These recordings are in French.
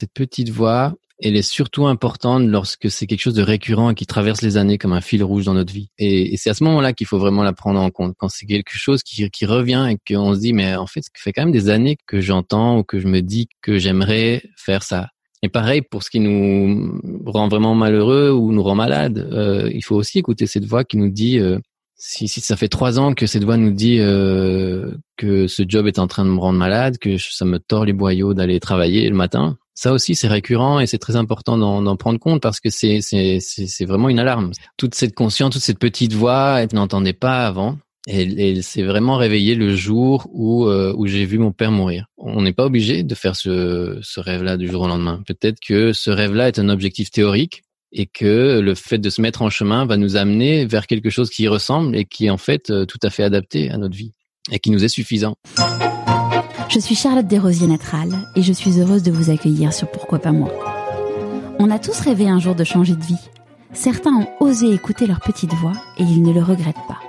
Cette petite voix, elle est surtout importante lorsque c'est quelque chose de récurrent et qui traverse les années comme un fil rouge dans notre vie. Et, c'est à ce moment-là qu'il faut vraiment la prendre en compte. Quand c'est quelque chose qui, revient et qu'on se dit, mais en fait, ça fait quand même des années que j'entends ou que je me dis que j'aimerais faire ça. Et pareil pour ce qui nous rend vraiment malheureux ou nous rend malade. Euh, il faut aussi écouter cette voix qui nous dit, euh, si, si ça fait trois ans que cette voix nous dit euh, que ce job est en train de me rendre malade, que ça me tord les boyaux d'aller travailler le matin, ça aussi c'est récurrent et c'est très important d'en prendre compte parce que c'est c'est vraiment une alarme. Toute cette conscience, toute cette petite voix, elle n'entendait pas avant. Et elle s'est vraiment réveillée le jour où euh, où j'ai vu mon père mourir. On n'est pas obligé de faire ce, ce rêve-là du jour au lendemain. Peut-être que ce rêve-là est un objectif théorique et que le fait de se mettre en chemin va nous amener vers quelque chose qui y ressemble et qui est en fait euh, tout à fait adapté à notre vie et qui nous est suffisant. Je suis Charlotte Desrosiers Natral et je suis heureuse de vous accueillir sur Pourquoi pas moi. On a tous rêvé un jour de changer de vie. Certains ont osé écouter leur petite voix et ils ne le regrettent pas.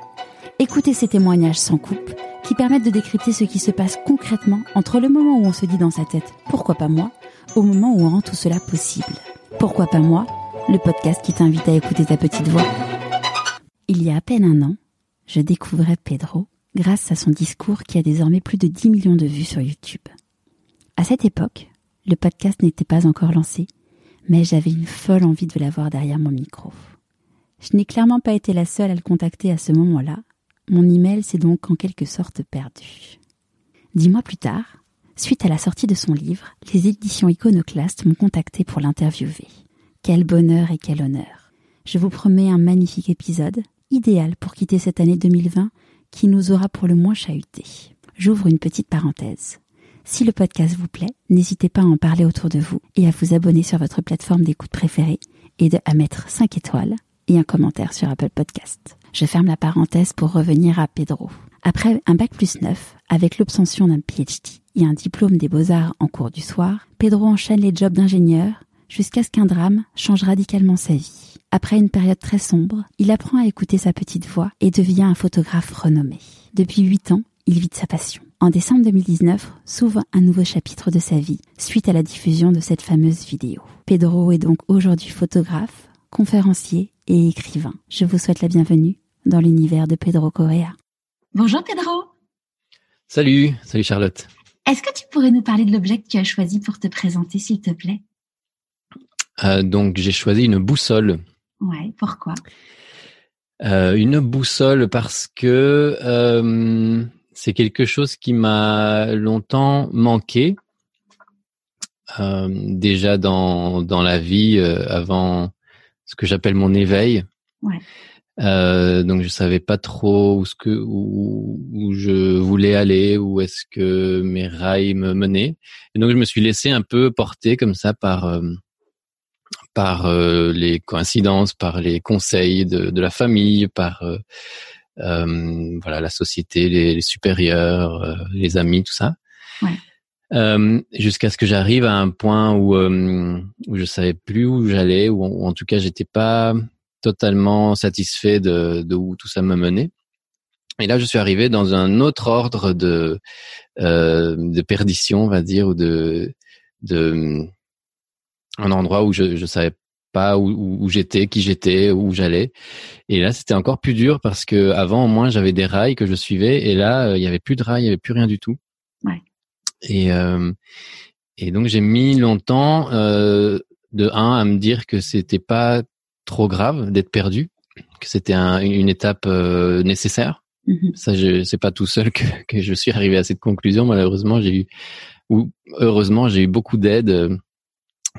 Écoutez ces témoignages sans coupe qui permettent de décrypter ce qui se passe concrètement entre le moment où on se dit dans sa tête pourquoi pas moi au moment où on rend tout cela possible. Pourquoi pas moi le podcast qui t'invite à écouter ta petite voix. Il y a à peine un an, je découvrais Pedro grâce à son discours qui a désormais plus de 10 millions de vues sur YouTube. À cette époque, le podcast n'était pas encore lancé, mais j'avais une folle envie de l'avoir derrière mon micro. Je n'ai clairement pas été la seule à le contacter à ce moment-là. Mon email s'est donc en quelque sorte perdu. Dix mois plus tard, suite à la sortie de son livre, les éditions Iconoclast m'ont contacté pour l'interviewer. Quel bonheur et quel honneur. Je vous promets un magnifique épisode, idéal pour quitter cette année 2020 qui nous aura pour le moins chahuté. J'ouvre une petite parenthèse. Si le podcast vous plaît, n'hésitez pas à en parler autour de vous et à vous abonner sur votre plateforme d'écoute préférée et à mettre 5 étoiles et un commentaire sur Apple Podcast. Je ferme la parenthèse pour revenir à Pedro. Après un bac plus 9, avec l'obtention d'un PhD et un diplôme des beaux-arts en cours du soir, Pedro enchaîne les jobs d'ingénieur, jusqu'à ce qu'un drame change radicalement sa vie. Après une période très sombre, il apprend à écouter sa petite voix et devient un photographe renommé. Depuis huit ans, il vit de sa passion. En décembre 2019, s'ouvre un nouveau chapitre de sa vie suite à la diffusion de cette fameuse vidéo. Pedro est donc aujourd'hui photographe, conférencier et écrivain. Je vous souhaite la bienvenue dans l'univers de Pedro Correa. Bonjour Pedro. Salut, salut Charlotte. Est-ce que tu pourrais nous parler de l'objet que tu as choisi pour te présenter, s'il te plaît? Euh, donc j'ai choisi une boussole. Ouais, pourquoi? Euh, Une boussole parce que euh, c'est quelque chose qui m'a longtemps manqué. déjà dans dans la vie avant ce que j'appelle mon éveil. Ouais. donc je savais pas trop où ce que où, où je voulais aller, où est-ce que mes rails me menaient. Et donc je me suis laissé un peu porter comme ça par par euh, les coïncidences, par les conseils de, de la famille, par euh, euh voilà la société, les, les supérieurs, euh, les amis, tout ça. Ouais. jusqu'à ce que j'arrive à un point où où je savais plus où j'allais, ou en, en, tout cas j'étais pas totalement satisfait de, de où tout ça me menait. Et là, je suis arrivé dans un autre ordre de euh, de perdition, on va dire, ou de de un endroit où je je savais pas où, où, j'étais, qui j'étais, où j'allais. Et là, c'était encore plus dur parce que avant, au moins, j'avais des rails que je suivais, et là, euh, il y avait plus de rails, il y avait plus rien du tout. Ouais. Et euh, et donc j'ai mis longtemps euh, de un à me dire que c'était pas trop grave d'être perdu, que c'était un, une étape euh, nécessaire. Mm-hmm. Ça, je c'est pas tout seul que, que je suis arrivé à cette conclusion. Malheureusement, j'ai eu ou heureusement, j'ai eu beaucoup d'aide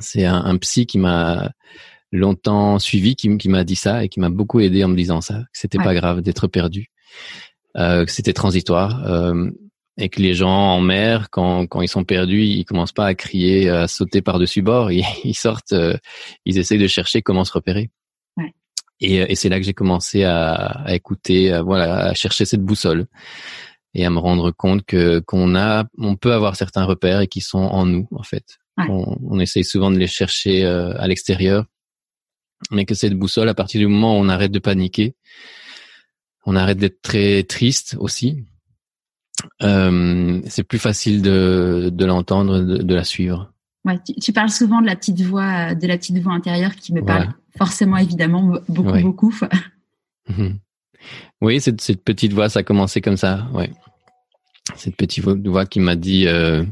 c'est un, un, psy qui m'a longtemps suivi, qui, qui m'a dit ça et qui m'a beaucoup aidé en me disant ça, que c'était pas grave d'être perdu, euh, que c'était transitoire. Euh, et que les gens en mer, quand, quand ils sont perdus, ils commencent pas à crier, à sauter par-dessus bord, ils, ils sortent, euh, ils essayent de chercher comment se repérer. Ouais. Et, et c'est là que j'ai commencé à, à écouter, à, voilà, à chercher cette boussole. et à me rendre compte que qu'on a, on peut avoir certains repères et qui sont en nous en fait. On, on, essaye souvent de les chercher euh, à l'extérieur, mais que cette boussole, à partir du moment où on arrête de paniquer, on arrête d'être très triste aussi, euh, c'est plus facile de, de l'entendre, de, de, la suivre. Ouais, tu, parles souvent de la petite voix, de la petite voix intérieure qui me parle forcément, évidemment, beaucoup, beaucoup. Mhm. Oui, cette, cette, petite voix, ça a commencé comme ça, ouais. Cette petite voix qui m'a dit euh,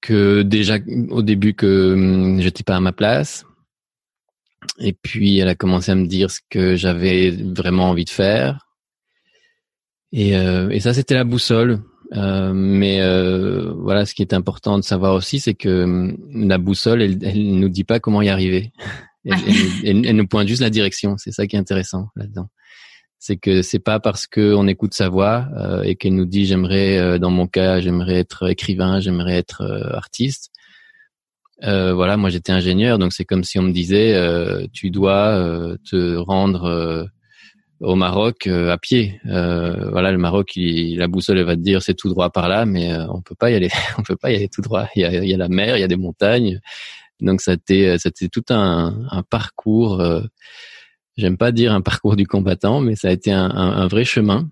que déjà au début que hum, j'étais pas à ma place. Et puis elle a commencé à me dire ce que j'avais vraiment envie de faire. Et, euh, et ça, c'était la boussole. Euh, mais euh, voilà, ce qui est important de savoir aussi, c'est que hum, la boussole, elle, elle nous dit pas comment y arriver. Elle, elle, nous pointe juste la direction. C'est ça qui est intéressant là-dedans. C'est que c'est pas parce qu'on écoute sa voix euh, et qu'elle nous dit j'aimerais, euh, dans mon cas, j'aimerais être écrivain, j'aimerais être euh, artiste. voilà, moi j'étais ingénieur, donc c'est comme si on me disait tu dois te rendre au Maroc à pied. voilà, le Maroc, il, la boussole va te dire c'est tout droit par là, mais on peut pas y aller, on peut pas y aller tout droit. Il y a, y a la mer, il y a des montagnes, donc ça c'était tout un, un parcours. Euh, J'aime pas dire un parcours du combattant, mais ça a été un, un, un vrai chemin,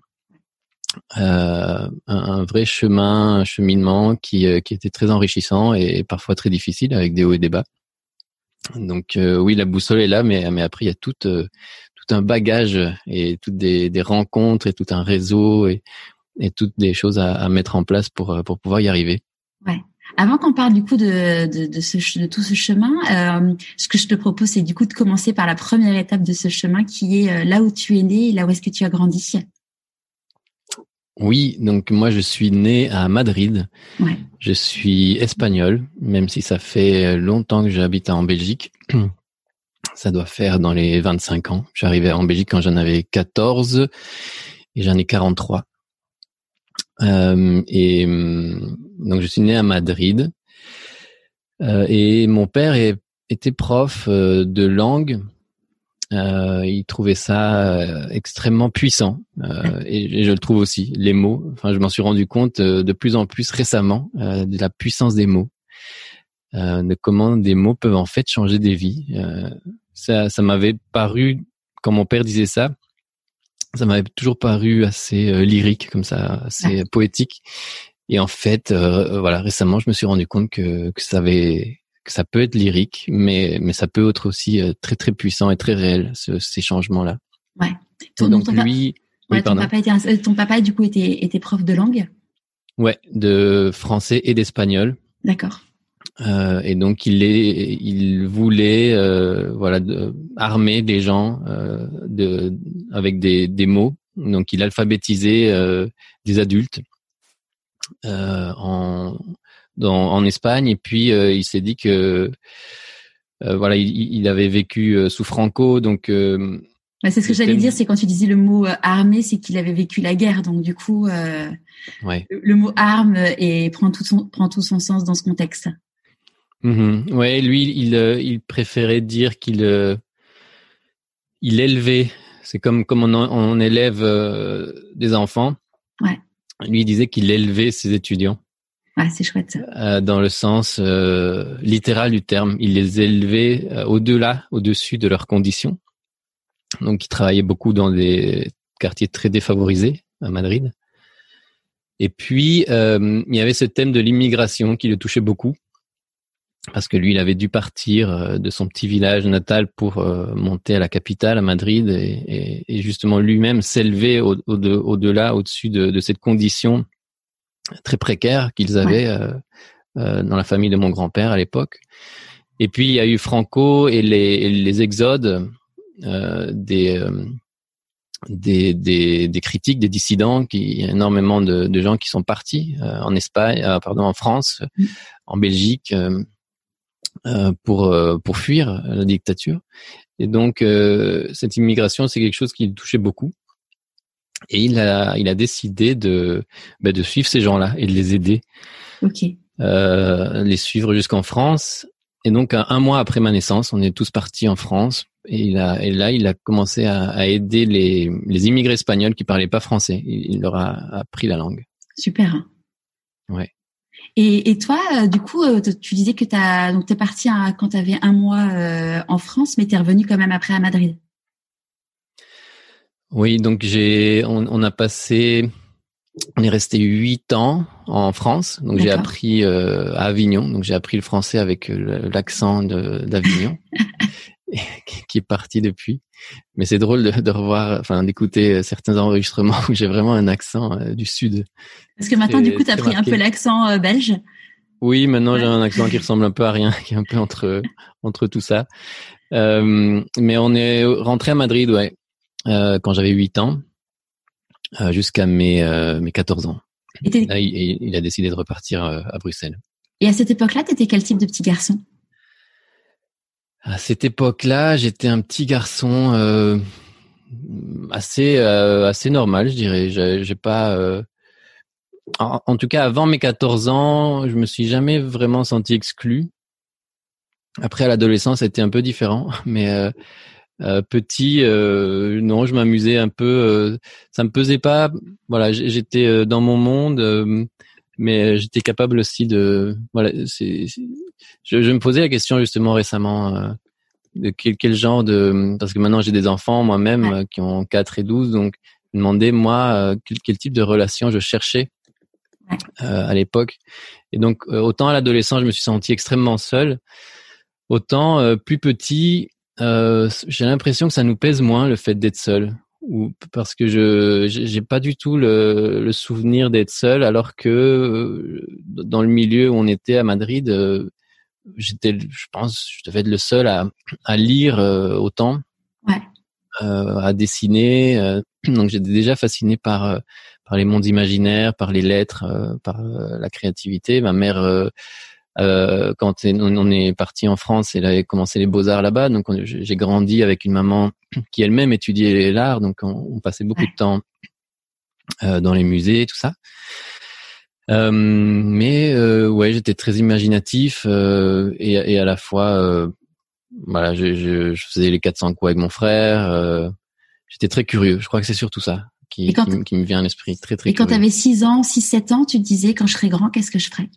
euh, un, vrai chemin, un cheminement qui, euh, qui était très enrichissant et parfois très difficile avec des hauts et des bas. Donc euh, oui, la boussole est là, mais mais après il y a tout euh, tout un bagage et toutes des, des rencontres et tout un réseau et et toutes des choses à, à mettre en place pour pour pouvoir y arriver. Ouais. Avant qu'on parle du coup de, de, de, ce, de tout ce chemin, euh, ce que je te propose, c'est du coup de commencer par la première étape de ce chemin qui est euh, là où tu es né et là où est-ce que tu as grandi. Oui, donc moi je suis né à Madrid. Ouais. Je suis espagnol, même si ça fait longtemps que j'habite en Belgique. Ça doit faire dans les 25 ans. J'arrivais en Belgique quand j'en avais 14 et j'en ai 43. Euh, et hum, donc je suis né à Madrid euh, et mon père est, était prof euh, de langue. Euh, il trouvait ça euh, extrêmement puissant et, et, je le trouve aussi. Les mots, enfin je m'en suis rendu compte de plus en plus récemment de la puissance des mots, de comment des mots peuvent en fait changer des vies. ça, ça m'avait paru quand mon père disait ça, ça m'avait toujours paru assez euh, lyrique comme ça, assez poétique. Et en fait, euh, voilà, récemment, je me suis rendu compte que, que ça avait que ça peut être lyrique, mais mais ça peut être aussi euh, très très puissant et très réel ce, ces changements là. Ouais. Ton, donc lui, ouais, ton, papa était, ton papa du coup était était prof de langue? Ouais, de français et d'espagnol. D'accord. Euh, et donc il est, il voulait euh, voilà de, armer des gens euh, de, avec des, des mots. Donc il alphabétisait euh, des adultes euh, en dans, en Espagne et puis il s'est dit que voilà il, il, avait vécu sous Franco donc c'est ce que j'allais dire, c'est quand tu disais le mot armé, c'est qu'il avait vécu la guerre, donc du coup, ouais. le, mot arme et prend tout son prend tout son sens dans ce contexte. Mmh. Ouais, lui, il, euh, il préférait dire qu'il euh, il élevait. C'est comme comme on, on élève euh, des enfants. Ouais. Lui, il disait qu'il élevait ses étudiants. Ouais, c'est chouette ça. dans le sens littéral du terme, il les élevait au-delà, au-dessus de leurs conditions. Donc, il travaillait beaucoup dans des quartiers très défavorisés à Madrid. Et puis, il y avait ce thème de l'immigration qui le touchait beaucoup parce que lui, il avait dû partir euh, de son petit village natal pour euh, monter à la capitale, à Madrid, et, et, justement lui-même s'élever au-delà, au au-dessus de, de, cette condition très précaire qu'ils avaient euh, euh, dans la famille de mon grand-père à l'époque. Et puis il y a eu Franco et les, les exodes euh, des, des, des, des, critiques, des dissidents, qui, il y a énormément de, de gens qui sont partis en Espagne, pardon, en France, mm. en Belgique. Euh, pour euh, pour fuir la dictature. Et donc euh, cette immigration, c'est quelque chose qui le touchait beaucoup. Et il a il a décidé de bah, de suivre ces gens-là et de les aider. Ok. les suivre jusqu'en France. et donc un, mois après ma naissance, on est tous partis en France et, il a, et là il a commencé à, à aider les, les, immigrés espagnols qui parlaient pas français. Il, leur a appris la langue. Super. Ouais. Et, et toi, euh, du coup, euh, tu disais que tu donc es parti quand tu avais un mois euh, en France, mais tu es revenu quand même après à Madrid. Oui, donc j'ai, on, on, a passé, on est resté huit ans en France. Donc j'ai appris à Avignon. Donc j'ai appris le français avec l'accent d'Avignon, qui est parti depuis. Mais c'est drôle de, de, revoir, enfin d'écouter certains enregistrements où j'ai vraiment un accent du sud. Parce que maintenant, du coup, tu as pris un peu l'accent euh, belge. Oui, maintenant j'ai un accent qui ressemble un peu à rien, qui est un peu entre entre tout ça. Euh, mais on est rentré à Madrid, ouais, euh, quand j'avais 8 ans, euh, jusqu'à mes euh, mes 14 ans. Et Là, il, il, a décidé de repartir euh, à Bruxelles. Et à cette époque-là, tu étais quel type de petit garçon? À cette époque-là, j'étais un petit garçon assez assez normal, je dirais. J'ai pas en, tout cas, avant mes 14 ans, je me suis jamais vraiment senti exclu. Après, à l'adolescence, c'était un peu différent, mais euh, euh, petit, euh, non, je m'amusais un peu. ça me pesait pas. Voilà, j'étais dans mon monde, mais j'étais capable aussi de. Voilà. Je, je, me posais la question justement récemment de quel, quel, genre de. Parce que maintenant j'ai des enfants moi-même qui ont 4 et 12, donc je me demandais moi quel, quel type de relation je cherchais euh, à l'époque. Et donc, euh, autant à l'adolescence, je me suis senti extrêmement seul, autant euh, plus petit, j'ai l'impression que ça nous pèse moins le fait d'être seul. Ou parce que je j'ai pas du tout le, le souvenir d'être seul, alors que dans le milieu où on était à Madrid, j'étais, je pense, je devais être le seul à, à lire autant, ouais. à dessiner. donc j'étais déjà fasciné par par les mondes imaginaires, par les lettres, euh, par euh, la créativité. Ma mère, euh, quand on est parti en France, elle avait commencé les beaux-arts là-bas. Donc j'ai grandi avec une maman qui elle-même étudiait l'art. Donc on, passait beaucoup de temps dans les musées, tout ça. Euh, mais euh, ouais, j'étais très imaginatif euh, et, et, à la fois, voilà, je, je, je, faisais les 400 coups avec mon frère. j'étais très curieux. Je crois que c'est surtout ça qui, qui, me vient à l'esprit. Très, très Et quand tu avais 6 ans, 6, 7 ans, tu te disais, quand je serai grand, qu'est-ce que je ferai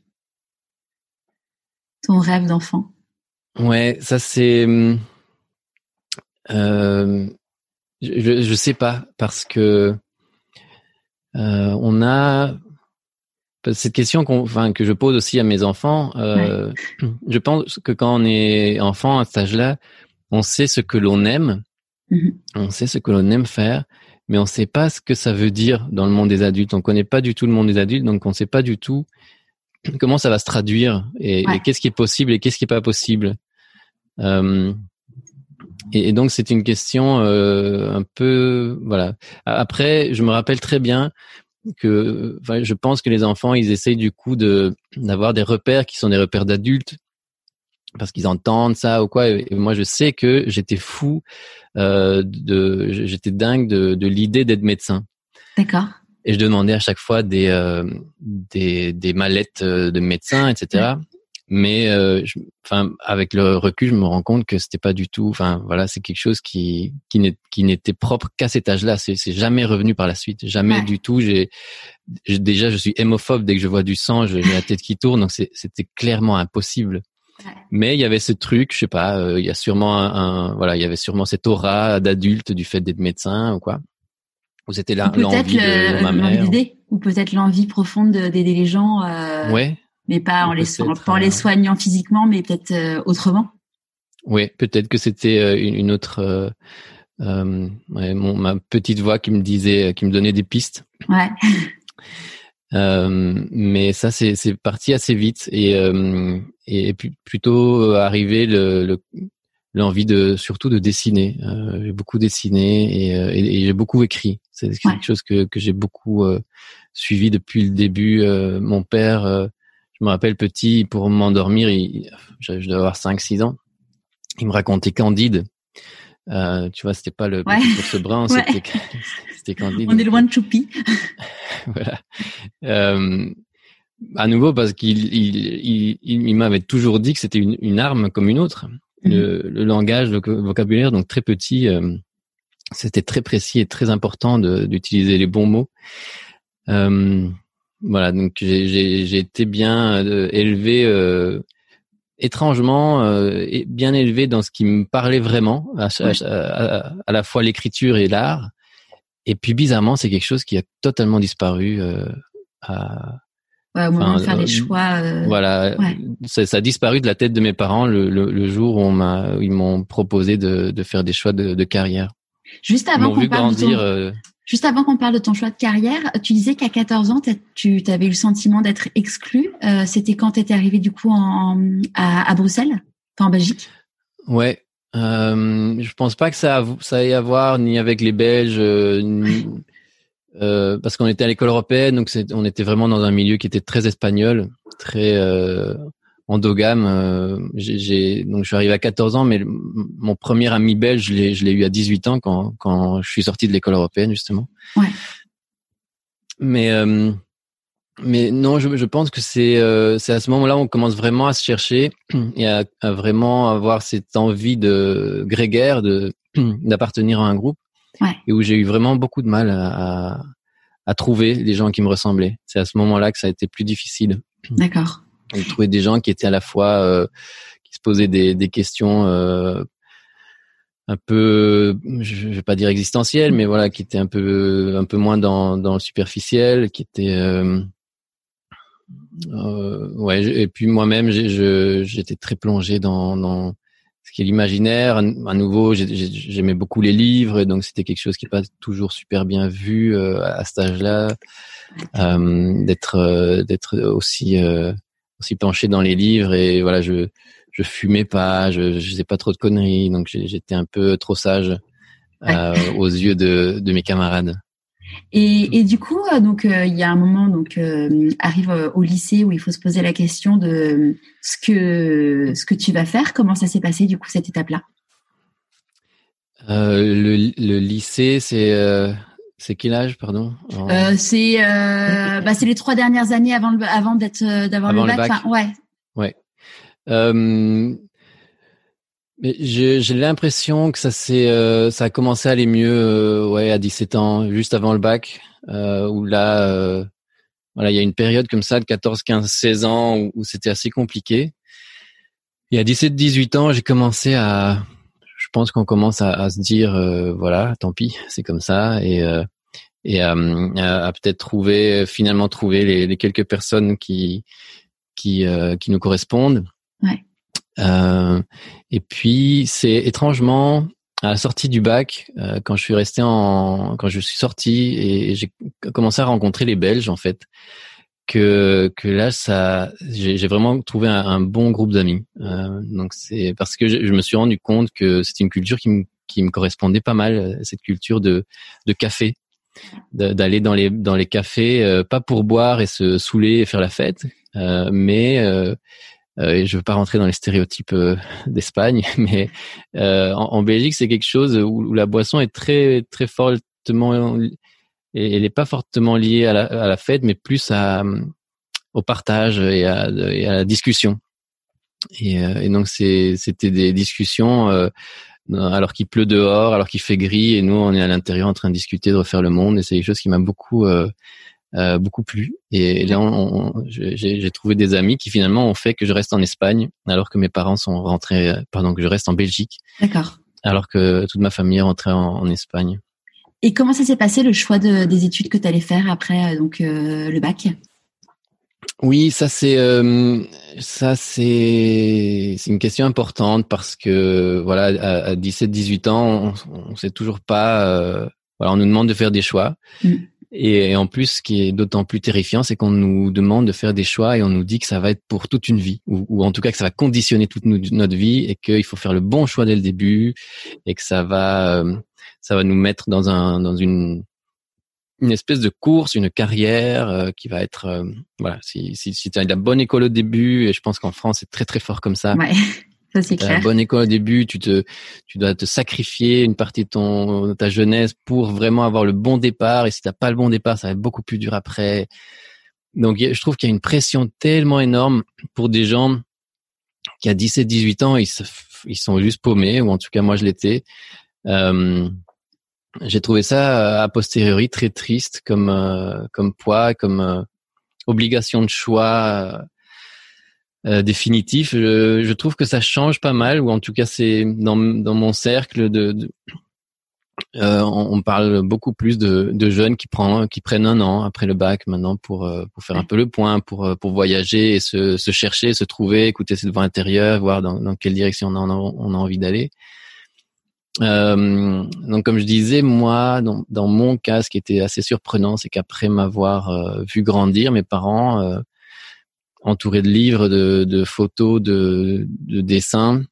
Ton rêve d'enfant? Ouais, ça c'est... Euh, je, je sais pas, parce que euh, on a cette question qu'on, enfin, que je pose aussi à mes enfants. Euh, Je pense que quand on est enfant à cet âge-là, on sait ce que l'on aime, mm-hmm. on sait ce que l'on aime faire, mais on ne sait pas ce que ça veut dire dans le monde des adultes. On connaît pas du tout le monde des adultes, donc on ne sait pas du tout comment ça va se traduire et, qu'est-ce qui est possible et qu'est-ce qui est pas possible. Euh, et, donc c'est une question euh, un peu voilà. Après, je me rappelle très bien que enfin, je pense que les enfants ils essayent du coup de d'avoir des repères qui sont des repères d'adultes parce qu'ils entendent ça ou quoi. Et moi, je sais que j'étais fou, euh, de, j'étais dingue de, de l'idée d'être médecin. D'accord. Et je demandais à chaque fois des euh, des, des mallettes euh, de médecin, etc. Mais euh, enfin, avec le recul, je me rends compte que c'était pas du tout. Enfin, voilà, c'est quelque chose qui qui n'était propre qu'à cet âge-là. C'est c'est jamais revenu par la suite, jamais du tout. J'ai déjà, je suis hémophobe dès que je vois du sang, j'ai la tête qui tourne, donc c'était clairement impossible mais il y avait ce truc, je sais pas, euh, il y a sûrement un, voilà, il y avait sûrement cette aura d'adulte du fait d'être médecin ou quoi. Ou c'était là l'envie de ma mère. Ou peut-être l'envie profonde d'aider les gens. Euh, ouais. Mais pas en les, pas en les euh, soignant physiquement, mais peut-être euh, autrement. Oui, peut-être que c'était une, une, autre. Euh, ouais, mon, ma petite voix qui me disait, qui me donnait des pistes. Ouais. Euh, mais ça, c'est parti assez vite et, euh, et puis plutôt euh, arrivé le, l'envie de surtout de dessiner. Euh, j'ai beaucoup dessiné et, et, et j'ai beaucoup écrit. C'est quelque chose que, que j'ai beaucoup suivi depuis le début. mon père, je me rappelle petit, pour m'endormir, je, je devais avoir 5-6 ans, il me racontait Candide. Euh, tu vois, c'était pas le ouais. ce brun, c'était c'était Candide. On est loin de Choupi. voilà. Euh, à nouveau parce qu'il il, il, m'avait toujours dit que c'était une, une, arme comme une autre. Mmh. Le, le, langage, le vocabulaire, donc très petit, c'était très précis et très important d'utiliser les bons mots. Euh, voilà, donc j'ai été bien euh, élevé, euh, étrangement euh, bien élevé dans ce qui me parlait vraiment, à, à, la fois l'écriture et l'art. Et puis bizarrement, c'est quelque chose qui a totalement disparu. Euh, à, ouais, au moment de faire les choix. voilà, ça, ça, a disparu de la tête de mes parents le, le, le jour où on m'a, ils m'ont proposé de, de, faire des choix de, de carrière. Juste avant qu'on parle de ton... Juste avant qu'on parle de ton choix de carrière, tu disais qu'à 14 ans, tu avais eu le sentiment d'être exclu. Euh, C'était quand tu étais arrivé du coup en, à, à, Bruxelles, enfin en Belgique? Ouais, euh, je pense pas que ça, ça ait à voir ni avec les Belges, euh, ni, euh, parce qu'on était à l'école européenne, donc on était vraiment dans un milieu qui était très espagnol, très endogame. Euh, j'ai donc je suis arrivé à 14 ans, mais mon premier ami belge, je l'ai je l'ai eu à 18 ans quand quand je suis sorti de l'école européenne justement. Ouais. Mais euh, mais non, je, je pense que c'est euh, c'est à ce moment-là où on commence vraiment à se chercher et à, à vraiment avoir cette envie de grégaire, de d'appartenir à un groupe. Ouais. Et où j'ai eu vraiment beaucoup de mal à, à trouver des gens qui me ressemblaient. C'est à ce moment-là que ça a été plus difficile. D'accord de trouver des gens qui étaient à la fois euh, qui se posaient des, des questions euh, un peu je vais pas dire existentielles mais voilà qui étaient un peu un peu moins dans dans le superficiel qui étaient euh, euh, ouais et puis moi-même j'étais très plongé dans dans ce qui est l'imaginaire. À nouveau j'aimais beaucoup les livres et donc c'était quelque chose qui est pas toujours super bien vu euh, à cet âge-là. Euh, d'être d'être aussi aussi penché dans les livres et voilà, je je fumais pas, je, je faisais pas trop de conneries, donc j'étais un peu trop sage euh, aux yeux de, de mes camarades. Et, et, du coup, euh, donc euh, il y a un moment donc euh, arrive au lycée où il faut se poser la question de ce que ce que tu vas faire. Comment ça s'est passé du coup cette étape-là? Le, le, lycée, c'est c'est quel âge, pardon euh, C'est euh, bah, c'est les trois dernières années avant le, avant d'être euh, d'avoir le bac. Enfin, ouais. Ouais. Euh, mais j'ai l'impression que ça c'est euh, ça a commencé à aller mieux euh, ouais à 17 ans, juste avant le bac, où là voilà il y a une période comme ça de 14, 15, 16 ans où, où c'était assez compliqué. Et à 17, 18 ans, j'ai commencé à pense qu'on commence à, à, se dire euh, voilà tant pis c'est comme ça. Et euh, et euh, à, peut-être trouver finalement trouver les, les, quelques personnes qui qui qui nous correspondent. Ouais. et puis c'est étrangement à la sortie du bac quand je suis resté en quand je suis sorti et j'ai commencé à rencontrer les Belges en fait que que là ça j'ai vraiment trouvé un, bon groupe d'amis. Euh, donc c'est parce que je, me suis rendu compte que c'était une culture qui me qui me correspondait pas mal cette culture de de café. D'aller dans les dans les cafés euh, pas pour boire et se saouler et faire la fête euh, mais euh, euh, je veux pas rentrer dans les stéréotypes euh, d'Espagne mais en, en, Belgique c'est quelque chose où, où, la boisson est très très fortement et elle n'est pas fortement liée à la, à la, fête, mais plus à, au partage et à, et à la discussion. Et, euh, et donc c'était des discussions euh, alors qu'il pleut dehors, alors qu'il fait gris, et nous on est à l'intérieur en train de discuter, de refaire le monde. Et c'est quelque chose qui m'a beaucoup euh, euh beaucoup plu. Et, là, on, j'ai trouvé des amis qui finalement ont fait que je reste en Espagne, alors que mes parents sont rentrés, pardon, que je reste en Belgique. D'accord. Alors que toute ma famille est rentrée en, en Espagne. Et comment ça s'est passé le choix de, des études que tu allais faire après euh, donc euh, le bac? Oui, ça c'est euh, ça c'est c'est une question importante parce que voilà à, à 17 18 ans, on, on sait toujours pas euh, voilà, on nous demande de faire des choix. Mm. Et, en plus, ce qui est d'autant plus terrifiant, c'est qu'on nous demande de faire des choix et on nous dit que ça va être pour toute une vie, ou, ou en tout cas que ça va conditionner toute notre vie et qu'il faut faire le bon choix dès le début et que ça va ça va nous mettre dans un dans une une espèce de course, une carrière euh, qui va être euh, voilà. Si si, si tu as la bonne école au début, et je pense qu'en France c'est très très fort comme ça. Ouais. Ça, c'est clair. La bonne école au début, tu te, tu dois te sacrifier une partie de ton, de ta jeunesse pour vraiment avoir le bon départ. Et si t'as pas le bon départ, ça va être beaucoup plus dur après. Donc je trouve qu'il y a une pression tellement énorme pour des gens qui à 17, 18 ans, ils, ils sont juste paumés, ou en tout cas moi je l'étais. Euh, j'ai trouvé ça a posteriori très triste comme euh, comme poids, comme euh, obligation de choix euh, définitif. Je, je, trouve que ça change pas mal, ou en tout cas c'est dans dans mon cercle de, de euh, on, on, parle beaucoup plus de, de, jeunes qui prennent qui prennent un an après le bac maintenant pour pour faire un peu le point, pour pour voyager et se, se chercher, se trouver, écouter ses voix intérieures, voir dans, dans quelle direction on a, on a envie d'aller. Euh, donc comme je disais, moi, dans, mon cas, ce qui était assez surprenant, c'est qu'après m'avoir euh, vu grandir, mes parents, euh, entourés de livres, de, de photos, de, de, dessins,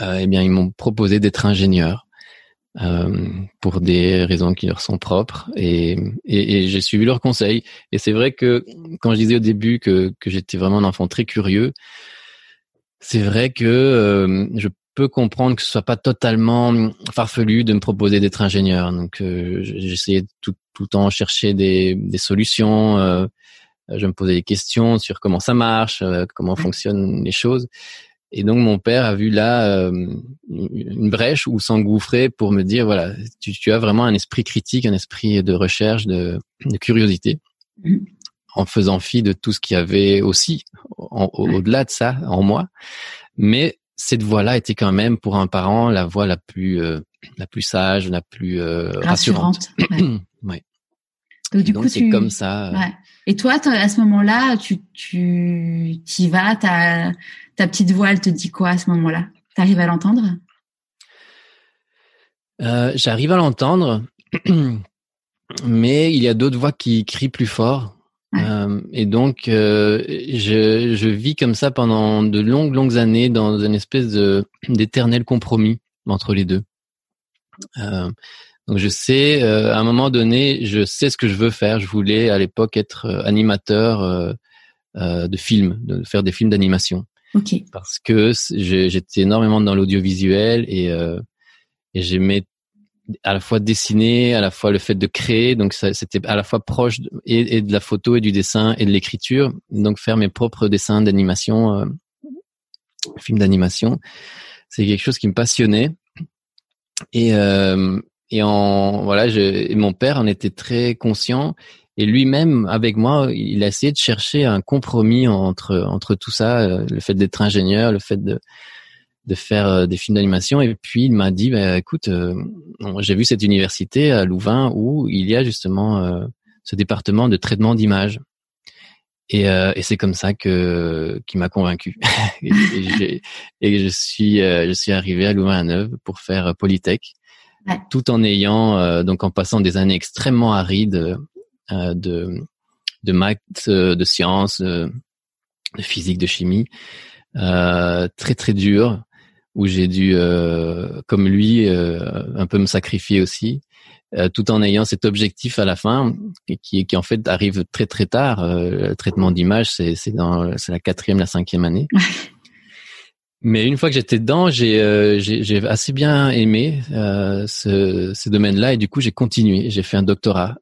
euh, eh bien, ils m'ont proposé d'être ingénieur pour des raisons qui leur sont propres, et, et, et j'ai suivi leurs conseils. Et c'est vrai que quand je disais au début que, que j'étais vraiment un enfant très curieux, c'est vrai que je peux comprendre que ce soit pas totalement farfelu de me proposer d'être ingénieur. Donc euh, j'essayais tout, tout le temps chercher des, des solutions. Euh, je me posais des questions sur comment ça marche, euh, comment fonctionnent les choses. Et donc mon père a vu là euh, une brèche où s'engouffrer pour me dire voilà, tu, tu, as vraiment un esprit critique, un esprit de recherche, de, de curiosité, mmh. en faisant fi de tout ce qu'il y avait aussi au-delà de ça en moi. Mais cette voix-là était quand même pour un parent la voix la plus euh, la plus sage, la plus euh, rassurante. ouais. Donc, du coup, c'est comme ça. Euh. Ouais. Et toi, à ce moment-là, tu tu y vas, ta ta petite voix, elle te dit quoi à ce moment-là? T'arrives à l'entendre? J'arrive à l'entendre, mais il y a d'autres voix qui crient plus fort. Euh, et donc, euh, je, je, vis comme ça pendant de longues, longues années dans une espèce de d'éternel compromis entre les deux. Euh, donc, je sais, euh, à un moment donné, je sais ce que je veux faire. Je voulais à l'époque être euh, animateur de films, de faire des films d'animation. Okay. Parce que j'étais énormément dans l'audiovisuel et, et j'aimais à la fois dessiner, à la fois le fait de créer, donc c'était à la fois proche et, de la photo et du dessin et de l'écriture, donc faire mes propres dessins d'animation, euh, films d'animation, c'est quelque chose qui me passionnait. Et euh, et en voilà, je, mon père en était très conscient. Et lui-même avec moi, il a essayé de chercher un compromis entre entre tout ça, euh, le fait d'être ingénieur, le fait de de faire euh, des films d'animation. Et puis il m'a dit bah, écoute euh, j'ai vu cette université à Louvain où il y a justement euh, ce département de traitement d'images. Et, et c'est comme ça que qui m'a convaincu. Et, et, je suis je suis arrivé à Louvain à Neuve pour faire Polytech. Tout en ayant donc en passant des années extrêmement arides de de maths de sciences de physique de chimie euh, très très dur où j'ai dû, euh, comme lui, euh, un peu me sacrifier aussi, euh, tout en ayant cet objectif à la fin, qui, qui en fait arrive très très tard. le traitement d'image, c'est c'est dans c'est la quatrième, la cinquième année. Mais une fois que j'étais dedans, j'ai j'ai assez bien aimé ce, ce domaine-là et du coup j'ai continué. J'ai fait un doctorat,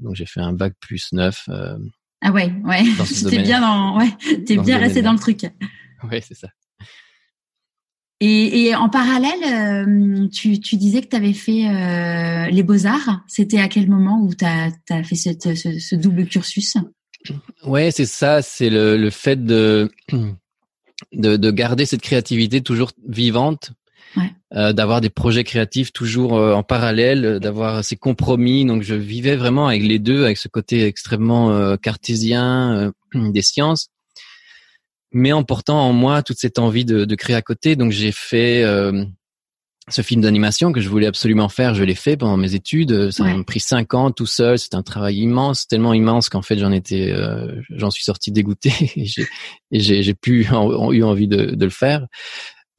donc j'ai fait un bac plus neuf. ah ouais, ouais. T'es bien dans, ouais, t'es bien resté dans le truc. Ouais, c'est ça. Et, et, en parallèle, euh, tu, tu, disais que tu avais fait euh, les beaux-arts. C'était à quel moment où tu as, as, fait cette, ce, ce, double cursus? Ouais, c'est ça. C'est le, le, fait de, de, de, garder cette créativité toujours vivante, ouais. euh, d'avoir des projets créatifs toujours euh, en parallèle, d'avoir ces compromis. Donc, je vivais vraiment avec les deux, avec ce côté extrêmement euh, cartésien des sciences mais en portant en moi toute cette envie de, de créer à côté. Donc j'ai fait euh, ce film d'animation que je voulais absolument faire. Je l'ai fait pendant mes études. Ça m'a pris cinq ans tout seul. C'était un travail immense, tellement immense qu'en fait j'en étais, euh, j'en suis sorti dégoûté et j'ai, plus eu envie de, de le faire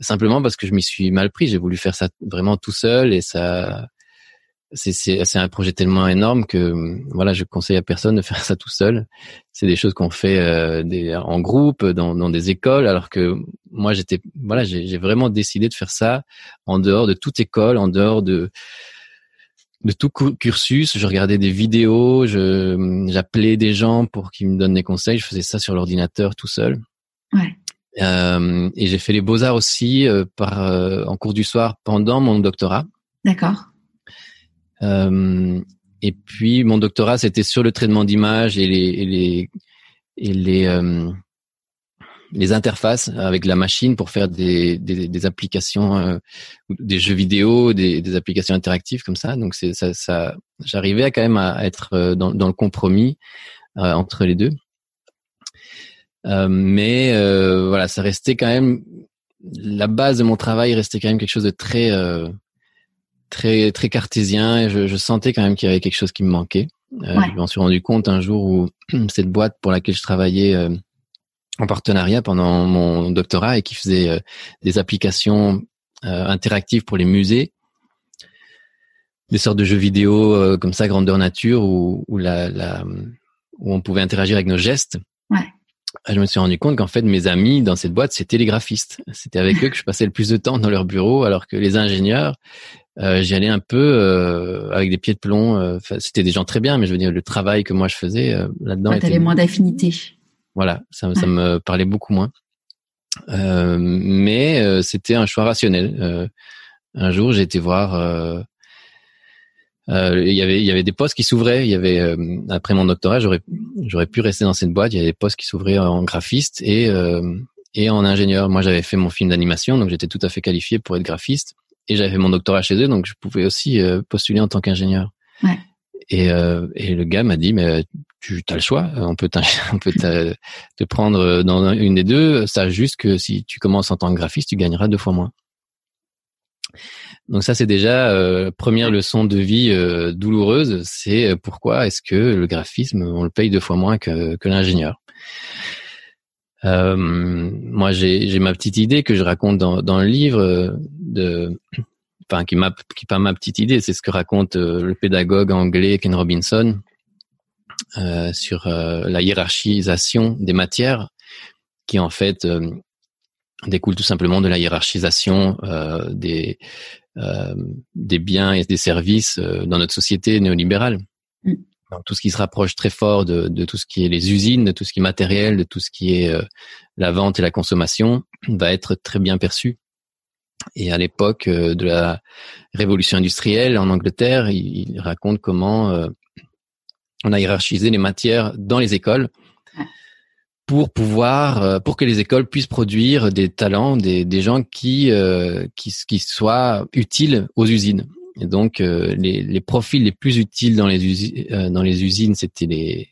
simplement parce que je m'y suis mal pris. J'ai voulu faire ça vraiment tout seul et ça c'est c'est un projet tellement énorme que voilà je conseille à personne de faire ça tout seul c'est des choses qu'on fait euh, des, en groupe dans, dans des écoles alors que moi j'étais voilà j'ai vraiment décidé de faire ça en dehors de toute école en dehors de de tout cursus. Je regardais des vidéos, je j'appelais des gens pour qu'ils me donnent des conseils. Je faisais ça sur l'ordinateur tout seul. Ouais. Euh, et j'ai fait les beaux arts aussi euh, par euh, en cours du soir pendant mon doctorat. D'accord. Euh, et puis mon doctorat c'était sur le traitement d'image et les et les et les les interfaces avec la machine pour faire des, des, des applications, euh, des jeux vidéo, des, des, applications interactives comme ça. Donc c'est ça, ça j'arrivais quand même à être euh, dans, dans le compromis euh, entre les deux. Euh, mais voilà, ça restait quand même la base de mon travail restait quand même quelque chose de très très très cartésien et je, je sentais quand même qu'il y avait quelque chose qui me manquait. Ouais. Je m'en suis rendu compte un jour où cette boîte pour laquelle je travaillais en partenariat pendant mon doctorat et qui faisait euh, des applications euh, interactives pour les musées, des sortes de jeux vidéo euh, comme ça, grandeur nature, où, où, la, la, où on pouvait interagir avec nos gestes. Ouais. Je me suis rendu compte qu'en fait, mes amis dans cette boîte, c'était les graphistes. C'était avec eux que je passais le plus de temps dans leur bureau, alors que les ingénieurs, euh, j'y allais un peu euh, avec des pieds de plomb. c'était des gens très bien, mais je veux dire, le travail que moi je faisais là-dedans. Ouais, T'avais moins d'affinité. Voilà, ça, ça me parlait beaucoup moins. Euh, mais euh, c'était un choix rationnel. Euh, un jour, j'ai été voir. Euh, euh, il y avait il y avait des postes qui s'ouvraient. Il y avait après mon doctorat, j'aurais j'aurais pu rester dans cette boîte. Il y avait des postes qui s'ouvraient en graphiste et et en ingénieur. Moi, j'avais fait mon film d'animation, donc j'étais tout à fait qualifié pour être graphiste. Et j'avais fait mon doctorat chez eux, donc je pouvais aussi postuler en tant qu'ingénieur. Ouais. Et, et le gars m'a dit, mais tu as le choix. On peut, on peut te prendre dans une des deux. Ça juste que si tu commences en tant que graphiste, tu gagneras deux fois moins. Donc ça, c'est déjà euh, première leçon de vie euh, douloureuse. C'est euh, pourquoi est-ce que le graphisme, on le paye deux fois moins que, que l'ingénieur? Euh, moi, j'ai ma petite idée que je raconte dans, dans le livre de, enfin qui qui pas ma petite idée, c'est ce que raconte le pédagogue anglais Ken Robinson euh, sur euh, la hiérarchisation des matières, qui en fait euh, découle tout simplement de la hiérarchisation des des biens et des services dans notre société néolibérale. Mm. Tout ce qui se rapproche très fort de, tout ce qui est les usines, de tout ce qui est matériel, de tout ce qui est la vente et la consommation, va être très bien perçu. Et à l'époque de la révolution industrielle en Angleterre, il, raconte comment on a hiérarchisé les matières dans les écoles pour pouvoir, euh, pour que les écoles puissent produire des talents, des, gens euh, qui, qui soient utiles aux usines. Et donc, euh, les, les profils les plus utiles dans les usines, dans les usines, c'était les,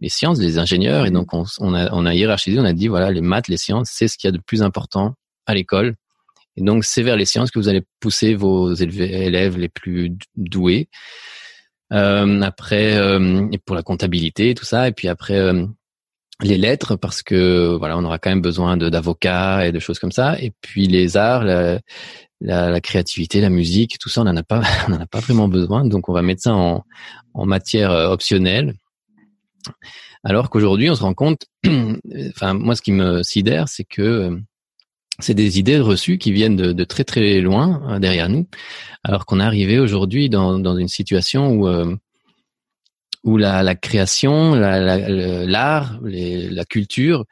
les sciences, les ingénieurs. Et donc, on, on, a, on a hiérarchisé, on a dit voilà, les maths, les sciences, c'est ce qu'il y a de plus important à l'école. Et donc, c'est vers les sciences que vous allez pousser vos élèves les plus doués. Euh, après, euh, et pour la comptabilité, tout ça, et puis après euh, les lettres parce que voilà, on aura quand même besoin d'avocats et de choses comme ça. Et puis les arts, la, la, la, créativité, la musique, tout ça, on n'en a pas, on en a pas vraiment besoin. Donc on va mettre ça en, en matière optionnelle. Alors qu'aujourd'hui, on se rend compte, enfin moi, ce qui me sidère, c'est que c'est des idées reçues qui viennent de, de très très loin hein, derrière nous, alors qu'on est arrivé aujourd'hui dans, dans une situation où euh, où la, la création, l'art, la, la, culture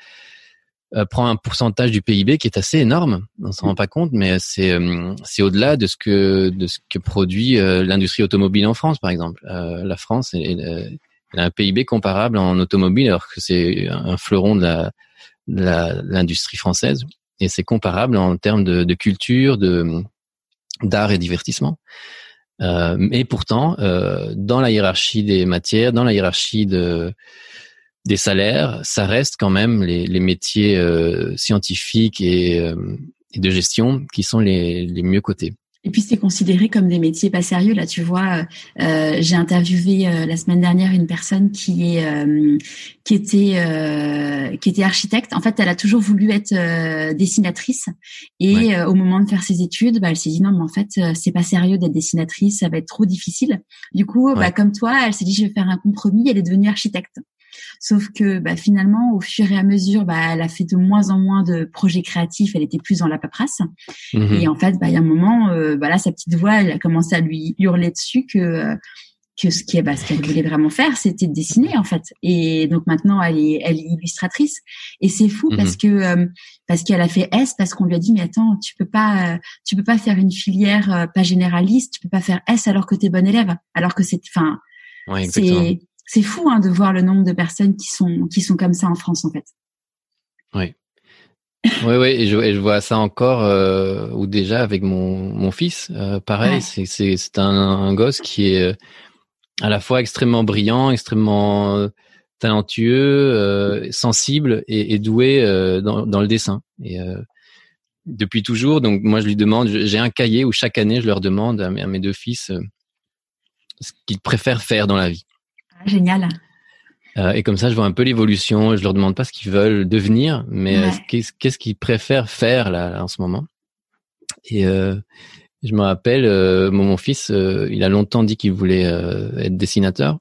euh, prend un pourcentage du PIB qui est assez énorme. On s'en rend pas compte, mais c'est euh, au-delà de ce que de ce que produit l'industrie automobile en France, par exemple. la France elle, a un PIB comparable en automobile, alors que c'est un fleuron de l'industrie française et c'est comparable en termes de, de culture, de d'art et divertissement. Euh, et pourtant, euh, dans la hiérarchie des matières, dans la hiérarchie de, des salaires, ça reste quand même les, métiers euh, scientifiques et, euh, et, de gestion qui sont les mieux cotés. Et puis c'est considéré comme des métiers pas sérieux. Là, tu vois, euh, j'ai interviewé euh, la semaine dernière une personne qui est euh, qui était euh, qui était architecte. En fait, elle a toujours voulu être euh, dessinatrice. Et au moment de faire ses études, bah, elle s'est dit non, mais en fait, c'est pas sérieux d'être dessinatrice. Ça va être trop difficile. Du coup, bah, comme toi, elle s'est dit je vais faire un compromis. Elle est devenue architecte. Sauf que bah, finalement, au fur et à mesure, bah, elle a fait de moins en moins de projets créatifs. Elle était plus dans la paperasse. Mhm. Et en fait, bah, il y a un moment, euh, bah, là, sa petite voix, elle a commencé à lui hurler dessus que euh, que ce qui est bah, ce qu'elle voulait vraiment faire, c'était de dessiner en fait. Et donc maintenant, elle est, elle est illustratrice. Et c'est fou parce mhm. que euh, parce qu'elle a fait S parce qu'on lui a dit mais attends, tu peux pas, tu peux pas faire une filière pas généraliste, tu peux pas faire S alors que tu es bonne élève, alors que c'est, enfin, c'est c'est fou hein, de voir le nombre de personnes qui sont qui sont comme ça en France en fait. Oui. oui, oui, et je, je, vois ça encore, euh, ou déjà avec mon, mon fils, euh, pareil, c'est c'est un, un, gosse qui est euh, à la fois extrêmement brillant, extrêmement euh, talentueux, sensible et, et doué dans, dans le dessin. Et depuis toujours, donc moi je lui demande, j'ai un cahier où chaque année je leur demande à mes deux fils ce qu'ils préfèrent faire dans la vie. Génial. Euh, et comme ça, je vois un peu l'évolution. Je leur demande pas ce qu'ils veulent devenir, mais euh, qu'est-ce qu'ils préfèrent faire là, en ce moment. Et euh, je me rappelle, mon, fils, il a longtemps dit qu'il voulait être dessinateur,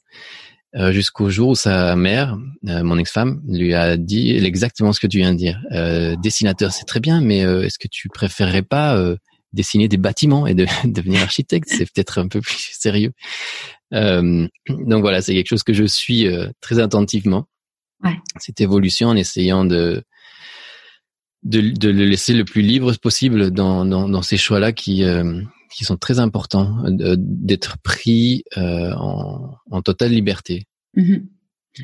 jusqu'au jour où sa mère, mon ex-femme, lui a dit exactement ce que tu viens de dire. dessinateur, c'est très bien, mais est-ce que tu préférerais pas dessiner des bâtiments et de, devenir architecte C'est peut-être un peu plus sérieux. Euh, donc voilà, c'est quelque chose que je suis euh, très attentivement. Ouais. Cette évolution en essayant de, de, de le laisser le plus libre possible dans, dans, dans ces choix-là qui, euh, qui sont très importants, d'être pris en, en totale liberté. Mm-hmm.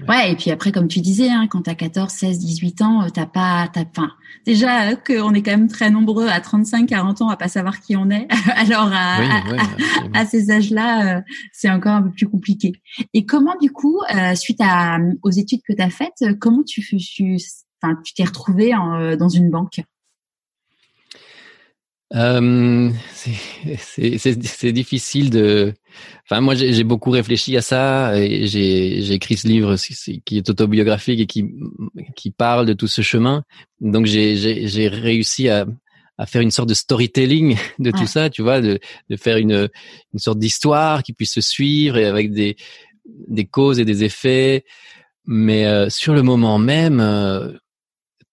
Ouais, et puis après, comme tu disais, hein, quand tu as 14, 16, 18 ans, euh, t'as pas, t'as, enfin, déjà euh, qu'on est quand même très nombreux à 35, 40 ans à pas savoir qui on est. Alors à, à, ces âges-là, euh, c'est encore un peu plus compliqué. Et comment du coup, suite à, aux études que tu as faites, comment tu, tu, enfin, tu t'es retrouvé dans une banque? Euh, c'est difficile de. Enfin, moi, j'ai beaucoup réfléchi à ça. et J'ai écrit ce livre qui est autobiographique et qui qui parle de tout ce chemin. Donc, j'ai réussi à, à faire une sorte de storytelling de tout ça, tu vois, de, de faire une une sorte d'histoire qui puisse se suivre et avec des des causes et des effets. Mais euh, sur le moment même, euh,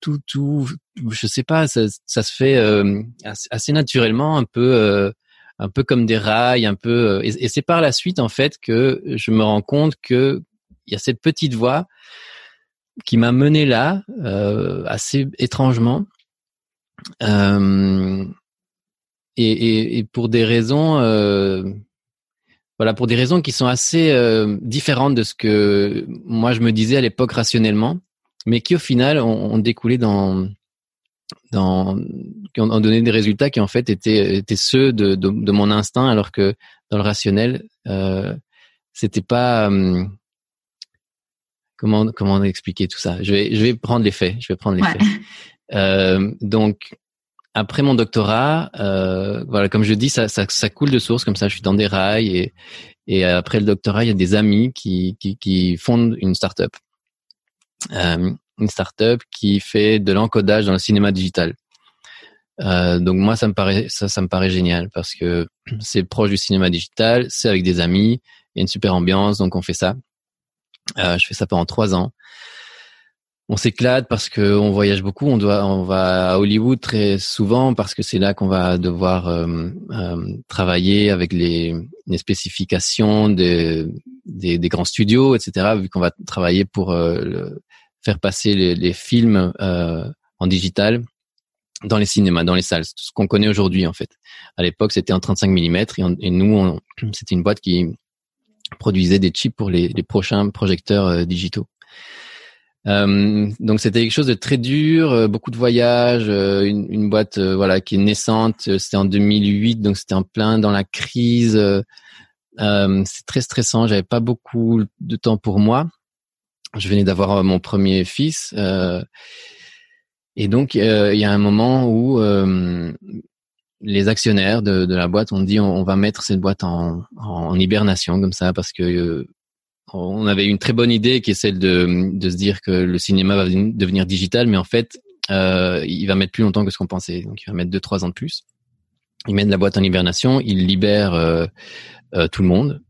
tout, tout, je sais pas, ça, ça se fait euh, assez naturellement, un peu, euh, un peu comme des rails, un peu. Euh, et, c'est par la suite en fait que je me rends compte que il y a cette petite voix qui m'a mené là, assez étrangement. Et, et, et, pour des raisons, voilà, pour des raisons qui sont assez différentes de ce que moi je me disais à l'époque rationnellement mais qui au final ont, découlé dans dans qui ont, donné des résultats qui en fait étaient étaient ceux de, de, de mon instinct alors que dans le rationnel euh, c'était pas euh, comment comment expliquer tout ça? Je vais je vais prendre les faits je vais prendre les faits. Euh, donc après mon doctorat euh, voilà comme je dis ça, ça ça coule de source comme ça je suis dans des rails et et après le doctorat il y a des amis qui qui, qui fondent une start-up une startup qui fait de l'encodage dans le cinéma digital. Euh, donc moi, ça me paraît ça, ça me paraît génial parce que c'est proche du cinéma digital, c'est avec des amis, il y a une super ambiance, donc on fait ça. Euh, je fais ça pendant trois ans. On s'éclate parce que on voyage beaucoup. On va à Hollywood très souvent parce que c'est là qu'on va devoir euh, euh, travailler avec les, spécifications des, grands studios, etc. Vu qu'on va travailler pour euh, faire passer les, films en digital dans les cinémas, dans les salles, ce qu'on connaît aujourd'hui en fait. À l'époque, c'était en 35 mm et, nous, c'était une boîte qui produisait des chips pour les, prochains projecteurs digitaux. Euh, donc c'était quelque chose de très dur, euh, beaucoup de voyages, euh, une, boîte voilà qui est naissante. C'était en 2008, donc c'était en plein dans la crise. c'est très stressant. J'avais pas beaucoup de temps pour moi je venais d'avoir euh, mon premier fils. Euh, et donc, euh, il y a un moment où les actionnaires de, la boîte ont dit on, va mettre cette boîte en, hibernation comme ça parce que on avait une très bonne idée qui est celle de, de se dire que le cinéma va devenir digital, mais en fait, euh, il va mettre plus longtemps que ce qu'on pensait. Donc, il va mettre deux trois ans de plus. Ils mettent la boîte en hibernation, ils libèrent euh, tout le monde.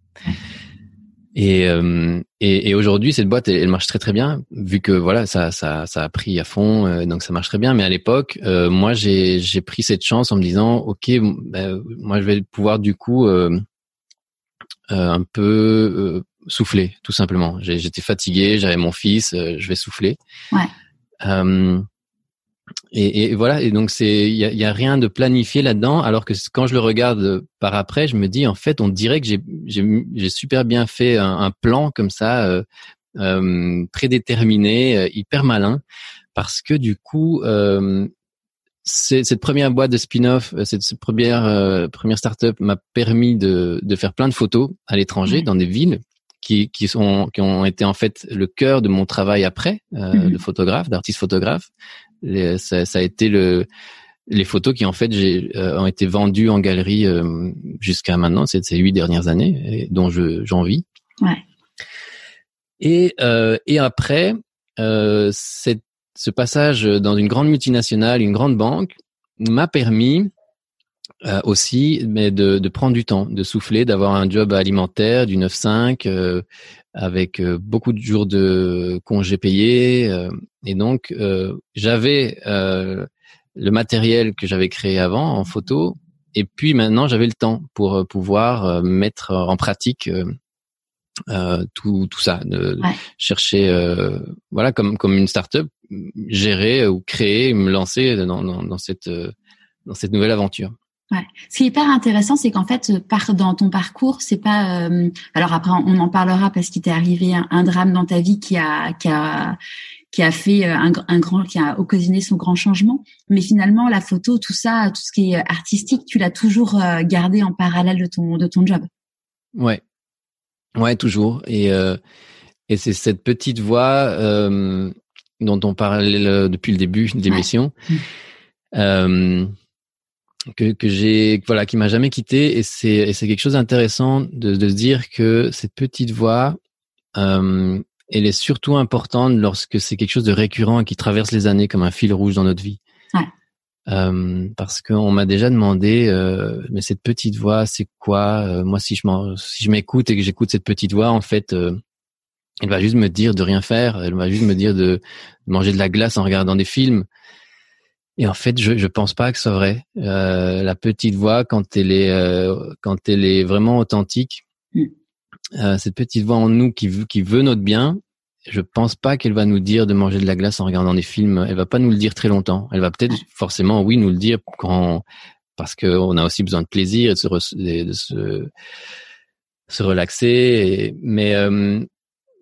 Et, euh, et, et aujourd'hui, cette boîte, elle, marche très très bien, vu que voilà, ça, ça, ça a pris à fond, euh, donc ça marche très bien. Mais à l'époque, euh, moi, j'ai, j'ai pris cette chance en me disant, ok, ben, moi, je vais pouvoir du coup un peu souffler, tout simplement. J'étais fatigué, j'avais mon fils, je vais souffler. Ouais. Et, et, voilà, et donc c'est il y a, y a, rien de planifié là-dedans, alors que quand je le regarde par après, je me dis en fait, on dirait que j'ai super bien fait un, un plan comme ça, euh, euh, prédéterminé, euh, hyper malin, parce que du coup, euh, cette première boîte de spin-off, euh, cette, cette première euh, première startup m'a permis de de faire plein de photos à l'étranger, dans des villes qui, qui, sont, qui ont été en fait le cœur de mon travail après, euh, mmh de photographe, d'artiste photographe ça, ça, a été le les photos qui en fait j'ai, euh, ont été vendues en galerie euh, jusqu'à maintenant, c'est ces huit dernières années, et dont je, j'en vis. Ouais. Et, euh, et après, euh, cette, ce passage dans une grande multinationale, une grande banque, m'a permis euh, aussi mais de, de, prendre du temps, de souffler, d'avoir un job alimentaire du 9-5, euh, avec euh, beaucoup de jours de congés payés. Euh, et donc, euh, j'avais le matériel que j'avais créé avant en photo. Et puis maintenant, j'avais le temps pour pouvoir mettre en pratique tout, tout ça, de chercher, voilà, comme comme une start-up, gérer ou créer, me lancer dans, dans, dans cette dans cette nouvelle aventure. Ouais. Ce qui est hyper intéressant, c'est qu'en fait, par, dans ton parcours, c'est pas. Euh, alors après, on en parlera parce qu'il t'est arrivé un, drame dans ta vie qui a qui a qui a fait euh, un, un, grand, qui a occasionné son grand changement. Mais finalement, la photo, tout ça, tout ce qui est artistique, tu l'as toujours euh, gardé en parallèle de ton de ton job. Ouais, ouais, toujours. Et et c'est cette petite voix dont on parlait depuis le début de l'émission. Ouais que, que j'ai voilà qui m'a jamais quitté et c'est c'est quelque chose d'intéressant de, de se dire que cette petite voix euh, elle est surtout importante lorsque c'est quelque chose de récurrent et qui traverse les années comme un fil rouge dans notre vie. Ouais. Euh, parce qu'on m'a déjà demandé, euh, mais cette petite voix, c'est quoi? Euh, Moi, si je si je m'écoute et que j'écoute cette petite voix, en fait, euh, elle va juste me dire de rien faire. Elle va juste me dire de manger de la glace en regardant des films. Et en fait, je je pense pas que c'est vrai. Euh, la petite voix, quand elle est euh, quand elle est vraiment authentique, mm. euh, cette petite voix en nous qui veut qui veut notre bien, je pense pas qu'elle va nous dire de manger de la glace en regardant des films. Elle va pas nous le dire très longtemps. Elle va peut-être forcément, oui, nous le dire quand parce qu'on a aussi besoin de plaisir et de se de se, se relaxer. mais euh,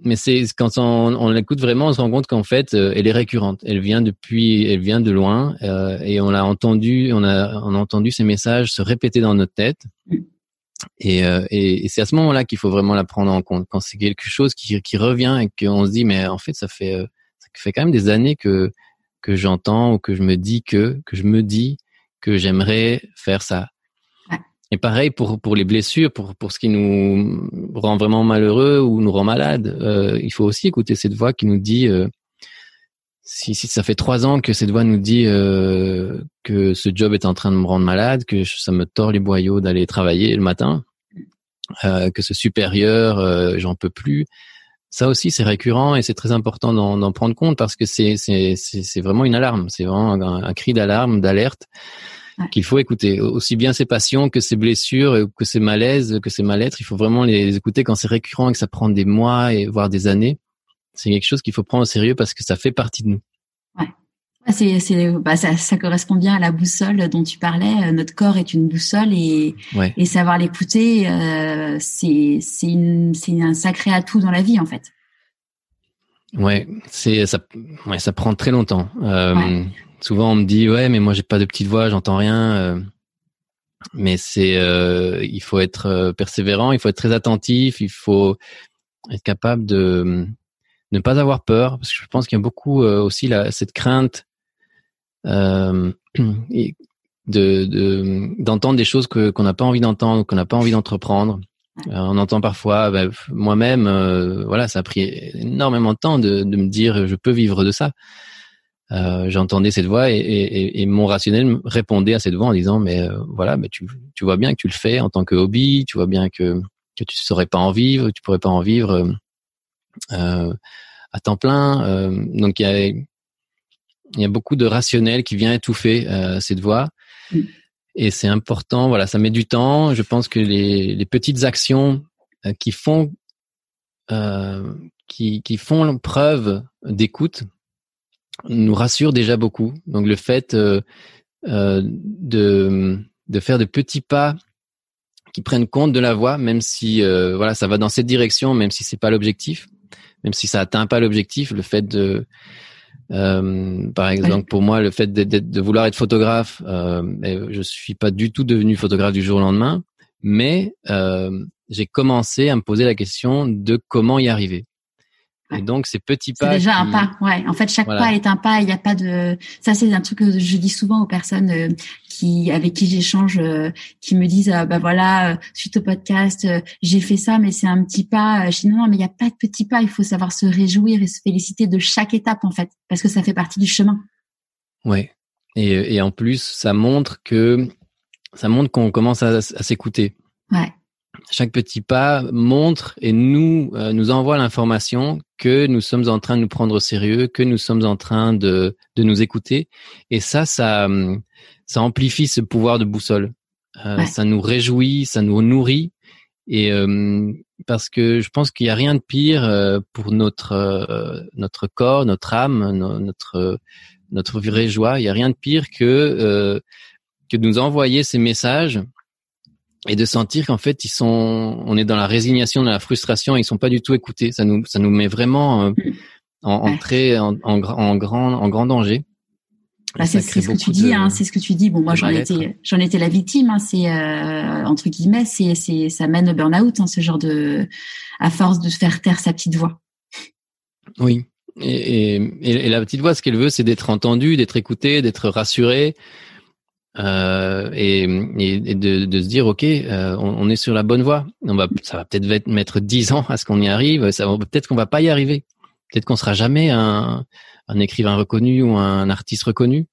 mais c'est quand on, l'écoute vraiment, on se rend compte qu'en fait, euh, elle est récurrente. Elle vient depuis, elle vient de loin, euh, et on l'a entendu, on a, on a entendu ces messages se répéter dans notre tête. Et, euh, et c'est à ce moment-là qu'il faut vraiment la prendre en compte. Quand c'est quelque chose qui, qui revient et qu'on se dit, mais en fait, ça fait, euh, ça fait quand même des années que que j'entends ou que je me dis que que je me dis que j'aimerais faire ça. Et pareil pour pour les blessures, pour pour ce qui nous rend vraiment malheureux ou nous rend malade, euh, il faut aussi écouter cette voix qui nous dit euh, si si ça fait trois ans que cette voix nous dit euh, que ce job est en train de me rendre malade, que ça me tord les boyaux d'aller travailler le matin, euh, que ce supérieur euh, j'en peux plus. Ça aussi c'est récurrent et c'est très important d'en prendre compte parce que c'est c'est c'est vraiment une alarme, c'est vraiment un, un cri d'alarme, d'alerte qu'il faut écouter. Aussi bien ses passions que ses blessures, que ses malaises, que ses mal-être. Il faut vraiment les écouter quand c'est récurrent et que ça prend des mois et voire des années. C'est quelque chose qu'il faut prendre au sérieux parce que ça fait partie de nous. Ouais. C'est, c'est, bah, ça, ça, correspond bien à la boussole dont tu parlais. Euh, notre corps est une boussole et, et savoir l'écouter, euh, c'est, c'est, une, c'est un sacré atout dans la vie en fait. Ouais, c'est ça. Ouais, ça prend très longtemps. Euh, Souvent, on me dit ouais, mais moi j'ai pas de petite voix, j'entends rien. Euh. mais c'est, euh, il faut être euh, persévérant, il faut être très attentif, il faut être capable de ne pas avoir peur, parce que je pense qu'il y a beaucoup aussi cette crainte de d'entendre des choses que qu'on n'a pas envie d'entendre, qu'on n'a pas envie d'entreprendre. on entend parfois, ben, moi-même, voilà, ça a pris énormément de temps de me dire je peux vivre de ça. Euh, j'entendais cette voix et, et, et, mon rationnel répondait à cette voix en disant mais euh, voilà mais tu, tu vois bien que tu le fais en tant que hobby tu vois bien que que tu saurais pas en vivre, tu pourrais pas en vivre à temps plein. donc il y a il y a beaucoup de rationnel qui vient étouffer cette voix. Mm. Et c'est important, voilà, ça met du temps. Je pense que les, les petites actions qui font euh, qui, qui font preuve d'écoute nous rassurent déjà beaucoup. Donc le fait euh, euh, de, de faire de petits pas qui prennent compte de la voix, même si euh, voilà ça va dans cette direction, même si c'est pas l'objectif, même si ça atteint pas l'objectif, le fait de euh, par exemple, pour moi, le fait de, de, vouloir être photographe, euh, je suis pas du tout devenu photographe du jour au lendemain, mais euh, j'ai commencé à me poser la question de comment y arriver. Et donc ces petits pas. C'est déjà un pas, ouais. En fait, chaque pas est un pas. Il n'y a pas de. Ça, c'est un truc que je dis souvent aux personnes euh, qui avec qui j'échange, euh, qui me disent, bah voilà, suite au podcast, j'ai fait ça, mais c'est un petit pas. Je dis non, non, mais il n'y a pas de petit pas. Il faut savoir se réjouir et se féliciter de chaque étape, en fait, parce que ça fait partie du chemin. Ouais. Et, et en plus, ça montre que ça montre qu'on commence à, à s'écouter. Ouais chaque petit pas montre et nous euh, nous envoie l'information que nous sommes en train de nous prendre au sérieux, que nous sommes en train de de nous écouter. Et ça, ça ça amplifie ce pouvoir de boussole. Euh, ça nous réjouit, ça nous nourrit. Et euh, parce que je pense qu'il n'y a rien de pire pour notre notre corps, notre âme, notre notre vraie joie. Il n'y a rien de pire que que de nous envoyer ces messages et de sentir qu'en fait ils sont on est dans la résignation dans la frustration ils sont pas du tout écoutés ça nous ça nous met vraiment euh, en, en, très en, en, grand en grand danger bah, c'est ce que tu dis, hein, c'est ce que tu dis. Bon, moi j'en étais, j'en étais la victime. Hein, c'est euh, entre guillemets, c'est, c'est, ça mène au burn-out, hein, ce genre de, à force de faire taire sa petite voix. Oui, et, et, et la petite voix, ce qu'elle veut, c'est d'être entendue, d'être écoutée, d'être rassurée, euh, et, et de, de, se dire ok euh, on, on, est sur la bonne voie. On va ça va peut-être mettre dix ans à ce qu'on y arrive. Ça peut-être qu'on va pas y arriver. Peut-être qu'on sera jamais un, un, écrivain reconnu ou un artiste reconnu.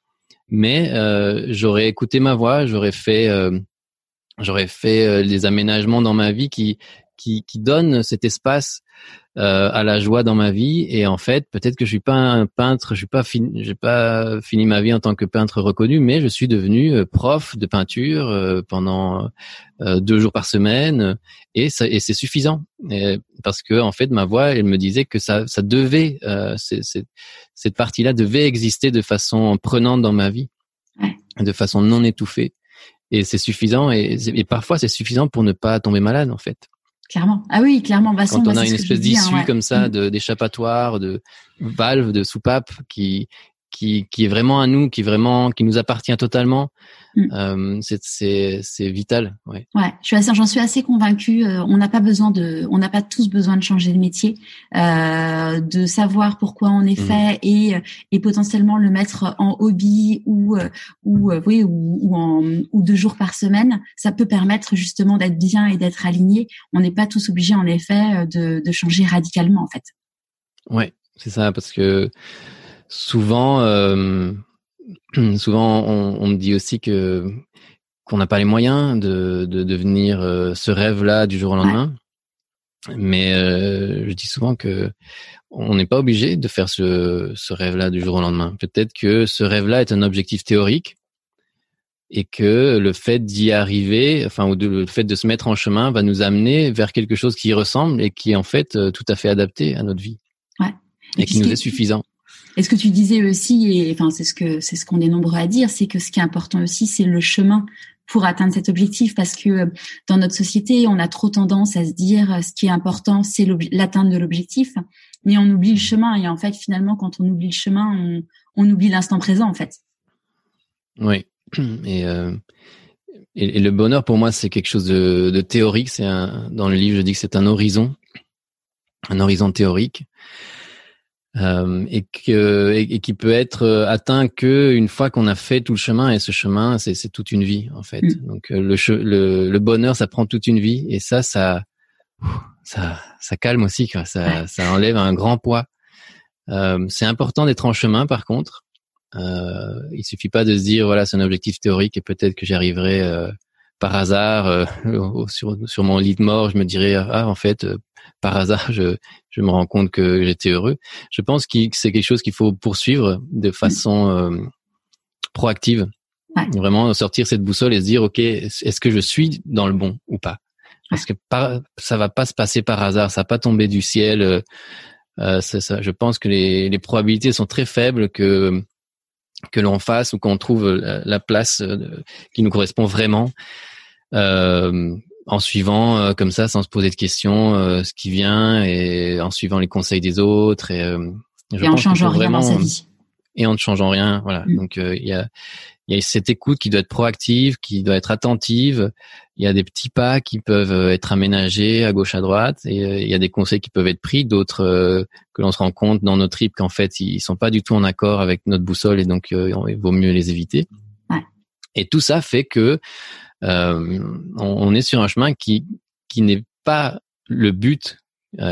Mais euh, j'aurais écouté ma voix. J'aurais fait euh, j'aurais fait des aménagements dans ma vie qui qui, qui donnent cet espace euh, à la joie dans ma vie. Et en fait, peut-être que je suis pas un peintre, je suis pas fini, j'ai pas fini ma vie en tant que peintre reconnu, mais je suis devenu euh, prof de peinture euh, pendant deux jours par semaine, et, ça, et c'est suffisant parce que en fait, ma voix, elle me disait que ça, ça devait, cette partie-là devait exister de façon prenante dans ma vie, de façon non étouffée. Et c'est suffisant, et, et parfois c'est suffisant pour ne pas tomber malade en fait. Clairement. Ah oui, clairement. Quand on a une espèce d'issue hein, comme ça, mm. d'échappatoire, de, valve, de soupape qui qui, qui est vraiment à nous, qui vraiment, qui nous appartient totalement. Mm. Euh, c'est c'est vital. Ouais. Ouais, je suis assez, j'en suis assez convaincue. Euh, on n'a pas besoin de, on n'a pas tous besoin de changer de métier, euh, de savoir pourquoi on est mm. fait et et potentiellement le mettre en hobby ou ou oui ou ou, en, ou deux jours par semaine. Ça peut permettre justement d'être bien et d'être aligné. On n'est pas tous obligés en effet de de changer radicalement en fait. Ouais, c'est ça parce que souvent, euh, souvent on, me dit aussi que qu'on n'a pas les moyens de, de devenir euh, ce rêve-là du jour au lendemain. Mais euh, je dis souvent que on n'est pas obligé de faire ce, ce rêve-là du jour au lendemain. Peut-être que ce rêve-là est un objectif théorique et que le fait d'y arriver, enfin, ou le fait de se mettre en chemin, va nous amener vers quelque chose qui ressemble et qui est en fait tout à fait adapté à notre vie. Ouais. Et, qui nous est suffisant. Et ce que tu disais aussi, et enfin c'est ce que c'est ce qu'on est nombreux à dire, c'est que ce qui est important aussi, c'est le chemin pour atteindre cet objectif, parce que euh, dans notre société, on a trop tendance à se dire euh, ce qui est important, c'est l'atteinte de l'objectif, mais on oublie le chemin. Et en fait, finalement, quand on oublie le chemin, on, oublie l'instant présent, en fait. Oui. Et, euh, et, le bonheur pour moi, c'est quelque chose de, de théorique. C'est dans le livre, je dis que c'est un horizon, un horizon théorique. Euh, et, que, et, qui peut être euh, atteint que une fois qu'on a fait tout le chemin. Et ce chemin c'est, c'est toute une vie en fait. Mm. donc euh, le, le, le bonheur ça prend toute une vie. Et ça ça ça ça calme aussi quoi. Ça ça enlève un grand poids. Euh, c'est important d'être en chemin par contre. Euh, il suffit pas de se dire voilà c'est un objectif théorique et peut-être que j'y arriverai par hasard sur, sur mon lit de mort, je me dirais ah en fait par hasard je, je me rends compte que j'étais heureux. Je pense que c'est quelque chose qu'il faut poursuivre de façon proactive. Vraiment sortir cette boussole et se dire ok est-ce que je suis dans le bon ou pas? Parce que ça va pas se passer par hasard, ça va pas tomber du ciel. Euh, euh ça, je pense que les, les, probabilités sont très faibles que que l'on fasse ou qu'on trouve la, place euh, qui nous correspond vraiment euh, en suivant euh, comme ça, sans se poser de questions, ce qui vient et en suivant les conseils des autres et, et en changeant rien dans sa vie. Et en ne changeant rien, voilà. Mm. Donc il y a il y a cette écoute qui doit être proactive, qui doit être attentive. Il y a des petits pas qui peuvent euh, être aménagés à gauche à droite, et euh, il y a des conseils qui peuvent être pris, d'autres euh, que l'on se rend compte dans nos tripes qu'en fait ils sont pas du tout en accord avec notre boussole et donc il vaut mieux les éviter. Et tout ça fait que on, est sur un chemin qui qui n'est pas le but,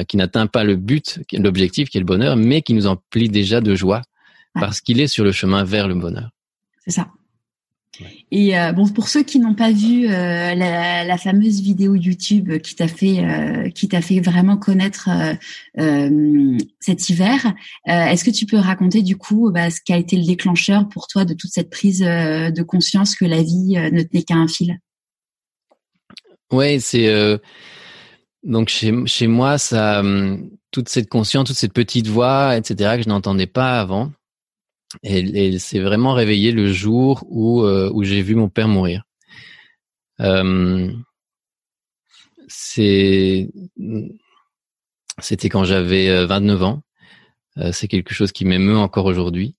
qui n'atteint pas le but, l'objectif qui est le bonheur, mais qui nous emplit déjà de joie parce qu'il est sur le chemin vers le bonheur. C'est ça. Et euh, bon, pour ceux qui n'ont pas vu euh, la, la, fameuse vidéo YouTube qui t'a fait, euh, qui t'a fait vraiment connaître cet hiver, est-ce que tu peux raconter du coup bah, ce qui a été le déclencheur pour toi de toute cette prise de conscience que la vie ne tenait qu'à un fil? Ouais, c'est donc chez chez moi ça, hum, toute cette conscience, toute cette petite voix, etc. que je n'entendais pas avant et, s'est vraiment réveillé le jour où, euh, j'ai vu mon père mourir. Euh, c'était quand j'avais 29 euh, ans. C'est quelque chose qui m'émeut encore aujourd'hui.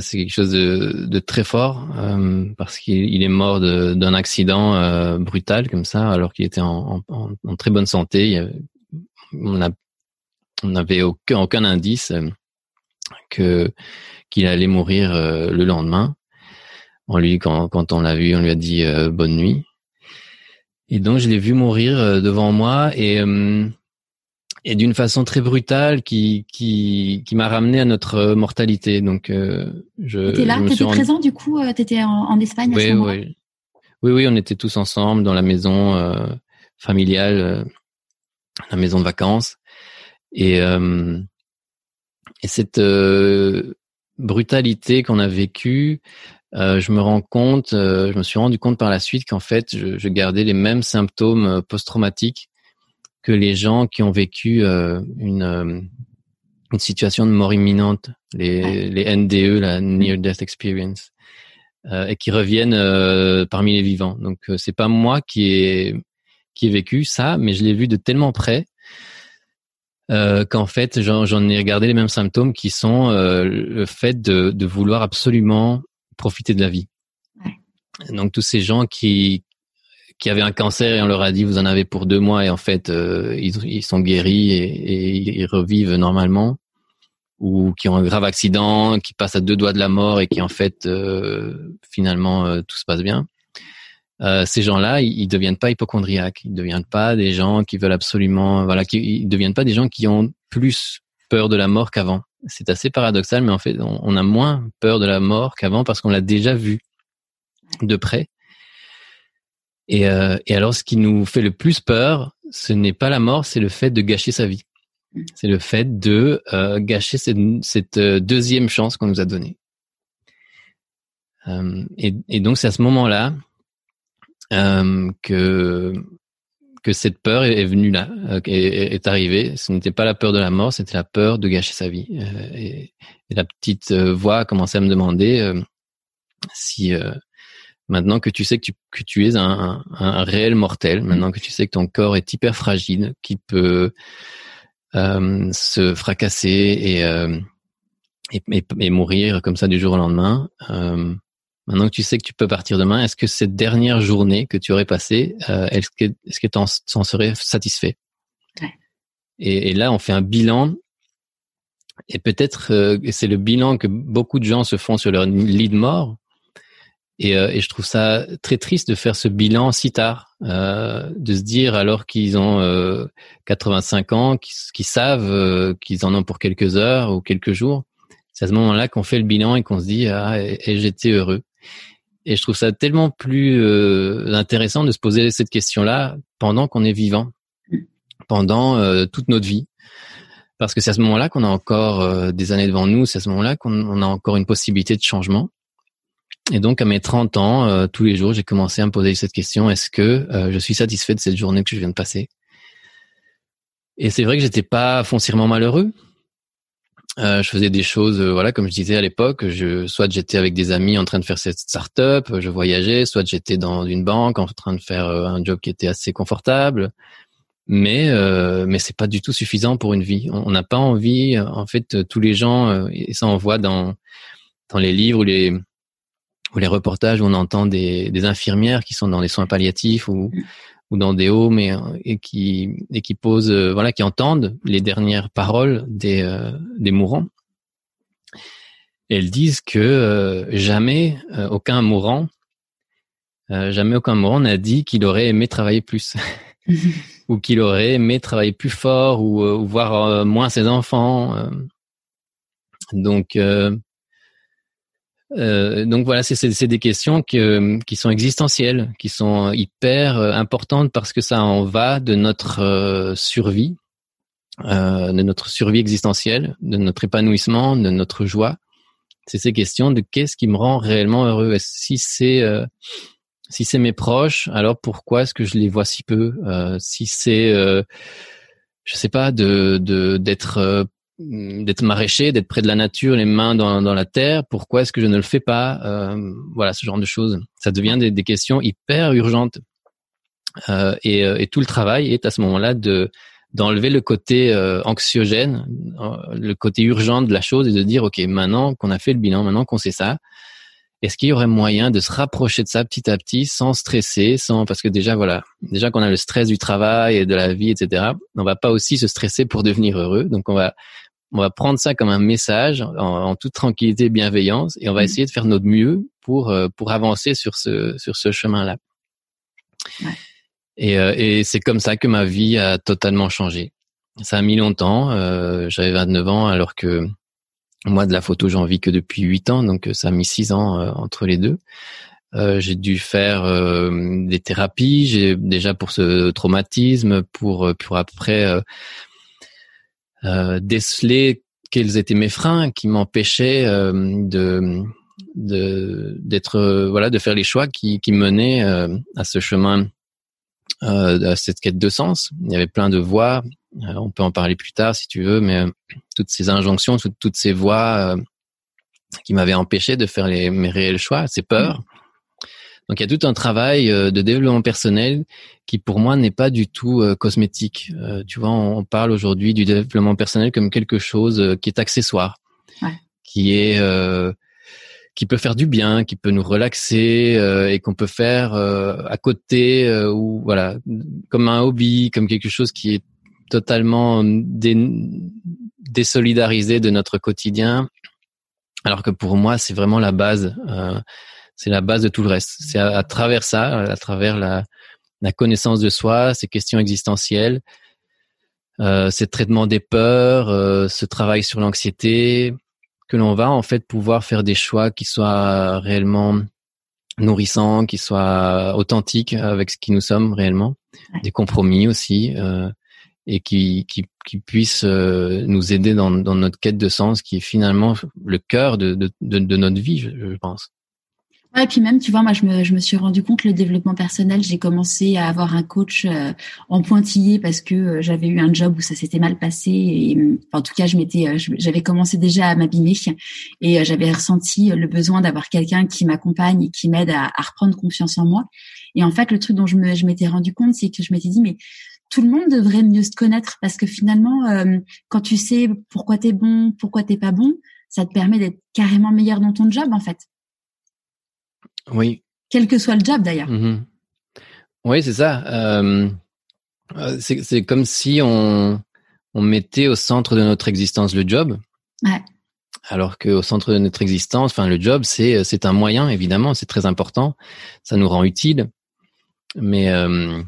C'est quelque chose de, très fort parce qu'il est mort d'un accident brutal comme ça, alors qu'il était en, très bonne santé. on n'avait aucun indice que qu'il allait mourir euh, le lendemain. On lui, quand, quand on l'a vu, on lui a dit euh, bonne nuit. Et donc je l'ai vu mourir euh, devant moi et et d'une façon très brutale qui qui qui m'a ramené à notre mortalité. Donc je. T'étais là, t'étais présent du coup, t'étais en, en Espagne oui, à ce oui, oui, oui, on était tous ensemble dans la maison familiale, la maison de vacances et et cette brutalité qu'on a vécue, euh, je me rends compte, euh, je me suis rendu compte par la suite qu'en fait, je, je, gardais les mêmes symptômes euh, post-traumatiques que les gens qui ont vécu euh, une, euh, une situation de mort imminente, les, les NDE, la Near Death Experience, et qui reviennent parmi les vivants. Donc, c'est pas moi qui ai qui ai vécu ça, mais je l'ai vu de tellement près euh, qu'en fait j'en ai regardé les mêmes symptômes qui sont euh, le fait de, de, vouloir absolument profiter de la vie. Ouais. Donc tous ces gens qui qui avaient un cancer et on leur a dit vous en avez pour deux mois et en fait euh, ils, ils, sont guéris et, et, ils revivent normalement ou qui ont un grave accident, qui passent à deux doigts de la mort et qui en fait euh, finalement euh, tout se passe bien. Euh, ces gens-là, ils, ils deviennent pas hypochondriaques, ils deviennent pas des gens qui veulent absolument, voilà, qui, ils deviennent pas des gens qui ont plus peur de la mort qu'avant. C'est assez paradoxal, mais en fait, on, a moins peur de la mort qu'avant parce qu'on l'a déjà vu de près. Et, euh, et alors, ce qui nous fait le plus peur, ce n'est pas la mort, c'est le fait de gâcher sa vie. C'est le fait de euh, gâcher cette, cette euh, deuxième chance qu'on nous a donnée. Euh, et, et donc, c'est à ce moment-là que que cette peur est, venue là, euh, est, est, arrivée. Ce n'était pas la peur de la mort, c'était la peur de gâcher sa vie. Euh, et, et, la petite voix a commencé à me demander si maintenant que tu sais que tu, que tu es un, un, réel mortel, mmh. maintenant que tu sais que ton corps est hyper fragile, qui peut euh, se fracasser et, euh, et, et, mourir comme ça du jour au lendemain, euh, Maintenant que tu sais que tu peux partir demain, est-ce que cette dernière journée que tu aurais passée, euh, est-ce que est-ce que tu en, serais satisfait? Ouais. et, et, là, on fait un bilan. Et peut-être euh, c'est le bilan que beaucoup de gens se font sur leur lit de mort. Et, euh, et je trouve ça très triste de faire ce bilan si tard, euh, de se dire alors qu'ils ont 85 euh, ans, qu'ils savent qu'ils en ont pour quelques heures ou quelques jours. C'est à ce moment-là qu'on fait le bilan et qu'on se dit ah et, et j'étais heureux. Et je trouve ça tellement plus euh, intéressant de se poser cette question-là pendant qu'on est vivant, pendant euh, toute notre vie. Parce que c'est à ce moment-là qu'on a encore euh, des années devant nous, c'est à ce moment-là qu'on a encore une possibilité de changement. Et donc, à mes 30 ans, tous les jours, j'ai commencé à me poser cette question, est-ce que je suis satisfait de cette journée que je viens de passer? Et c'est vrai que j'étais pas foncièrement malheureux, euh, je faisais des choses, euh, voilà, comme je disais à l'époque, je, soit j'étais avec des amis en train de faire cette start-up, je voyageais, soit j'étais dans une banque en train de faire euh, un job qui était assez confortable, mais mais c'est pas du tout suffisant pour une vie. On n'a pas envie, en fait, tous les gens, et ça on voit dans dans les livres ou les ou les reportages où on entend des, des infirmières qui sont dans les soins palliatifs ou ou dans des homes et, et qui et qui posent euh, voilà qui entendent les dernières paroles des euh, des mourants. Elles disent que euh, jamais aucun mourant jamais aucun mourant n'a dit qu'il aurait aimé travailler plus ou qu'il aurait aimé travailler plus fort ou, ou voir moins ses enfants donc euh, donc voilà, c'est des questions qui sont existentielles, qui sont hyper euh, importantes parce que ça en va de notre euh, survie, de notre survie existentielle, de notre épanouissement, de notre joie. C'est ces questions de qu'est-ce qui me rend réellement heureux. Si c'est si c'est mes proches, alors pourquoi est-ce que je les vois si peu? Si c'est je sais pas de d'être Mm, d'être maraîcher, d'être près de la nature, les mains dans, dans la terre. Pourquoi est-ce que je ne le fais pas euh, Voilà, ce genre de choses. Ça devient des, des questions hyper urgentes. Euh, et, euh, et, tout le travail est à ce moment-là de d'enlever le côté euh, anxiogène, euh, le côté urgent de la chose et de dire ok maintenant qu'on a fait le bilan, maintenant qu'on sait ça, est-ce qu'il y aurait moyen de se rapprocher de ça petit à petit sans stresser, sans parce que déjà voilà, déjà qu'on a le stress du travail et de la vie, etc. On va pas aussi se stresser pour devenir heureux, donc on va on va prendre ça comme un message en, toute tranquillité et bienveillance et on va mmh. essayer de faire notre mieux pour euh, pour avancer sur ce sur ce chemin-là. Et, euh, et c'est comme ça que ma vie a totalement changé. Ça a mis longtemps. Euh, J'avais 29 ans alors que moi de la photo j'en vis que depuis 8 ans, donc ça a mis 6 ans euh, entre les deux. Euh, j'ai dû faire des thérapies, j'ai déjà pour ce traumatisme, pour pour après euh, déceler quels étaient mes freins qui m'empêchaient euh, de d'être euh, voilà de faire les choix qui, qui menaient à ce chemin à cette quête de sens. Il y avait plein de voies on peut en parler plus tard si tu veux mais toutes ces injonctions toutes, toutes ces voies qui m'avaient empêché de faire les, mes réels choix ces peurs donc il y a tout un travail euh, de développement personnel qui pour moi n'est pas du tout euh, cosmétique. Euh, tu vois, on, parle aujourd'hui du développement personnel comme quelque chose qui est accessoire, qui est qui peut faire du bien, qui peut nous relaxer et qu'on peut faire à côté ou voilà comme un hobby, comme quelque chose qui est totalement désolidarisé de notre quotidien. Alors que pour moi, c'est vraiment la base c'est la base de tout le reste. C'est à, travers ça, à travers la, la, connaissance de soi, ces questions existentielles, euh, ces traitements des peurs, euh, ce travail sur l'anxiété, que l'on va en fait pouvoir faire des choix qui soient réellement nourrissants, qui soient authentiques avec ce qui nous sommes réellement, des compromis aussi, euh, et qui, qui, qui puissent euh, nous aider dans, dans, notre quête de sens, qui est finalement le cœur de, de, de, de notre vie, je, je pense. Ouais, et puis même, tu vois, moi, je me, je me suis rendu compte le développement personnel. J'ai commencé à avoir un coach euh, en pointillé parce que euh, j'avais eu un job où ça s'était mal passé. Et en tout cas, je m'étais, euh, j'avais commencé déjà à m'abîmer et j'avais ressenti le besoin d'avoir quelqu'un qui m'accompagne et qui m'aide à, à, reprendre confiance en moi. Et en fait, le truc dont je me, je m'étais rendu compte, c'est que je m'étais dit, mais tout le monde devrait mieux se connaître parce que finalement, quand tu sais pourquoi t'es bon, pourquoi t'es pas bon, ça te permet d'être carrément meilleur dans ton job, en fait. Oui. Quel que soit le job d'ailleurs. Mm-hmm. Oui, c'est ça. Euh, euh c'est comme si on, on mettait au centre de notre existence le job. Ouais. Alors qu'au centre de notre existence, enfin le job, c'est c'est un moyen évidemment, c'est très important, ça nous rend utile, mais euh,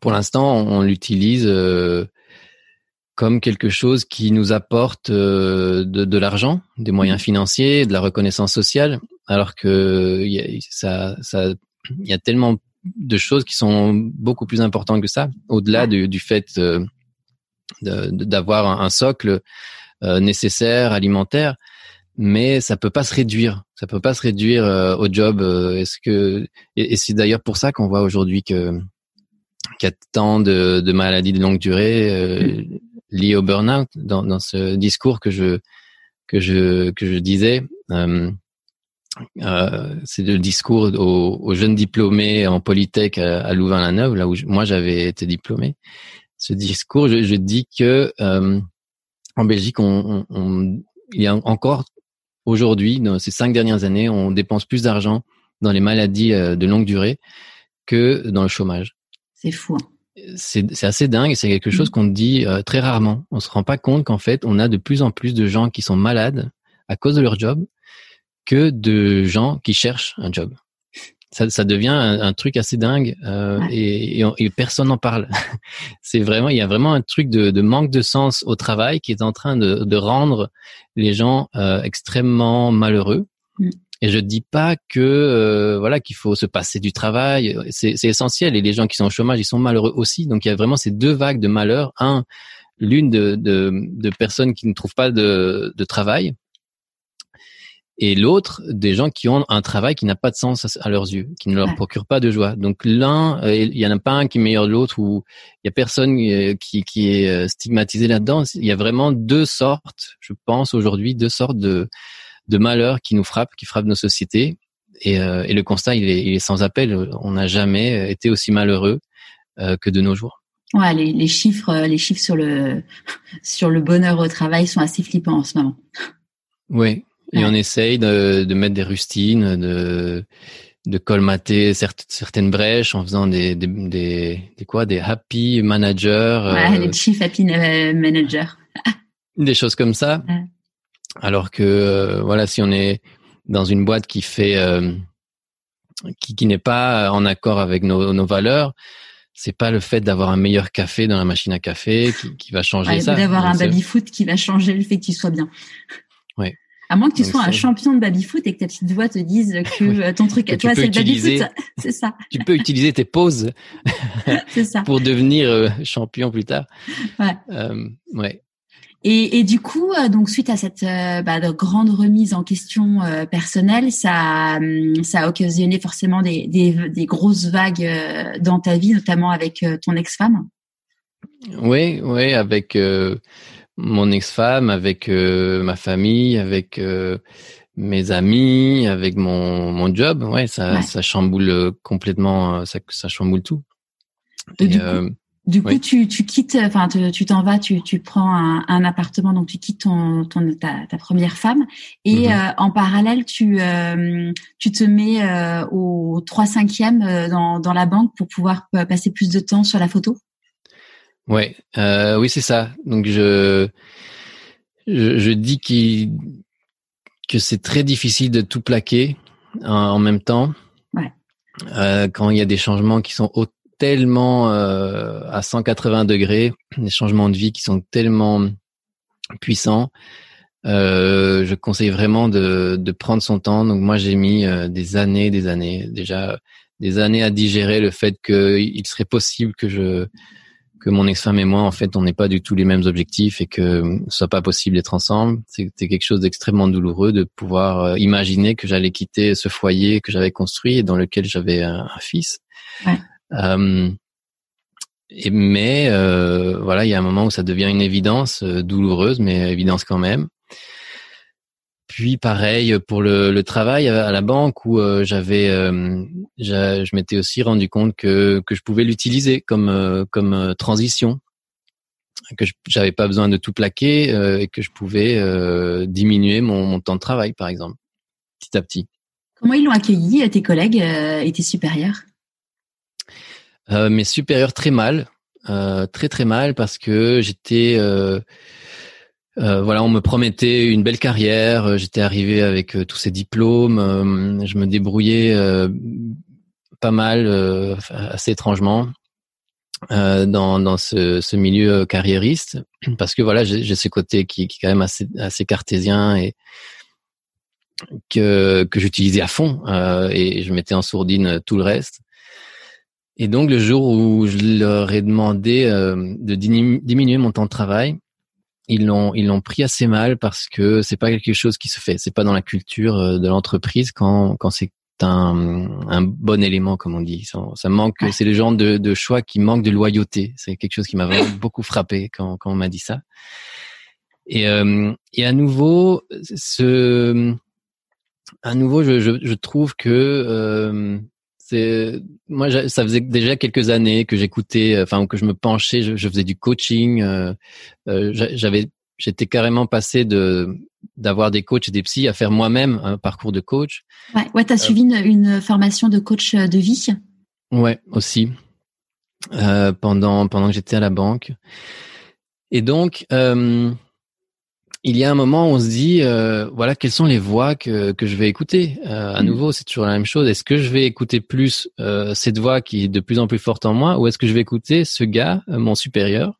pour l'instant, on, l'utilise euh, comme quelque chose qui nous apporte euh, de, de l'argent, des moyens financiers, de la reconnaissance sociale, alors que y a, ça, ça, il y a tellement de choses qui sont beaucoup plus importantes que ça, au-delà du, du, fait euh, d'avoir un, socle euh, nécessaire alimentaire. Mais ça peut pas se réduire. Ça peut pas se réduire euh, au job. Est-ce que et, c'est d'ailleurs pour ça qu'on voit aujourd'hui que qu'il y a tant de, de, maladies de longue durée liées au burn-out dans, dans ce discours que je que je que je disais. Euh, euh, c'est le discours aux, jeunes diplômés en polytech à, Louvain-la-Neuve, là où moi j'avais été diplômé. Ce discours, je, je dis que euh, en Belgique, on, on, il y a encore aujourd'hui, dans ces cinq dernières années, on dépense plus d'argent dans les maladies euh, de longue durée que dans le chômage. C'est fou. C'est assez dingue. C'est quelque chose mmh. qu'on dit euh, très rarement. On se rend pas compte qu'en fait, on a de plus en plus de gens qui sont malades à cause de leur job que de gens qui cherchent un job. Ça, ça devient un, truc assez dingue euh, et, et, personne n'en parle. c'est vraiment, il y a vraiment un truc de, de, manque de sens au travail qui est en train de, de rendre les gens euh, extrêmement malheureux. Et je dis pas que euh, voilà qu'il faut se passer du travail, c'est essentiel. Et les gens qui sont au chômage, ils sont malheureux aussi. Donc il y a vraiment ces deux vagues de malheur. Un, l'une de, de, de, personnes qui ne trouvent pas de, de travail et l'autre des gens qui ont un travail qui n'a pas de sens à, leurs yeux, qui ne leur procure pas de joie. Donc l'un, euh, il y en a pas un qui est meilleur que l'autre ou il y a personne euh, qui, qui est euh, stigmatisé là-dedans. Il y a vraiment deux sortes, je pense aujourd'hui, deux sortes de, de malheurs qui nous frappent, qui frappent nos sociétés. Et, et le constat, il est, il est sans appel. On n'a jamais été aussi malheureux que de nos jours. Ouais, les, les chiffres, les chiffres sur le sur le bonheur au travail sont assez flippants en ce moment. Oui, et on essaye de, de, mettre des rustines, de, de colmater certaines brèches en faisant des, des, des, quoi, des happy managers. Ouais, euh, les chief happy managers. des choses comme ça. Alors que, euh, voilà, si on est dans une boîte qui fait, euh, qui, qui n'est pas en accord avec nos, nos valeurs, c'est pas le fait d'avoir un meilleur café dans la machine à café qui, qui va changer ouais, ça. D'avoir un baby foot qui va changer le fait que tu sois bien. Oui. À moins que tu sois un champion de baby-foot et que ta petite voix te dise que euh, ton truc à toi, c'est le baby-foot. C'est ça. tu peux utiliser tes pauses ça. pour devenir champion plus tard. Ouais. Euh, ouais. Et, et, du coup, euh, donc suite à cette bah, grande remise en question personnelle, ça, hum, ça a occasionné forcément des, des, des grosses vagues dans ta vie, notamment avec ton ex-femme. Oui, oui, avec mon ex-femme, avec euh, ma famille, avec euh, mes amis, avec mon, mon job. Ouais, ça, ça chamboule euh, complètement, ça, ça chamboule tout. Et, du coup, du coup tu, tu quittes, enfin, tu t'en vas, tu, tu prends un, un, appartement, donc tu quittes ton, ton ta, ta première femme, et mhm. en parallèle, tu, tu te mets au 3 5 dans, dans la banque pour pouvoir passer plus de temps sur la photo? Ouais, euh, oui, c'est ça. Donc je je, je dis qu que c'est très difficile de tout plaquer en, même temps. Ouais. Euh, quand il y a des changements qui sont tellement euh, à 180 degrés, des changements de vie qui sont tellement puissants, euh, je conseille vraiment de, de prendre son temps. Donc moi j'ai mis euh, des années, des années, déjà des années à digérer le fait qu'il serait possible que je que mon ex-femme et moi, en fait, on n'est pas du tout les mêmes objectifs et que ce soit pas possible d'être ensemble. C'était quelque chose d'extrêmement douloureux de pouvoir euh, imaginer que j'allais quitter ce foyer que j'avais construit et dans lequel j'avais un, fils. Ouais. Euh, et, mais euh, voilà, il y a un moment où ça devient une évidence euh, douloureuse, mais évidence quand même. Puis pareil pour le, le travail à la banque où euh, j'avais, euh, je m'étais aussi rendu compte que que je pouvais l'utiliser comme euh, comme transition, que j'avais pas besoin de tout plaquer et que je pouvais diminuer mon, mon, temps de travail par exemple, petit à petit. Comment ils l'ont accueilli tes collègues et tes supérieurs? Mes supérieurs très mal, très très mal parce que j'étais euh, voilà, on me promettait une belle carrière. Euh, j'étais arrivé avec euh, tous ces diplômes. je me débrouillais pas mal, assez étrangement, dans, dans ce, milieu carriériste, parce que voilà, j'ai ce côté qui, qui est quand même assez, assez cartésien et que que j'utilisais à fond et je mettais en sourdine tout le reste. Et donc le jour où je leur ai demandé de diminuer mon temps de travail, ils l'ont ils l'ont pris assez mal parce que c'est pas quelque chose qui se fait, c'est pas dans la culture de l'entreprise quand quand c'est un, un bon élément, comme on dit. Ça, ça manque, c'est le genre de, de, choix qui manque de loyauté. C'est quelque chose qui m'a vraiment beaucoup frappé quand, quand on m'a dit ça. Et, euh, et à nouveau, ce, à nouveau, je, je, je trouve que euh, c'est moi, ça faisait déjà quelques années que j'écoutais, enfin que je me penchais, je, je faisais du coaching. Euh, euh j'avais j'étais carrément passé de d'avoir des coachs et des psys à faire moi-même un parcours de coach. Ouais, ouais tu as euh, suivi une, une, formation de coach euh, de vie? Ouais, aussi. Euh, pendant pendant que j'étais à la banque. Et donc euh, il y a un moment où on se dit euh, voilà quelles sont les voix que que je vais écouter. à mm. nouveau, c'est toujours la même chose. Est-ce que je vais écouter plus cette voix qui est de plus en plus forte en moi ou est-ce que je vais écouter ce gars, mon supérieur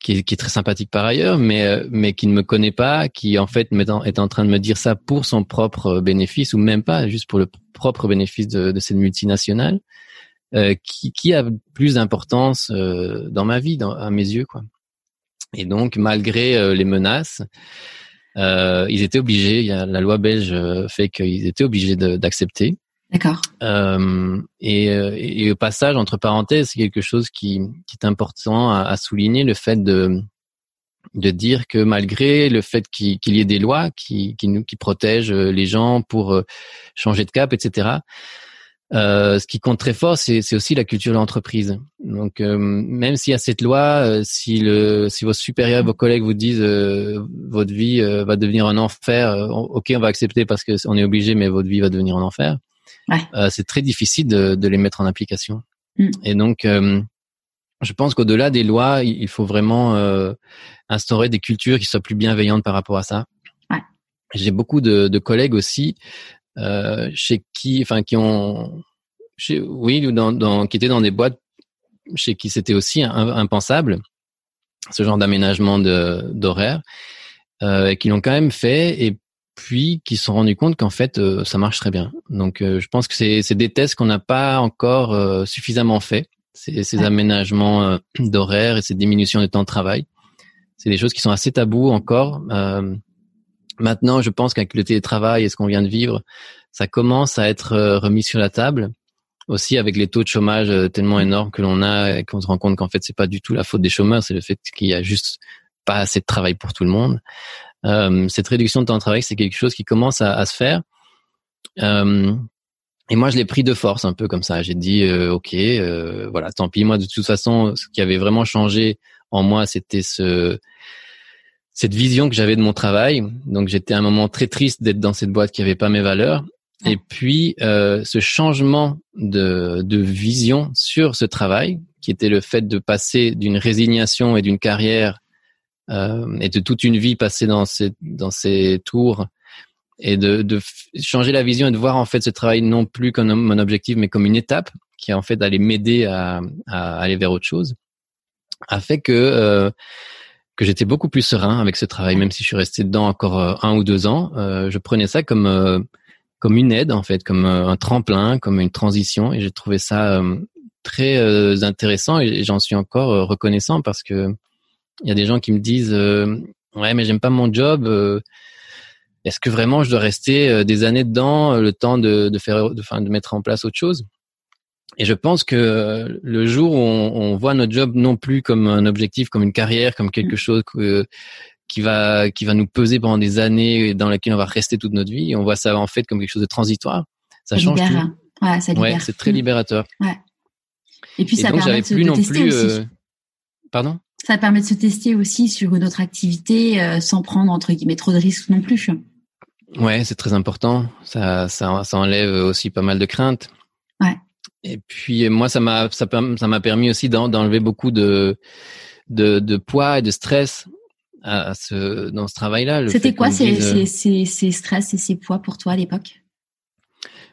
qui est, qui est, très sympathique par ailleurs, mais euh, mais qui ne me connaît pas, qui en fait est en train de me dire ça pour son propre bénéfice ou même pas, juste pour le propre bénéfice de, de cette multinationale, euh, qui, qui a plus d'importance euh, dans ma vie, dans, à mes yeux, quoi. Et donc, malgré euh, les menaces, ils étaient obligés. La loi belge fait qu'ils étaient obligés d'accepter. D'accord. Euh, et, euh, et, au passage, entre parenthèses, c'est quelque chose qui, qui est important à, à, souligner, le fait de de dire que malgré le fait qu'il y ait des lois qui, qui nous qui protègent euh, les gens pour euh, changer de cap, etc. Euh, ce qui compte très fort, c'est aussi la culture de l'entreprise. Donc, euh, même s'il y a cette loi, si le si vos supérieurs, vos collègues vous disent votre vie va devenir un enfer, ok, on va accepter parce que on est obligé, mais votre vie va devenir un enfer euh, c'est très difficile de, de, les mettre en application. Mm. Et donc, euh, je pense qu'au-delà des lois, il faut vraiment euh, instaurer des cultures qui soient plus bienveillantes par rapport à ça. Ouais. J'ai beaucoup de, de, collègues aussi euh, chez qui, enfin, qui ont, chez, oui, dans, dans, qui étaient dans des boîtes chez qui c'était aussi impensable ce genre d'aménagement d'horaire, euh, qui l'ont quand même fait et puis qui se sont rendus compte qu'en fait euh, ça marche très bien. Donc euh, je pense que c'est des tests qu'on n'a pas encore euh, suffisamment fait, ces, ces aménagements d'horaire et ces diminutions de temps de travail. C'est des choses qui sont assez tabous encore. Maintenant, je pense qu'avec le télétravail et ce qu'on vient de vivre, ça commence à être remis sur la table. Aussi avec les taux de chômage tellement énormes que l'on a, et qu'on se rend compte qu'en fait c'est pas du tout la faute des chômeurs, c'est le fait qu'il y a juste pas assez de travail pour tout le monde. Euh, cette réduction de temps de travail, c'est quelque chose qui commence à, à se faire. Euh, et moi, je l'ai pris de force, un peu comme ça. J'ai dit, euh, ok, euh, voilà, tant pis. Moi, de toute façon, ce qui avait vraiment changé en moi, c'était ce cette vision que j'avais de mon travail. Donc, j'étais à un moment très triste d'être dans cette boîte qui avait pas mes valeurs. Et puis, euh, ce changement de, de vision sur ce travail, qui était le fait de passer d'une résignation et d'une carrière euh, et de toute une vie passée dans ces dans ces tours et de, de changer la vision et de voir en fait ce travail non plus comme mon objectif mais comme une étape qui en fait d'aller m'aider à, à, aller vers autre chose a fait que euh, que j'étais beaucoup plus serein avec ce travail même si je suis resté dedans encore euh, un ou deux ans euh, je prenais ça comme euh, comme une aide en fait comme un tremplin comme une transition et j'ai trouvé ça très intéressant et j'en suis encore reconnaissant parce que il y a des gens qui me disent ouais mais j'aime pas mon job. Est-ce que vraiment je dois rester des années dedans, le temps de, de faire, de, de mettre en place autre chose? Et je pense que le jour où on, on, voit notre job non plus comme un objectif, comme une carrière, comme quelque mm. chose que, qui va qui va nous peser pendant des années et dans laquelle on va rester toute notre vie, on voit ça en fait comme quelque chose de transitoire. Ça, change tout. Ouais, ça ouais, c'est très libérateur. Ouais. Et puis ça permet de, plus non plus, aussi. Pardon? Ça permet de se tester aussi sur une autre activité euh, sans prendre entre guillemets trop de risques non plus. Ouais, c'est très important. Ça, ça, ça enlève aussi pas mal de craintes. Ouais. Et puis moi, ça m'a, ça, ça m'a permis aussi d'enlever beaucoup de, de, de poids et de stress à, ce, dans ce travail-là. C'était quoi ces, ces, ces, ces, stress et ces poids pour toi à l'époque?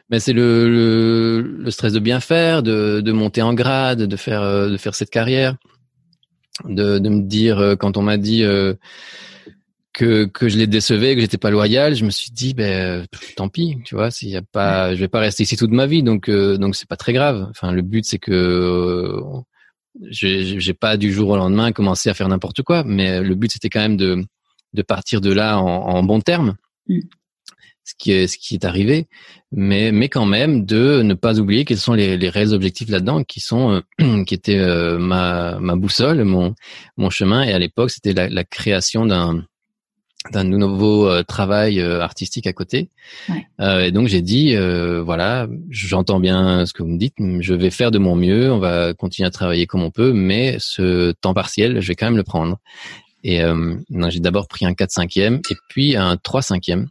Ben c'est le, le, le, stress de bien faire, de, de monter en grade, de faire, euh, de faire cette carrière de, de me dire euh, quand on m'a dit euh, que que je les décevais, que j'étais pas loyal, je me suis dit ben tant pis, tu vois, s'il y a pas, je vais pas rester ici toute ma vie, donc euh, donc c'est pas très grave. Enfin, le but c'est que euh, j'ai pas du jour au lendemain commencé à faire n'importe quoi, mais le but c'était quand même de de partir de là en, en bon terme. Mm. Ce qui est ce qui est arrivé, mais mais quand même de ne pas oublier quels sont les, les réels objectifs là-dedans, qui sont euh, qui étaient ma ma boussole, mon mon chemin, et à l'époque c'était la, la création d'un d'un nouveau euh, travail euh, artistique à côté. Ouais. Euh, et donc j'ai dit, voilà, j'entends bien ce que vous me dites, je vais faire de mon mieux, on va continuer à travailler comme on peut, mais ce temps partiel, je vais quand même le prendre. Et j'ai d'abord pris un 4 5 e et puis un 3 5 e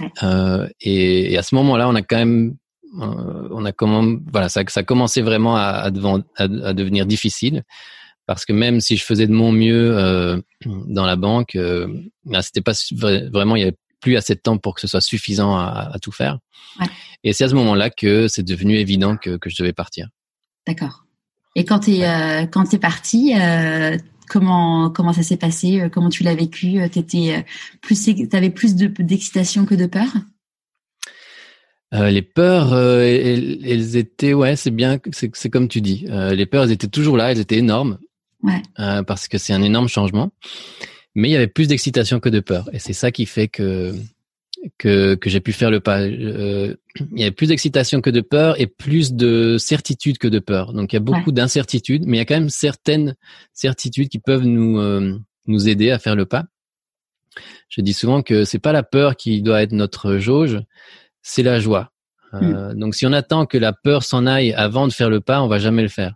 ouais. et, et, à ce moment-là, on a quand même, on a comment, voilà, ça, ça commençait vraiment à, à, à devenir difficile parce que même si je faisais de mon mieux euh, dans la banque, euh, ben, c'était pas vraiment il y avait plus assez de temps pour que ce soit suffisant à, à tout faire. Ouais. Et c'est à ce moment-là que c'est devenu évident que, que je devais partir. D'accord. Et quand tu es euh, quand es parti, euh, comment comment ça s'est passé? Comment tu l'as vécu? T'étais plus t'avais plus d'excitation que de peur? Euh, les peurs, euh, elles, elles, étaient, ouais, c'est bien, c'est comme tu dis. Euh, les peurs, elles étaient toujours là, elles étaient énormes. Ouais. Euh, parce que c'est un énorme changement. Mais il y avait plus d'excitation que de peur. Et c'est ça qui fait que que, que j'ai pu faire le pas. Euh, il y avait plus d'excitation que de peur et plus de certitude que de peur. Donc il y a beaucoup ouais. d'incertitudes, mais il y a quand même certaines certitudes qui peuvent nous euh, nous aider à faire le pas. Je dis souvent que c'est pas la peur qui doit être notre jauge, c'est la joie. Euh, mm. Donc si on attend que la peur s'en aille avant de faire le pas, on va jamais le faire.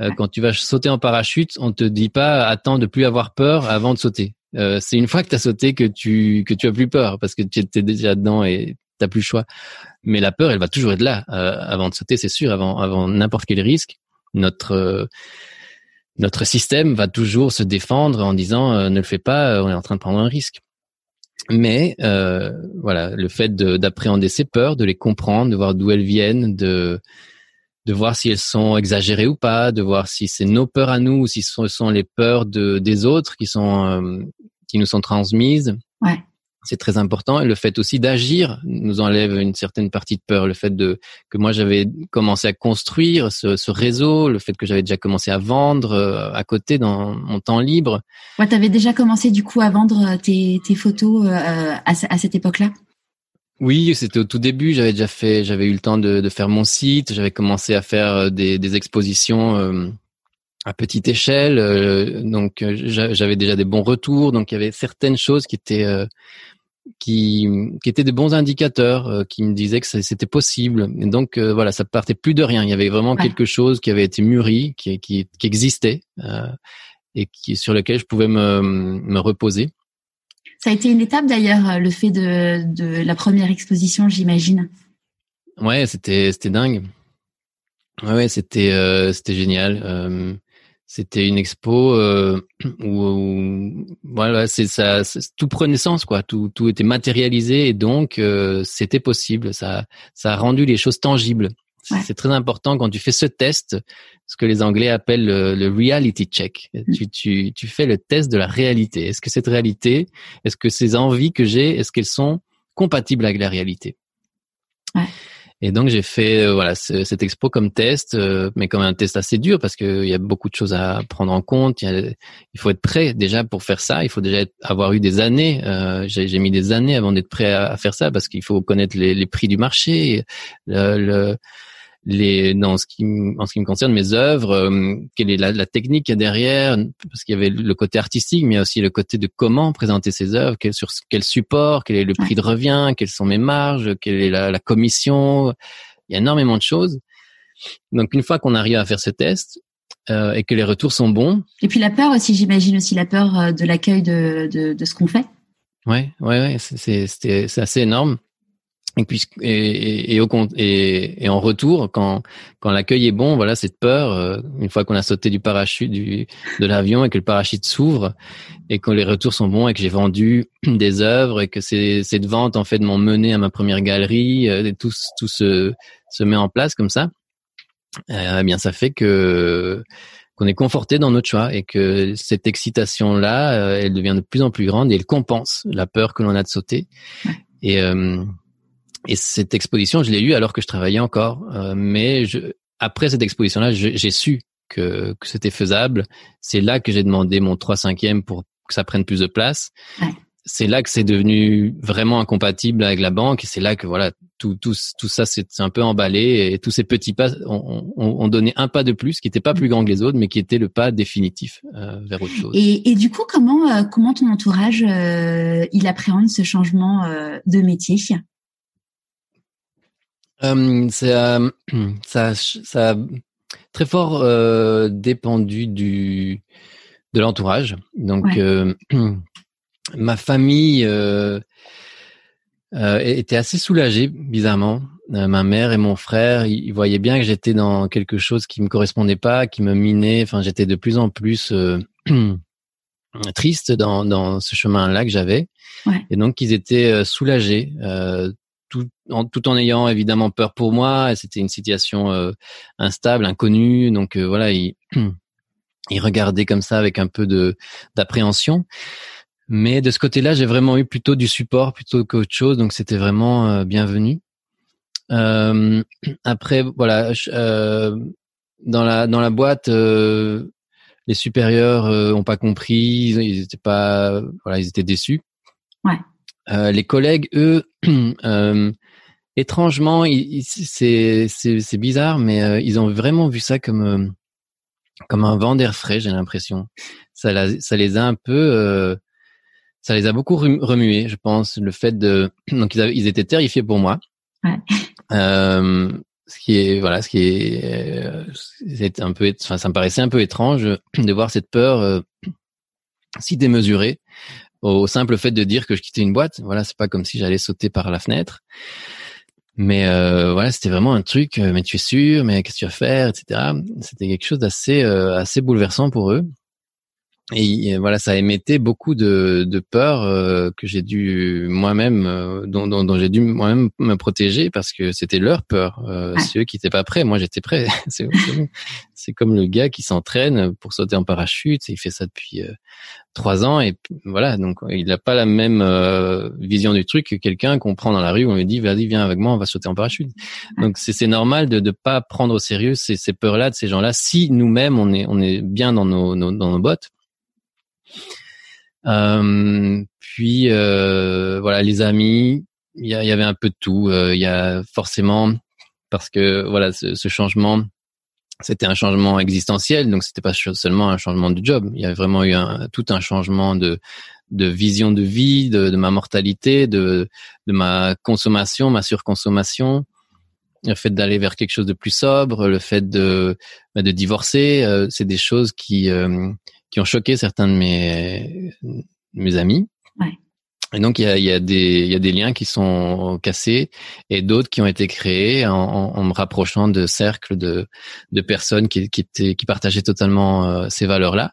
Euh, quand tu vas sauter en parachute, on te dit pas attends de plus avoir peur avant de sauter. Euh, c'est une fois que tu as sauté que tu que tu as plus peur parce que tu étais déjà dedans et t'as plus le choix. Mais la peur, elle va toujours être là euh, avant de sauter, c'est sûr, avant avant n'importe quel risque. Notre euh, notre système va toujours se défendre en disant euh, ne le fais pas, on est en train de prendre un risque. Mais voilà, le fait d'appréhender ces peurs, de les comprendre, de voir d'où elles viennent, de de voir si elles sont exagérées ou pas, de voir si c'est nos peurs à nous ou si ce sont les peurs de, des autres qui sont euh, qui nous sont transmises. Ouais. C'est très important. Et le fait aussi d'agir nous enlève une certaine partie de peur. Le fait de que moi j'avais commencé à construire ce, ce, réseau, le fait que j'avais déjà commencé à vendre euh, à côté dans mon temps libre. Ouais, tu avais déjà commencé du coup à vendre tes, tes photos euh, à, à cette époque-là? Oui, c'était au tout début. J'avais déjà fait, j'avais eu le temps de, de faire mon site. J'avais commencé à faire euh, des, des expositions euh, à petite échelle. Euh, donc, j'avais déjà des bons retours. Donc, il y avait certaines choses qui étaient qui, qui étaient des bons indicateurs, qui me disaient que c'était possible. Et donc, voilà, ça partait plus de rien. Il y avait vraiment ouais. quelque chose qui avait été mûri, qui, qui, qui existait et qui sur lequel je pouvais me, me reposer. Ça a été une étape d'ailleurs, euh, le fait de, la première exposition, j'imagine. Ouais, c'était dingue. Ouais, ouais c'était euh, c'était génial. Euh, c'était une expo où, où, voilà, c'est ça, tout prenait sens quoi. Tout était matérialisé et donc c'était possible. Ça a rendu les choses tangibles. Ouais. C'est très important quand tu fais ce test, ce que les Anglais appellent le, le reality check. Mm. Tu, tu, tu fais le test de la réalité. Est-ce que cette réalité, est-ce que ces envies que j'ai, est-ce qu'elles sont compatibles avec la réalité ouais. Et donc j'ai fait euh, voilà cette expo comme test, euh, mais comme un test assez dur parce qu'il y a beaucoup de choses à prendre en compte. Il, il, faut être prêt déjà pour faire ça. Il faut déjà être, avoir eu des années. Euh, j'ai mis des années avant d'être prêt à, à, faire ça parce qu'il faut connaître les, les, prix du marché, le, le les dans ce qui en ce qui me concerne mes œuvres euh, quelle est la, la technique qu'il y a derrière parce qu'il y avait le côté artistique mais il y a aussi le côté de comment présenter ces œuvres quel sur quel support quel est le prix de revient quelles sont mes marges quelle est la, la commission. Il y a énormément de choses. Donc une fois qu'on arrive à faire ce test euh, et que les retours sont bons. Et puis la peur aussi j'imagine aussi la peur euh, de l'accueil de, de, de ce qu'on fait. Ouais ouais ouais c'est c'est assez énorme et, puis, et, et, au, et, et en retour, quand, quand l'accueil est bon, voilà, cette peur, euh, une fois qu'on a sauté du parachute du, de l'avion et que le parachute s'ouvre et que les retours sont bons et que j'ai vendu des œuvres et que cette vente en fait m'ont mené à ma première galerie, euh, et tout, tout se, se met en place comme ça, euh, eh bien ça fait que qu'on est conforté dans notre choix et que cette excitation là, elle devient de plus en plus grande et elle compense la peur que l'on a de sauter. Et et cette exposition, je l'ai eue alors que je travaillais encore. mais je, après cette exposition-là, j'ai su que, que c'était faisable. C'est là que j'ai demandé mon 3 5 pour que ça prenne plus de place. Ouais c'est là que c'est devenu vraiment incompatible avec la banque et c'est là que voilà tout tout tout ça c'est un peu emballé et tous ces petits pas ont, on, donné un pas de plus qui n'était pas plus grand que les autres mais qui était le pas définitif euh, vers autre chose. Et, et du coup comment euh, comment ton entourage euh, il appréhende ce changement de métier? Ça, ça ça a très fort dépendu du de l'entourage donc ma famille euh, euh, était assez soulagée, bizarrement. Euh, ma mère et mon frère, ils, voyaient bien que j'étais dans quelque chose qui me correspondait pas, qui me minait. Enfin, j'étais de plus en plus triste dans, dans ce chemin-là que j'avais. Ouais. Et donc, ils étaient soulagés, tout en, tout en ayant évidemment peur pour moi. C'était une situation instable, inconnue. Donc voilà, ils, ils regardaient comme ça avec un peu de d'appréhension. Mais de ce côté-là, j'ai vraiment eu plutôt du support plutôt qu'autre chose, donc c'était vraiment euh, bienvenu. Euh, après, voilà, euh, dans la dans la boîte, euh, les supérieurs ont pas compris, ils étaient pas, voilà, ils étaient déçus. Ouais. Les collègues, eux, étrangement, c'est bizarre, mais ils ont vraiment vu ça comme comme un vent d'air frais, j'ai l'impression. Ça, ça les a un peu ça les a beaucoup remués, je pense, le fait de donc ils, ils étaient terrifiés pour moi. Ouais. Euh, ce qui est voilà, ce qui est, euh, c'est un peu, enfin, ça me paraissait un peu étrange de voir cette peur euh, si démesurée au simple fait de dire que je quittais une boîte. Voilà, c'est pas comme si j'allais sauter par la fenêtre. Mais euh, voilà, c'était vraiment un truc. Euh, mais tu es sûr Mais qu'est-ce que tu vas faire, etc. C'était quelque chose d'assez assez bouleversant pour eux et voilà, ça émettait beaucoup de, de peur euh, que j'ai dû moi-même, euh, dont, dont, dont j'ai dû moi-même me protéger parce que c'était leur peur. Euh, C'est eux qui étaient pas prêts. Moi, j'étais prêt. c'est comme le gars qui s'entraîne pour sauter en parachute. Il fait ça depuis euh, trois ans et voilà. Donc, il n'a pas la même vision du truc que quelqu'un qu'on prend dans la rue. Où on lui dit, vas-y, viens avec moi, on va sauter en parachute. Donc, c'est normal de ne pas prendre au sérieux ces, ces peurs-là de ces gens-là. Si nous-mêmes on est on est bien dans nos, nos dans nos bottes euh, puis euh, voilà, les amis, il y, avait un peu de tout. Euh, il y a forcément parce que voilà, ce, changement, c'était un changement existentiel, donc c'était pas seulement un changement de job. Il y a vraiment eu tout un changement de vision de vie, de, ma mortalité, de ma consommation, ma surconsommation le fait d'aller vers quelque chose de plus sobre, le fait de bah, de divorcer, c'est des choses qui qui ont choqué certains de mes mes amis. Ouais. Et donc il y a, y a des y a des liens qui sont cassés et d'autres qui ont été créés en, en, me rapprochant de cercles de de personnes qui qui étaient qui partageaient totalement euh, ces valeurs là.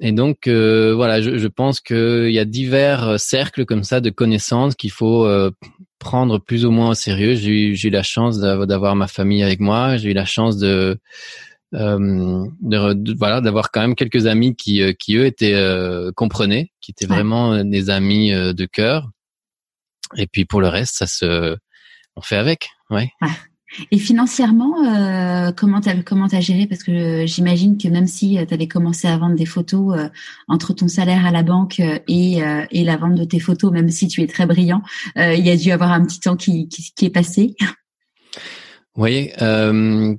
Et donc euh, voilà, je, je pense qu'il y a divers cercles comme ça de connaissances qu'il faut euh, prendre plus ou moins au sérieux. J'ai eu, eu la chance d'avoir ma famille avec moi. J'ai eu la chance de euh, de, voilà d'avoir quand même quelques amis qui euh, qui eux étaient euh, comprenaient qui étaient vraiment des amis de cœur. Et puis pour le reste ça se on fait avec ouais. Et financièrement, euh, comment t'as comment t'as géré? Parce que j'imagine que même si tu avais commencé à vendre des photos entre ton salaire à la banque et, et la vente de tes photos, même si tu es très brillant, il y a dû avoir un petit temps qui, qui, qui est passé. Oui, euh,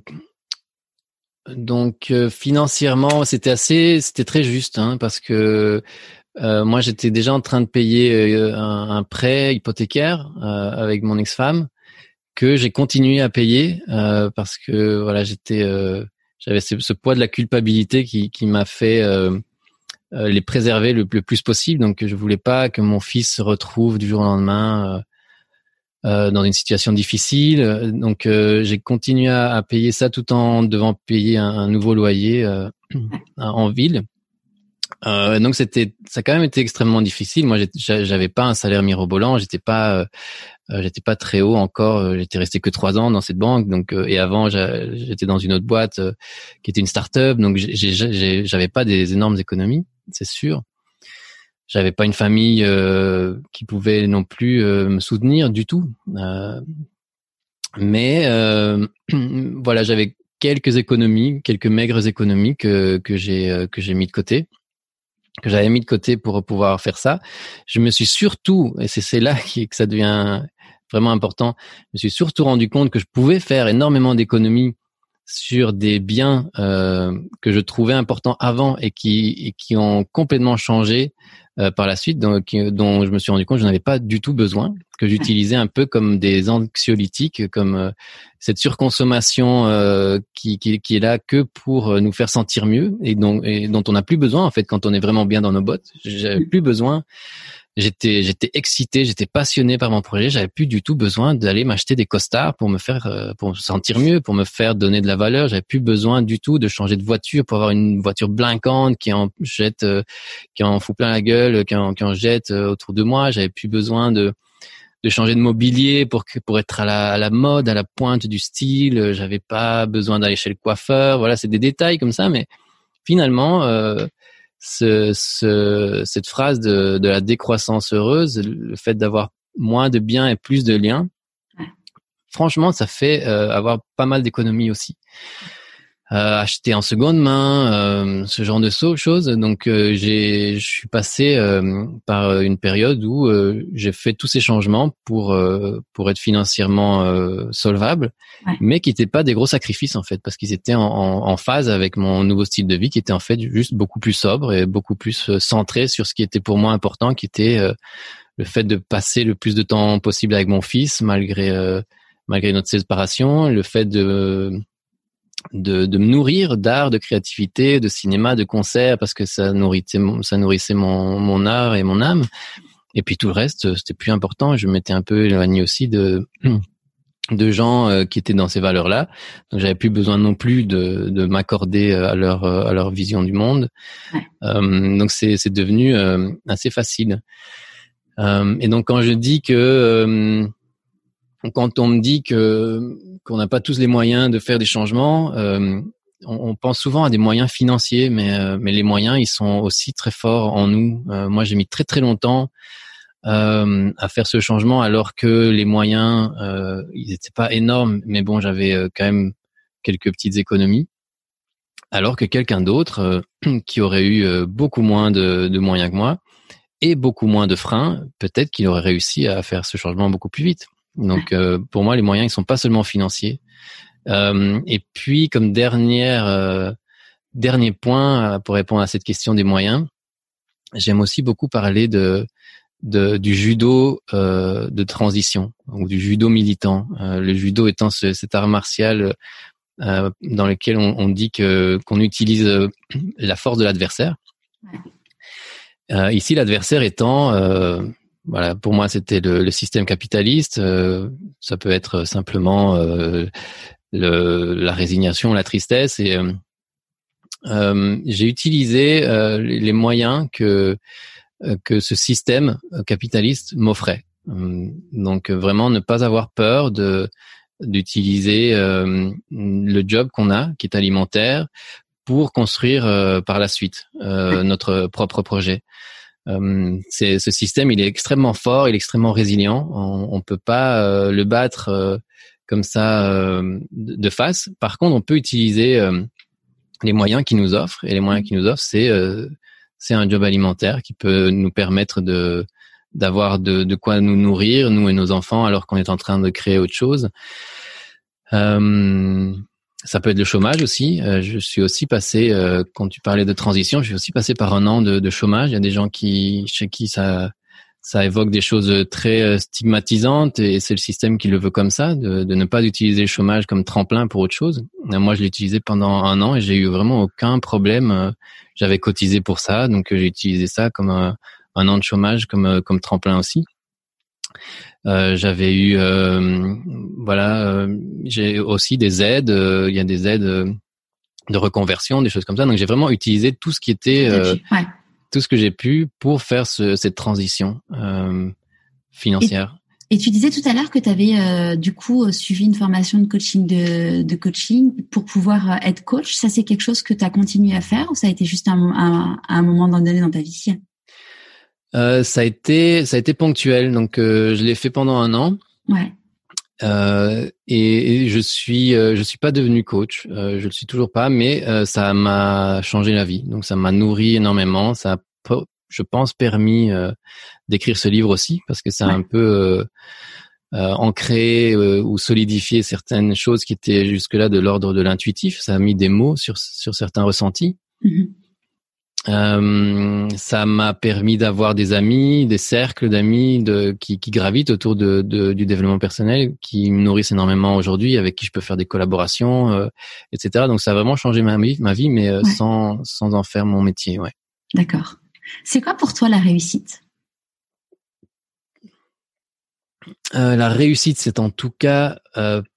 donc euh, financièrement, c'était assez, c'était très juste, hein, parce que euh, moi j'étais déjà en train de payer euh, un, prêt hypothécaire avec mon ex-femme que j'ai continué à payer parce que voilà j'étais, j'avais ce, poids de la culpabilité qui, m'a fait les préserver le, le, plus possible. Donc je voulais pas que mon fils se retrouve du jour au lendemain euh, dans une situation difficile. Donc euh, j'ai continué à, payer ça tout en devant payer un, nouveau loyer euh, en ville. Euh, donc c'était, ça a quand même été extrêmement difficile. Moi, j'avais pas un salaire mirobolant, j'étais pas, euh, j'étais pas très haut encore. J'étais resté que trois ans dans cette banque. Donc et avant, j'étais dans une autre boîte qui était une start-up. Donc j'avais pas des énormes économies, c'est sûr. J'avais pas une famille qui pouvait non plus me soutenir du tout. mais voilà, j'avais quelques économies, quelques maigres économies que, que j'ai que j'ai mis de côté que j'avais mis de côté pour pouvoir faire ça. Je me suis surtout, et c'est là que ça devient vraiment important, je me suis surtout rendu compte que je pouvais faire énormément d'économies sur des biens euh, que je trouvais importants avant et qui, et qui ont complètement changé euh, par la suite, donc, dont je me suis rendu compte que je n'avais pas du tout besoin, que j'utilisais un peu comme des anxiolytiques, comme euh, cette surconsommation euh, qui, qui, qui, est là que pour nous faire sentir mieux et dont, et dont on n'a plus besoin en fait quand on est vraiment bien dans nos bottes. J'avais plus besoin j'étais j'étais excité, j'étais passionné par mon projet. J'avais plus du tout besoin d'aller m'acheter des costards pour me faire euh, pour me sentir mieux, pour me faire donner de la valeur. J'avais plus besoin du tout de changer de voiture pour avoir une voiture blinquante qui en jette, euh, qui en fout plein la gueule, qui en, qui en jette euh, autour de moi. J'avais plus besoin de de changer de mobilier pour pour être à la, à la mode, à la pointe du style. J'avais pas besoin d'aller chez le coiffeur. Voilà, c'est des détails comme ça, mais finalement. Euh, ce, ce, cette phrase de, de, la décroissance heureuse, le fait d'avoir moins de biens et plus de liens, franchement, ça fait euh, avoir pas mal d'économies aussi acheter en seconde main, euh, ce genre de choses. Donc euh, j'ai, je suis passé euh, par une période où euh, j'ai fait tous ces changements pour pour être financièrement solvable, mais qui n'étaient pas des gros sacrifices en fait, parce qu'ils étaient en, en, phase avec mon nouveau style de vie, qui était en fait juste beaucoup plus sobre et beaucoup plus centré sur ce qui était pour moi important, qui était le fait de passer le plus de temps possible avec mon fils malgré malgré notre séparation, le fait de de, de me nourrir d'art, de créativité, de cinéma, de concert, parce que ça nourrissait, mon, ça nourrissait mon, mon art et mon âme. Et puis tout le reste, c'était plus important. Je m'étais un peu éloigné aussi de de gens euh, qui étaient dans ces valeurs-là. Donc j'avais plus besoin non plus de, de m'accorder euh, à leur à leur vision du monde. Euh, donc c'est c'est devenu assez facile. et donc quand je dis que quand on me dit que qu'on n'a pas tous les moyens de faire des changements, euh, on, pense souvent à des moyens financiers, mais euh, mais les moyens ils sont aussi très forts en nous. Euh, moi, j'ai mis très très longtemps à faire ce changement, alors que les moyens ils n'étaient pas énormes, mais bon, j'avais quand même quelques petites économies. Alors que quelqu'un d'autre qui aurait eu beaucoup moins de, de moyens que moi et beaucoup moins de freins, peut-être qu'il aurait réussi à faire ce changement beaucoup plus vite. Donc euh, pour moi, les moyens ils sont pas seulement financiers. Euh, et puis comme dernière euh, dernier point pour répondre à cette question des moyens, j'aime aussi beaucoup parler de, de du judo de transition ou du judo militant. le judo étant cet art martial dans lequel on, on dit que qu'on utilise la force de l'adversaire. ici, l'adversaire étant voilà, pour moi, c'était le, le, système capitaliste. Euh, ça peut être simplement euh, le, la résignation, la tristesse. Et euh, euh j'ai utilisé euh, les moyens que que ce système capitaliste m'offrait. Donc vraiment, ne pas avoir peur de d'utiliser le job qu'on a, qui est alimentaire, pour construire par la suite notre propre projet. Euh, c'est, ce système, il est extrêmement fort, il est extrêmement résilient. On, on peut pas euh, le battre euh, comme ça de face. Par contre, on peut utiliser les moyens qu'il nous offre. Et les moyens qu'il nous offre, c'est c'est un job alimentaire qui peut nous permettre de d'avoir de, de quoi nous nourrir, nous et nos enfants, alors qu'on est en train de créer autre chose. Euh, ça peut être le chômage aussi. Euh, je suis aussi passé, euh, quand tu parlais de transition, je suis aussi passé par un an de, de, chômage. Il y a des gens qui, chez qui ça, ça évoque des choses très euh, stigmatisantes et c'est le système qui le veut comme ça, de, de, ne pas utiliser le chômage comme tremplin pour autre chose. Moi, je l'ai utilisé pendant un an et j'ai eu vraiment aucun problème. J'avais cotisé pour ça, donc j'ai utilisé ça comme un, un an de chômage comme, comme tremplin aussi. Euh, j'avais eu, euh, voilà, euh, j'ai aussi des aides. Il y a des aides de reconversion, des choses comme ça. Donc j'ai vraiment utilisé tout ce qui était tout ce que j'ai pu pour faire ce, cette transition financière. Et, tu disais tout à l'heure que tu avais du coup suivi une formation de coaching de, de coaching pour pouvoir être coach. Ça, c'est quelque chose que tu as continué à faire ou ça a été juste un, un, un moment donné dans ta vie? Ça a été ça a été ponctuel. Donc je l'ai fait pendant un an. Ouais. Euh, et, je suis euh, je suis pas devenu coach, euh, je le suis toujours pas, mais euh, ça m'a changé la vie. Donc ça m'a nourri énormément. Ça a, je pense, permis d'écrire ce livre aussi parce que ça a un peu ancré ou solidifié certaines choses qui étaient jusque-là de l'ordre de l'intuitif. Ça a mis des mots sur sur certains ressentis. Mm-hmm. Euh, ça m'a permis d'avoir des amis, des cercles d'amis de, qui, qui gravitent autour de, de, du développement personnel, qui me nourrissent énormément aujourd'hui, avec qui je peux faire des collaborations, euh, etc. Donc ça a vraiment changé ma vie, ma vie mais euh, sans, sans en faire mon métier. Ouais. D'accord. C'est quoi pour toi la réussite? Euh, La réussite, c'est en tout cas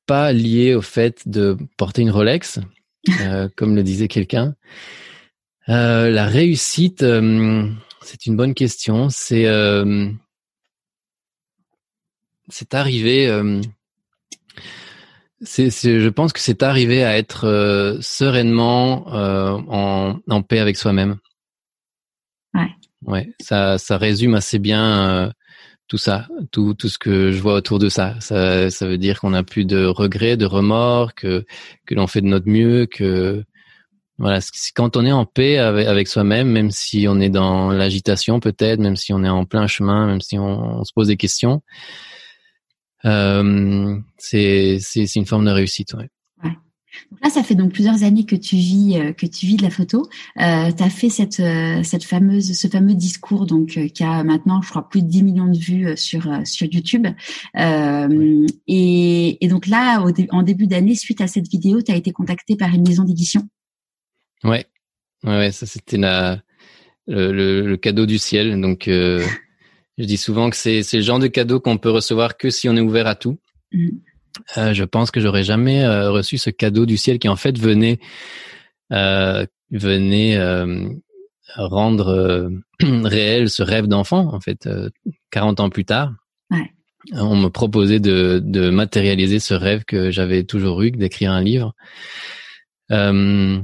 pas lié au fait de porter une Rolex, comme le disait quelqu'un. Euh, la réussite, euh, c'est une bonne question. C'est euh, c'est arrivé. c'est, je pense que c'est arrivé à être sereinement en, en paix avec soi-même. Ouais. Ouais, ça, ça résume assez bien tout ça, tout, tout ce que je vois autour de ça. Ça, ça veut dire qu'on n'a plus de regrets, de remords, que, que l'on fait de notre mieux, que voilà, quand on est en paix avec, soi-même, même si on est dans l'agitation peut-être, même si on est en plein chemin, même si on, se pose des questions, euh, c'est une forme de réussite. Ouais. ouais. Donc là, ça fait donc plusieurs années que tu vis euh, que tu vis de la photo. Euh, tu as fait cette euh, cette fameuse ce fameux discours donc qui a maintenant, je crois, plus de 10 millions de vues sur sur YouTube. Et, et, donc là, au en début d'année, suite à cette vidéo, tu as été contacté par une maison d'édition Ouais, ouais, ça c'était la le, le, cadeau du ciel. Donc, euh, je dis souvent que c'est c'est le genre de cadeau qu'on peut recevoir que si on est ouvert à tout. Mm. Euh, je pense que j'aurais jamais euh, reçu ce cadeau du ciel qui en fait venait euh, venait euh, rendre réel ce rêve d'enfant en fait 40 ans plus tard. Ouais. On me proposait de, de matérialiser ce rêve que j'avais toujours eu, d'écrire un livre. Euh,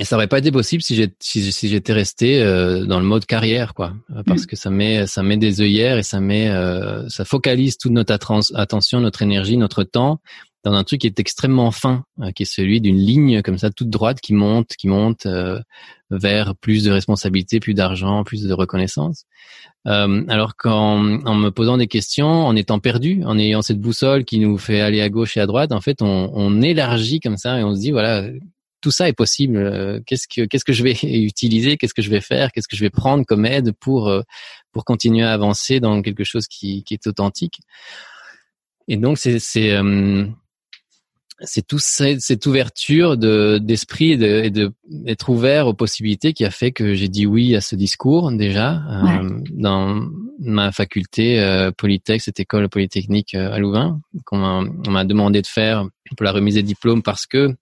et ça aurait pas été possible si j'étais si, j'étais resté euh, dans le mode carrière, quoi, euh, parce mm. que ça met ça met des œillères et ça met euh, ça focalise toute notre attention, notre énergie, notre temps dans un truc qui est extrêmement fin, qui est celui d'une ligne comme ça toute droite qui monte, qui monte vers plus de responsabilités, plus d'argent, plus de reconnaissance. alors qu'en en me posant des questions, en étant perdu, en ayant cette boussole qui nous fait aller à gauche et à droite, en fait, on, on élargit comme ça et on se dit voilà tout ça est possible. Euh, qu'est-ce que qu'est-ce que je vais utiliser Qu'est-ce que je vais faire Qu'est-ce que je vais prendre comme aide pour euh, pour continuer à avancer dans quelque chose qui qui est authentique Et donc c'est c'est euh, c'est tout cette ouverture de d'esprit et de, de d'être ouvert aux possibilités qui a fait que j'ai dit oui à ce discours déjà dans ma faculté euh, Polytech, cette école polytechnique à Louvain qu'on m'a demandé de faire pour la remise des diplômes parce que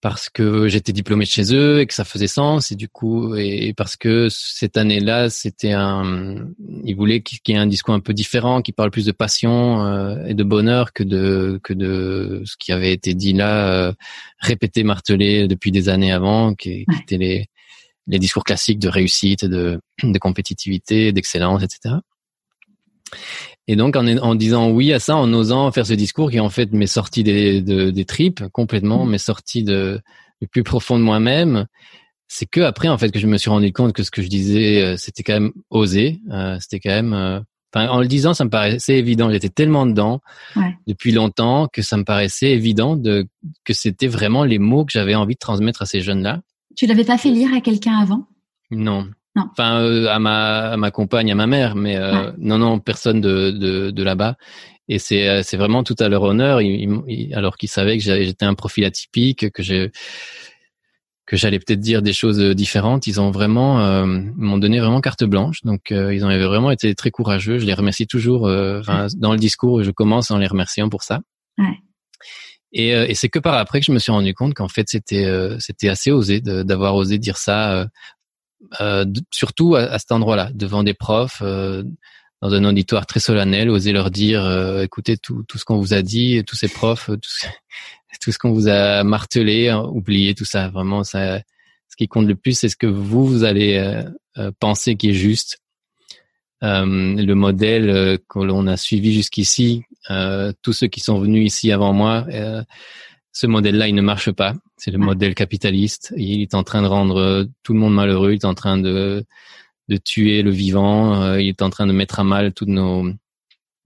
parce que j'étais diplômé de chez eux et que ça faisait sens. Et du coup et parce que cette année-là c'était un ils voulaient qu'il y ait un discours un peu différent qui parle plus de passion euh, et de bonheur que de que de ce qui avait été dit là euh, répété martelé depuis des années avant qui, qui étaient les les discours classiques de réussite de de compétitivité d'excellence etc et donc en, en, disant oui à ça, en osant faire ce discours qui en fait m'est sorti des, des tripes complètement, mmh. m'est sorti de du plus profond de moi-même, c'est que après en fait que je me suis rendu compte que ce que je disais euh, c'était quand même osé, euh, c'était quand même. Euh, enfin, en le disant, ça me paraissait évident. J'étais tellement dedans depuis longtemps que ça me paraissait évident de que c'était vraiment les mots que j'avais envie de transmettre à ces jeunes-là. Tu l'avais pas fait lire à quelqu'un avant? Non, Enfin, euh, à ma à ma compagne, à ma mère, mais euh, non, non, personne de de, de là-bas. Et c'est euh, c'est vraiment tout à leur honneur. alors qu'ils savaient que j'étais un profil atypique, que j'ai que j'allais peut-être dire des choses différentes. Ils ont vraiment m'ont donné vraiment carte blanche. Donc ils ont vraiment été très courageux. Je les remercie toujours. dans le discours, je commence en les remerciant pour ça. Ouais. Et, et c'est que par après que je me suis rendu compte qu'en fait c'était c'était assez osé d'avoir osé dire ça surtout à, cet endroit-là, devant des profs, dans un auditoire très solennel, oser leur dire, écoutez tout, tout ce qu'on vous a dit, tous ces profs, tout ce, tout ce qu'on vous a martelé, hein, oubliez tout ça. Vraiment, ça, ce qui compte le plus, c'est ce que vous, vous allez penser qui est juste. le modèle que l'on a suivi jusqu'ici, tous ceux qui sont venus ici avant moi, ce modèle-là, il ne marche pas. C'est le modèle capitaliste. Il est en train de rendre euh, tout le monde malheureux. Il est en train de, de tuer le vivant. Euh, il est en train de mettre à mal tous nos,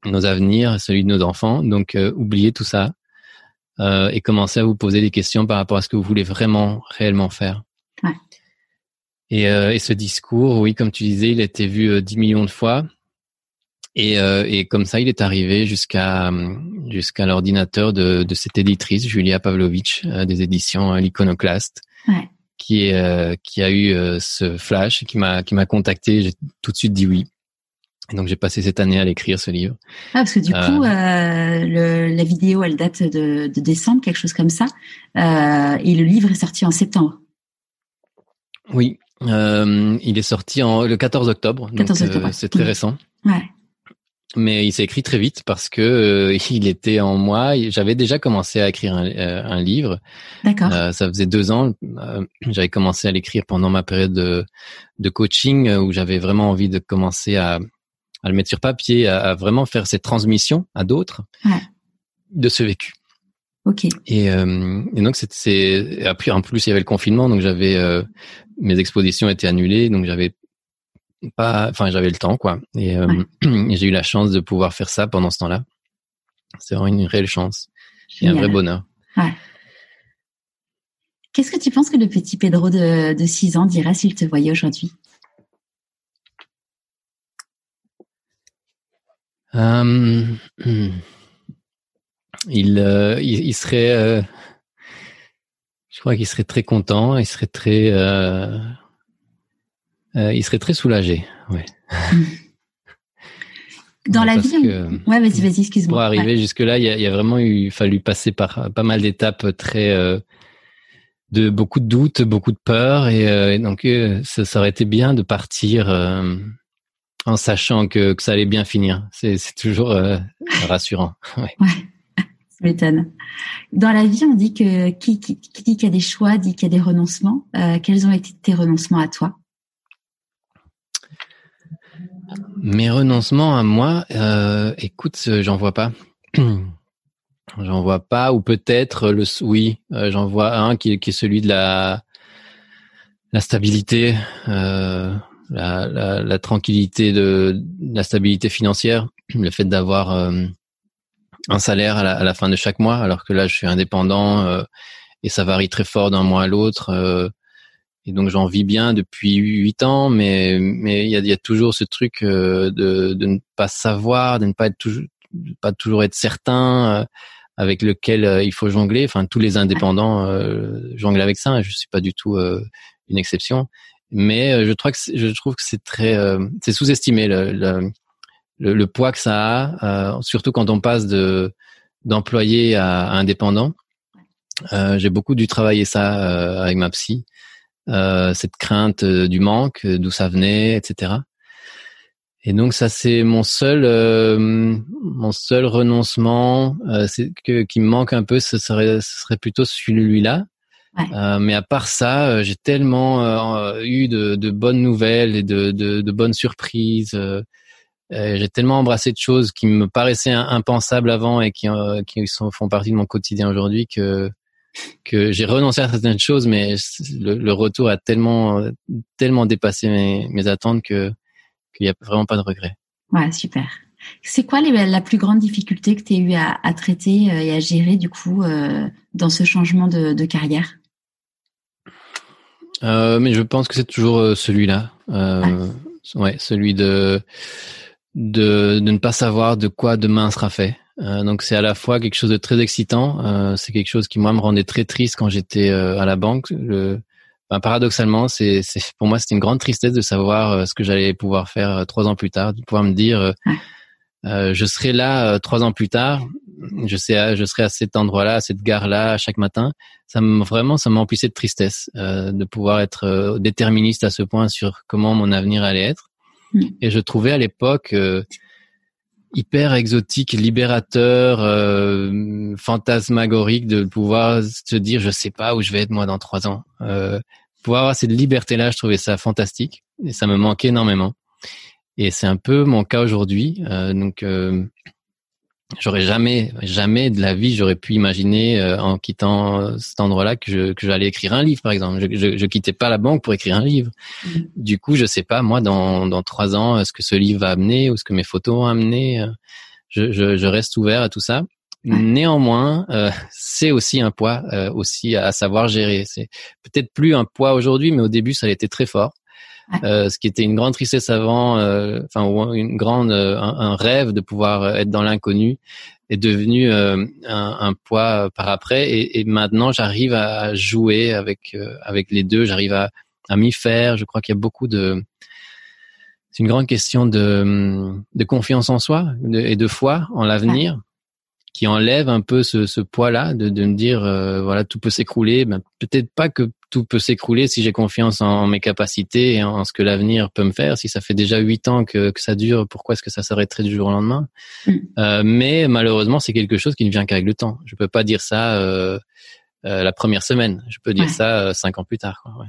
nos avenirs, celui de nos enfants. Donc, euh, oubliez tout ça et commencez à vous poser des questions par rapport à ce que vous voulez vraiment, réellement faire. Ouais. Et, et ce discours, oui, comme tu disais, il a été vu 10 millions de fois. Et, euh, et, comme ça, il est arrivé jusqu'à jusqu'à l'ordinateur de, de, cette éditrice, Julia Pavlovitch, euh, des éditions euh, L'Iconoclaste, ouais. qui est qui a eu ce flash, qui m'a qui m'a contacté. J'ai tout de suite dit oui. Et donc j'ai passé cette année à l'écrire ce livre. Ah, parce que du coup, le, la vidéo, elle date de, de, décembre, quelque chose comme ça, et le livre est sorti en septembre. Oui, il est sorti en, le 14 octobre. 14 octobre. c'est très récent. Ouais mais il s'est écrit très vite parce que euh, il était en moi. J'avais déjà commencé à écrire un, euh, un livre. D'accord. Euh, ça faisait deux ans. j'avais commencé à l'écrire pendant ma période de, de coaching où j'avais vraiment envie de commencer à, à le mettre sur papier, à, vraiment faire cette transmission à d'autres ouais. de ce vécu. Ok. Et, et donc c'est après en plus il y avait le confinement donc j'avais mes expositions étaient annulées donc j'avais pas, enfin j'avais le temps quoi, et, euh, j'ai eu la chance de pouvoir faire ça pendant ce temps-là. C'est vraiment une réelle chance et un vrai bonheur. Ouais. Qu'est-ce que tu penses que le petit Pedro de, de 6 ans dirait s'il te voyait aujourd'hui? Euh, il, euh, il, il, serait, euh, je crois qu'il serait très content, il serait très euh, il serait très soulagé. Ouais. Dans la vie, ouais, vas-y, vas-y, excuse-moi. Pour arriver jusque-là, il y a, vraiment eu fallu passer par pas mal d'étapes très euh, de beaucoup de doutes, beaucoup de peurs, et, euh, donc ça, ça, aurait été bien de partir en sachant que, que, ça allait bien finir. C'est toujours rassurant. Ouais. ouais. Ça m'étonne. Dans la vie, on dit que qui, qui, qui dit qu'il y a des choix dit qu'il y a des renoncements. quels ont été tes renoncements à toi? Mes renoncements à moi, euh, écoute, j'en vois pas. j'en vois pas, ou peut-être le oui, euh, j'en vois un qui, est celui de la la stabilité, euh, la, la, la, tranquillité de, la stabilité financière, le fait d'avoir euh, un salaire à la, à la, fin de chaque mois, alors que là je suis indépendant euh, et ça varie très fort d'un mois à l'autre. Euh, et donc j'en vis bien depuis huit ans, mais mais il y a, y a, toujours ce truc euh, de, de ne pas savoir, de ne pas être toujours, pas toujours être certain, euh, avec lequel euh, il faut jongler. Enfin, tous les indépendants jonglent avec ça. je suis pas du tout une exception, mais je trouve que je trouve que c'est très c'est sous-estimé le, le, le, poids que ça a, surtout quand on passe de d'employé à, à indépendant. J'ai beaucoup dû travailler ça avec ma psy. Euh, cette crainte euh, du manque, euh, d'où ça venait, etc. Et donc ça c'est mon seul mon seul renoncement, c'est que qui me manque un peu, ce serait ce serait plutôt celui-là. mais à part ça, j'ai tellement eu de, de, bonnes nouvelles et de, de, de bonnes surprises. j'ai tellement embrassé de choses qui me paraissaient impensables avant et qui, qui sont, font partie de mon quotidien aujourd'hui que que j'ai renoncé à certaines choses, mais le, retour a tellement, tellement dépassé mes, mes attentes que qu'il n'y a vraiment pas de regret. Ouais, super. C'est quoi les, la plus grande difficulté que tu as eu à, à, traiter euh, et à gérer du coup euh, dans ce changement de, de carrière? Euh, Mais je pense que c'est toujours celui-là. Euh, ouais. celui de, de de ne pas savoir de quoi demain sera fait. Euh, donc c'est à la fois quelque chose de très excitant, euh, c'est quelque chose qui moi me rendait très triste quand j'étais euh, à la banque. Le, paradoxalement, c'est pour moi c'était une grande tristesse de savoir ce que j'allais pouvoir faire trois ans plus tard, de pouvoir me dire je serai là trois ans plus tard, je sais, je serai à cet endroit-là, à cette gare-là, chaque matin. Ça me vraiment, ça m'emplissait de tristesse de pouvoir être déterministe à ce point sur comment mon avenir allait être. Mm. Et je trouvais à l'époque hyper exotique, libérateur, euh, fantasmagorique de pouvoir se dire je sais pas où je vais être moi dans trois ans. Euh, pouvoir avoir cette liberté-là, je trouvais ça fantastique et ça me manquait énormément. Et c'est un peu mon cas aujourd'hui. Euh, donc euh, j'aurais jamais, jamais de la vie, j'aurais pu imaginer euh, en quittant euh, cet endroit-là que je que j'allais écrire un livre, par exemple. Je, je, je, quittais pas la banque pour écrire un livre. Mm. Du coup, je sais pas moi dans dans trois ans ce que ce livre va amener ou ce que mes photos vont amener. Euh, je, je, je reste ouvert à tout ça. Néanmoins, euh, c'est aussi un poids aussi à savoir gérer. C'est peut-être plus un poids aujourd'hui, mais au début, ça a été très fort. Euh, ce qui était une grande tristesse avant, euh, enfin une grande, euh, un, rêve de pouvoir être dans l'inconnu, est devenu un, un, poids par après. Et, et maintenant, j'arrive à jouer avec avec les deux. J'arrive à, à m'y faire. Je crois qu'il y a beaucoup de c'est une grande question de, de confiance en soi et de foi en l'avenir qui enlève un peu ce, ce poids-là de, de me dire voilà tout peut s'écrouler. Ben, peut-être pas que tout peut s'écrouler si j'ai confiance en mes capacités et en ce que l'avenir peut me faire. Si ça fait déjà huit ans que, que ça dure, pourquoi est-ce que ça s'arrêterait du jour au lendemain? Mm. euh, Mais malheureusement, c'est quelque chose qui ne vient qu'avec le temps. Je peux pas dire ça euh, euh, la première semaine. Je peux dire ça cinq ans plus tard. Quoi, ouais.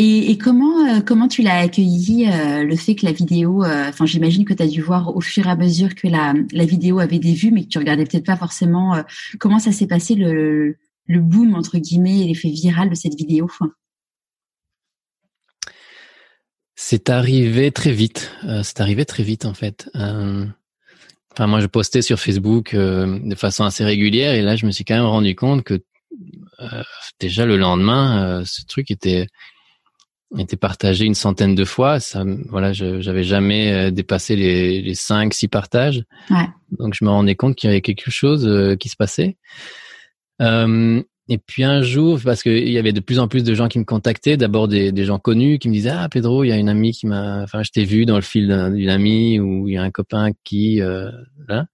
Et, et, comment euh, comment tu l'as accueilli euh, le fait que la vidéo, enfin j'imagine que tu as dû voir au fur et à mesure que la, la vidéo avait des vues, mais que tu regardais peut-être pas forcément comment ça s'est passé le, le boom entre guillemets et l'effet viral de cette vidéo C'est arrivé très vite. Euh, c'est arrivé très vite en fait. Euh, enfin, moi, je postais sur Facebook euh, de façon assez régulière et là, je me suis quand même rendu compte que déjà le lendemain, ce truc était était partagé une centaine de fois. Ça, voilà, j'avais jamais dépassé les, les 5 six partages. Ouais. Donc, je me rendais compte qu'il y avait quelque chose qui se passait. Euh, et puis un jour, parce qu'il y avait de plus en plus de gens qui me contactaient, d'abord des, gens connus qui me disaient ah Pedro, il y a une amie qui m'a, enfin je t'ai vu dans le fil d'une amie ou il y a un copain qui, euh, là.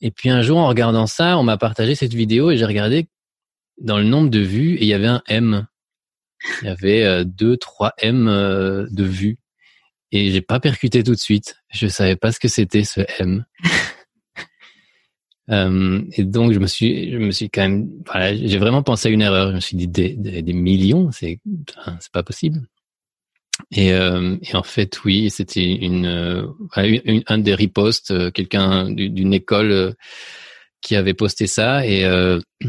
Et puis un jour en regardant ça, on m'a partagé cette vidéo et j'ai regardé dans le nombre de vues et il y avait un M. Il y avait euh, deux, trois M euh, de vues et j'ai pas percuté tout de suite. Je savais pas ce que c'était ce M. Euh, et donc je me suis, je me suis quand même, voilà, j'ai vraiment pensé à une erreur. Je me suis dit des, des, millions, c'est, c'est pas possible. Et, euh, et, en fait, oui, c'était une, euh, une, un des reposts, euh, quelqu'un d'une école qui avait posté ça. Et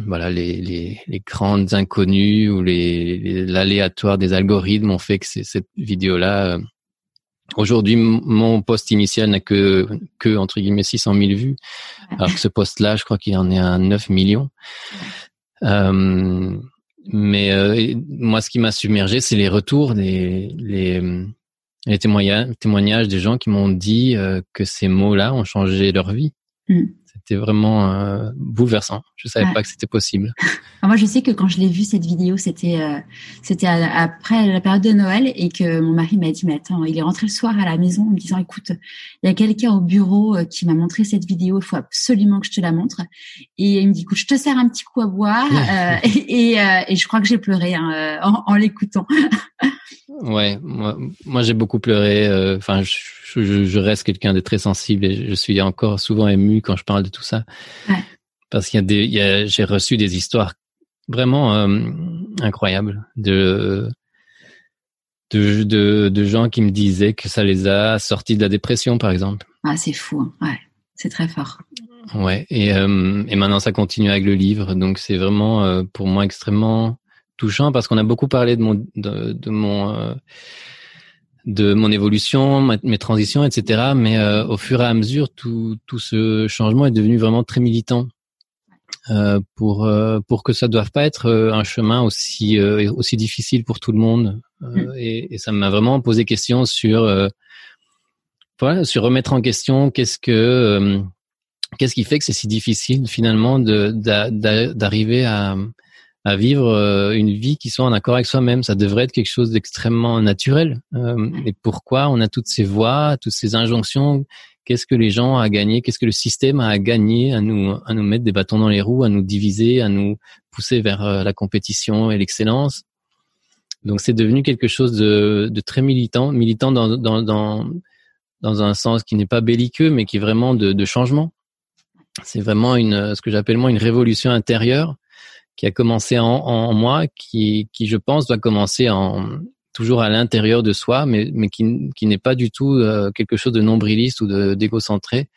voilà, les, les, les, grandes inconnues ou les l'aléatoire des algorithmes ont fait que cette vidéo-là Aujourd'hui, mon poste initial n'a que, que, entre guillemets, 600 000 vues. Alors que ce poste-là, je crois qu'il en est à 9 millions. Euh, mais euh, moi, ce qui m'a submergé, c'est les retours, les, les, les témoignages, témoignages des gens qui m'ont dit euh, que ces mots-là ont changé leur vie. Mm. C'était vraiment euh, bouleversant. Je savais pas que c'était possible. moi, je sais que quand je l'ai vu cette vidéo, c'était euh, c'était après la période de Noël et que mon mari m'a dit mais attends, il est rentré le soir à la maison en me disant écoute, il y a quelqu'un au bureau euh, qui m'a montré cette vidéo, il faut absolument que je te la montre. Et il me dit écoute, je te sers un petit coup à boire euh, et, et, je crois que j'ai pleuré hein, en, en l'écoutant. ouais, moi, moi j'ai beaucoup pleuré. Enfin, je je, je reste quelqu'un de très sensible et je suis encore souvent ému quand je parle de tout ça. Ouais. Parce qu'il y a des, il y a, j'ai reçu des histoires vraiment euh, incroyables de, de, de, de, gens qui me disaient que ça les a sortis de la dépression, par exemple. Ah, c'est fou, hein. ouais, c'est très fort. Ouais, et, euh, et maintenant ça continue avec le livre, donc c'est vraiment euh, pour moi extrêmement touchant parce qu'on a beaucoup parlé de mon de, de mon de mon évolution, mes transitions, etc. Mais euh, au fur et à mesure, tout, tout ce changement est devenu vraiment très militant euh, pour euh, pour que ça ne doive pas être un chemin aussi aussi difficile pour tout le monde. Mm. Et, et, ça m'a vraiment posé question sur voilà, sur remettre en question qu'est-ce que qu'est-ce qui fait que c'est si difficile finalement de d'arriver à à vivre une vie qui soit en accord avec soi-même. Ça devrait être quelque chose d'extrêmement naturel. et pourquoi on a toutes ces voix, toutes ces injonctions? Qu'est-ce que les gens ont à gagner Qu'est-ce que le système a à gagner à nous à nous mettre des bâtons dans les roues, à nous diviser, à nous pousser vers la compétition et l'excellence? Donc c'est devenu quelque chose de, de, très militant, militant dans, dans, dans, dans un sens qui n'est pas belliqueux, mais qui est vraiment de, de changement. C'est vraiment une, ce que j'appelle moi une révolution intérieure qui a commencé en, en, moi, qui, qui je pense doit commencer en toujours à l'intérieur de soi, mais, mais qui, qui n'est pas du tout euh, quelque chose de nombriliste ou d'égocentré.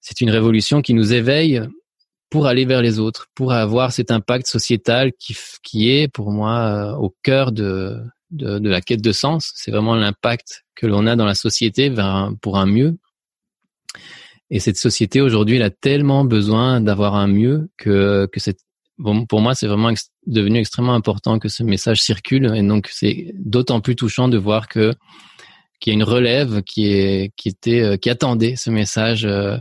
C'est une révolution qui nous éveille pour aller vers les autres, pour avoir cet impact sociétal qui, qui est pour moi euh, au cœur de, de, de, la quête de sens. C'est vraiment l'impact que l'on a dans la société vers pour un mieux. Et cette société aujourd'hui, elle a tellement besoin d'avoir un mieux que, que c'est bon, pour moi, c'est vraiment devenu extrêmement important que ce message circule. Et donc, c'est d'autant plus touchant de voir que qu'il y a une relève qui est qui était euh, qui attendait ce message. Euh,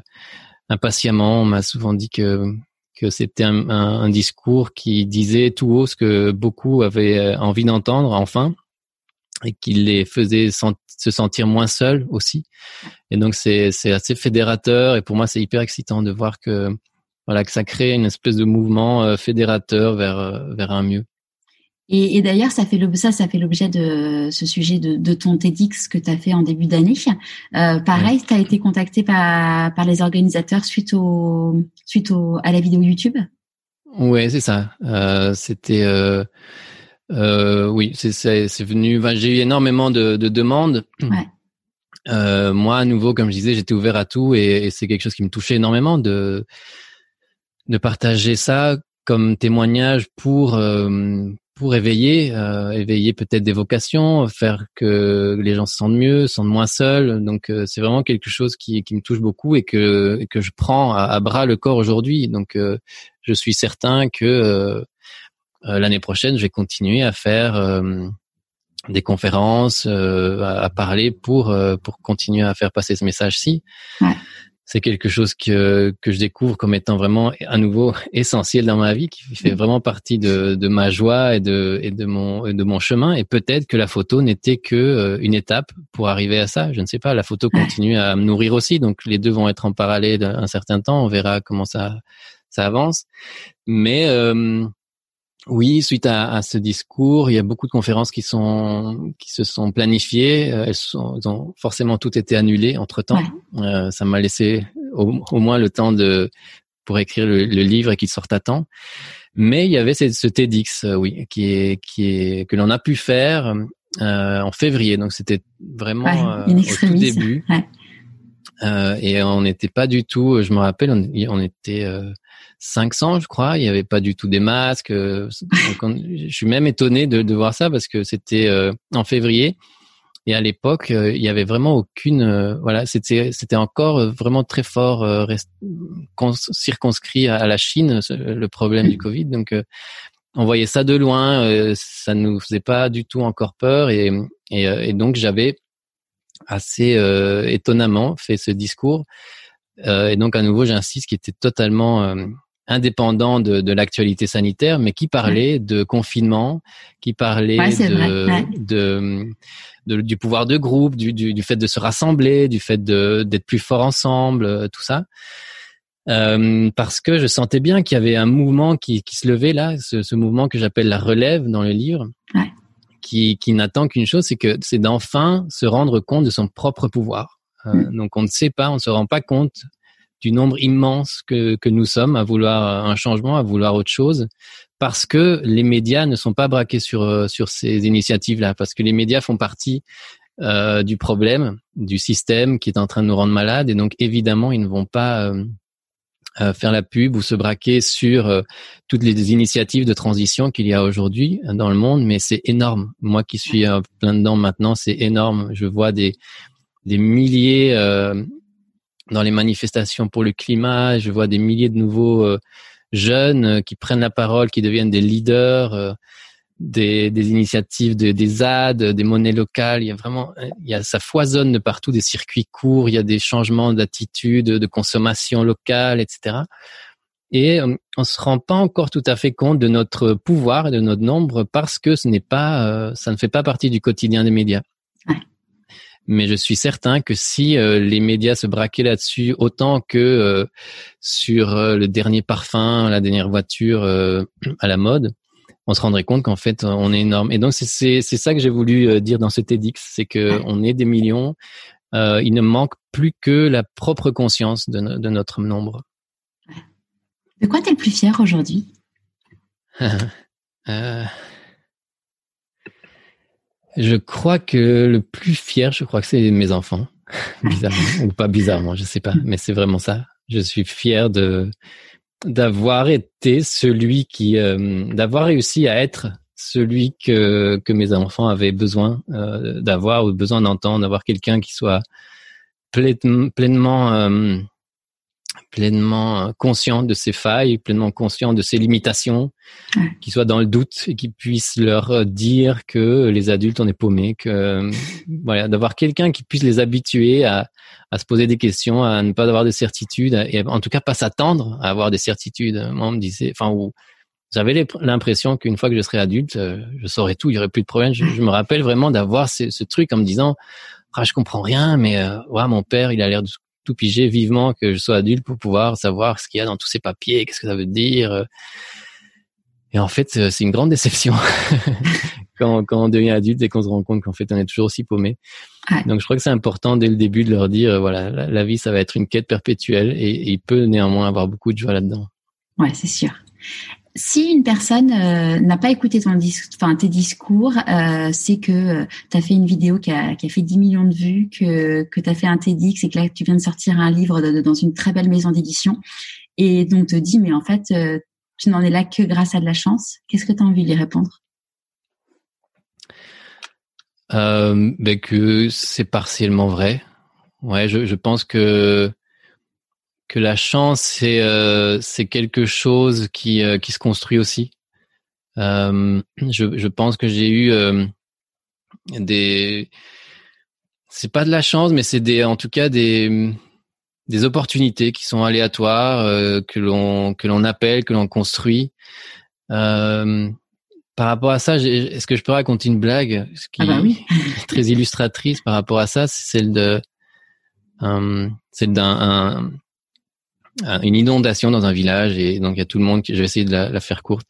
impatiemment. On m'a souvent dit que que c'était un, un, discours qui disait tout haut ce que beaucoup avaient euh, envie d'entendre enfin et qui les faisait se sentir moins seuls aussi. Et donc c'est c'est assez fédérateur et pour moi c'est hyper excitant de voir que voilà que ça crée une espèce de mouvement euh, fédérateur vers euh, vers un mieux. Et, et d'ailleurs, ça fait ça, ça fait l'objet de ce sujet de, de ton TEDx que tu as fait en début d'année. Euh, pareil, tu as été contacté par, par les organisateurs suite au suite au, à la vidéo YouTube? Ouais, c'est ça. Euh, C'était euh, euh, oui, c'est c'est venu. J'ai eu énormément de, de demandes. Ouais. Euh, moi, à nouveau, comme je disais, j'étais ouvert à tout et, et c'est quelque chose qui me touchait énormément de de partager ça comme témoignage pour euh, pour éveiller, euh, éveiller peut-être des vocations, faire que les gens se sentent mieux, se sentent moins seuls. Donc euh, c'est vraiment quelque chose qui, qui me touche beaucoup et que que je prends à, bras le corps aujourd'hui. Donc euh, je suis certain que l'année prochaine je vais continuer à faire des conférences, à, à, parler pour pour continuer à faire passer ce message-ci. Ouais c'est quelque chose que que je découvre comme étant vraiment à nouveau essentiel dans ma vie, qui fait vraiment partie de, de ma joie et de et de mon de mon chemin. Et peut-être que la photo n'était que euh, une étape pour arriver à ça. Je ne sais pas. La photo continue à me nourrir aussi, donc les deux vont être en parallèle un certain temps. On verra comment ça ça avance. Mais euh, oui, suite à, à, ce discours, il y a beaucoup de conférences qui sont qui se sont planifiées. Euh, elles, sont, ont forcément toutes été annulées entre temps. Euh, ça m'a laissé au, au, moins le temps de pour écrire le, le livre et qu'il sorte à temps. Mais il y avait ce, ce TEDx, euh, oui, qui est qui est que l'on a pu faire euh, en février. Donc c'était vraiment euh, au tout début. Et on n'était pas du tout. Je me rappelle, on, on était 500, je crois. Il n'y avait pas du tout des masques. Euh, je suis même étonné de, de voir ça parce que c'était euh, en février. Et à l'époque, euh, il y avait vraiment aucune, voilà, c'était c'était encore vraiment très fort circonscrit à, la Chine le problème du Covid. Donc on voyait ça de loin, ça nous faisait pas du tout encore peur et et, et donc j'avais assez étonnamment fait ce discours. et donc à nouveau, j'insiste, qui était totalement indépendant de, de l'actualité sanitaire, mais qui parlait de confinement, qui parlait de, de, du pouvoir de groupe, du, du, du, fait de se rassembler, du fait d'être plus fort ensemble, euh, tout ça. Euh, parce que je sentais bien qu'il y avait un mouvement qui, qui se levait là, ce, ce mouvement que j'appelle la relève dans le livre, qui, qui n'attend qu'une chose, c'est que c'est d'enfin se rendre compte de son propre pouvoir. Euh, mm. Donc on ne sait pas, on ne se rend pas compte du nombre immense que, que nous sommes à vouloir un changement, à vouloir autre chose, parce que les médias ne sont pas braqués sur euh, sur ces initiatives-là, parce que les médias font partie euh, du problème, du système qui est en train de nous rendre malades, et donc évidemment ils ne vont pas euh, euh faire la pub ou se braquer sur euh, toutes les initiatives de transition qu'il y a aujourd'hui dans le monde, mais c'est énorme. Moi qui suis plein dedans maintenant, c'est énorme. Je vois des des milliers dans les manifestations pour le climat. Je vois des milliers de nouveaux euh, jeunes euh, qui prennent la parole, qui deviennent des leaders, euh, des, des, initiatives, de, des ZAD, des monnaies locales. Il y a vraiment, il y a, ça foisonne de partout, des circuits courts. Il y a des changements d'attitude, de consommation locale, etc. et on se rend pas encore tout à fait compte de notre pouvoir et de notre nombre parce que ce n'est pas, ça ne fait pas partie du quotidien des médias. Mais je suis certain que si les médias se braquaient là-dessus autant que sur le dernier parfum, la dernière voiture à la mode, on se rendrait compte qu'en fait on est énorme. Et donc c'est c'est ça que j'ai voulu euh, dire dans ce TEDx, c'est que on est des millions. Euh, il ne manque plus que la propre conscience de, de notre nombre. De quoi tu es le plus fier aujourd'hui? Euh, Je crois que le plus fier, je crois que c'est mes enfants, bizarrement ou pas bizarrement, je sais pas, mais c'est vraiment ça. Je suis fier de d'avoir été celui qui, euh, d'avoir réussi à être celui que que mes enfants avaient besoin euh, d'avoir ou besoin d'entendre, d'avoir quelqu'un qui soit pleinement euh, pleinement conscient de ses failles, pleinement conscient de ses limitations, qui soit dans le doute et qui puisse leur dire que les adultes on est paumés, que voilà, d'avoir quelqu'un qui puisse les habituer à à se poser des questions, à ne pas avoir de certitudes, et en tout cas pas s'attendre à avoir des certitudes. Moi, on me disait, enfin, où j'avais l'impression qu'une fois que je serais adulte, euh, je saurais tout, il y aurait plus de problème. Je, me rappelle vraiment d'avoir ce, ce, truc en me disant, ah, je comprends rien, mais euh, ouais, mon père, il a l'air de tout piger vivement que je sois adulte pour pouvoir savoir ce qu'il y a dans tous ces papiers, qu'est-ce que ça veut dire. Et en fait, c'est une grande déception quand, quand on devient adulte et qu'on se rend compte qu'en fait, on est toujours aussi paumé. Donc, je crois que c'est important dès le début de leur dire, voilà, la, vie, ça va être une quête perpétuelle et, il peut néanmoins avoir beaucoup de joie là-dedans. Ouais, c'est sûr. Si une personne euh, n'a pas écouté tes discours, euh, c'est que euh, tu as fait une vidéo qui a, fait 10 millions de vues, que, tu as fait un TEDx et que là tu viens de sortir un livre dans une très belle maison d'édition et donc te dit mais en fait tu n'en es là que grâce à de la chance. Qu'est-ce que tu as envie lui répondre? Ben que c'est partiellement vrai. Ouais, je, pense que que la chance c'est euh, c'est quelque chose qui euh, qui se construit aussi. Euh, je, je pense que j'ai eu euh, des c'est pas de la chance mais c'est des en tout cas des des opportunités qui sont aléatoires euh, que l'on que l'on appelle que l'on construit euh, par rapport à ça, est-ce que je peux raconter une blague? Ce qui ah bah oui. est très illustratrice par rapport à ça, c'est celle de celle d'un une inondation dans un village et donc il y a tout le monde qui je vais essayer de la, faire courte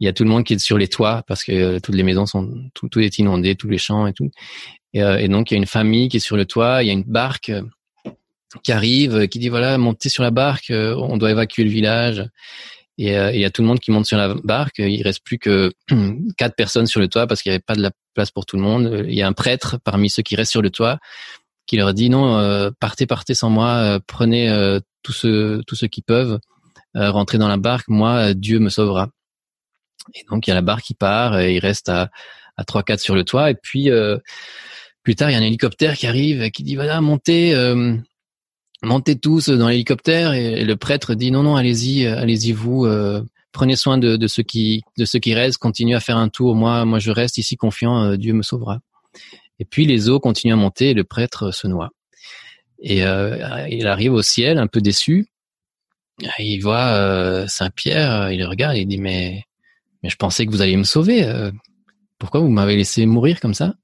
il y a tout le monde qui est sur les toits parce que euh, toutes les maisons sont tout, est inondé tous les champs et tout et, euh, et, donc il y a une famille qui est sur le toit il y a une barque qui arrive qui dit voilà montez sur la barque on doit évacuer le village et euh, il y a tout le monde qui monte sur la barque. Il reste plus que quatre personnes sur le toit parce qu'il n'y avait pas de la place pour tout le monde. Il y a un prêtre parmi ceux qui restent sur le toit qui leur dit non, euh, partez, partez sans moi, euh, prenez tous ceux, tous ceux qui peuvent rentrer dans la barque. Moi, Dieu me sauvera. Et donc il y a la barque qui part. Et il reste à à trois quatre sur le toit. Et puis plus tard, il y a un hélicoptère qui arrive qui dit voilà, montez montez tous dans l'hélicoptère et, le prêtre dit non non allez-y euh, allez-y vous euh, prenez soin de, de ceux qui de ceux qui restent continuez à faire un tour moi moi je reste ici confiant euh, Dieu me sauvera et puis les eaux continuent à monter et le prêtre se noie et il arrive au ciel un peu déçu il voit Saint Pierre il le regarde il dit mais mais je pensais que vous alliez me sauver pourquoi vous m'avez laissé mourir comme ça?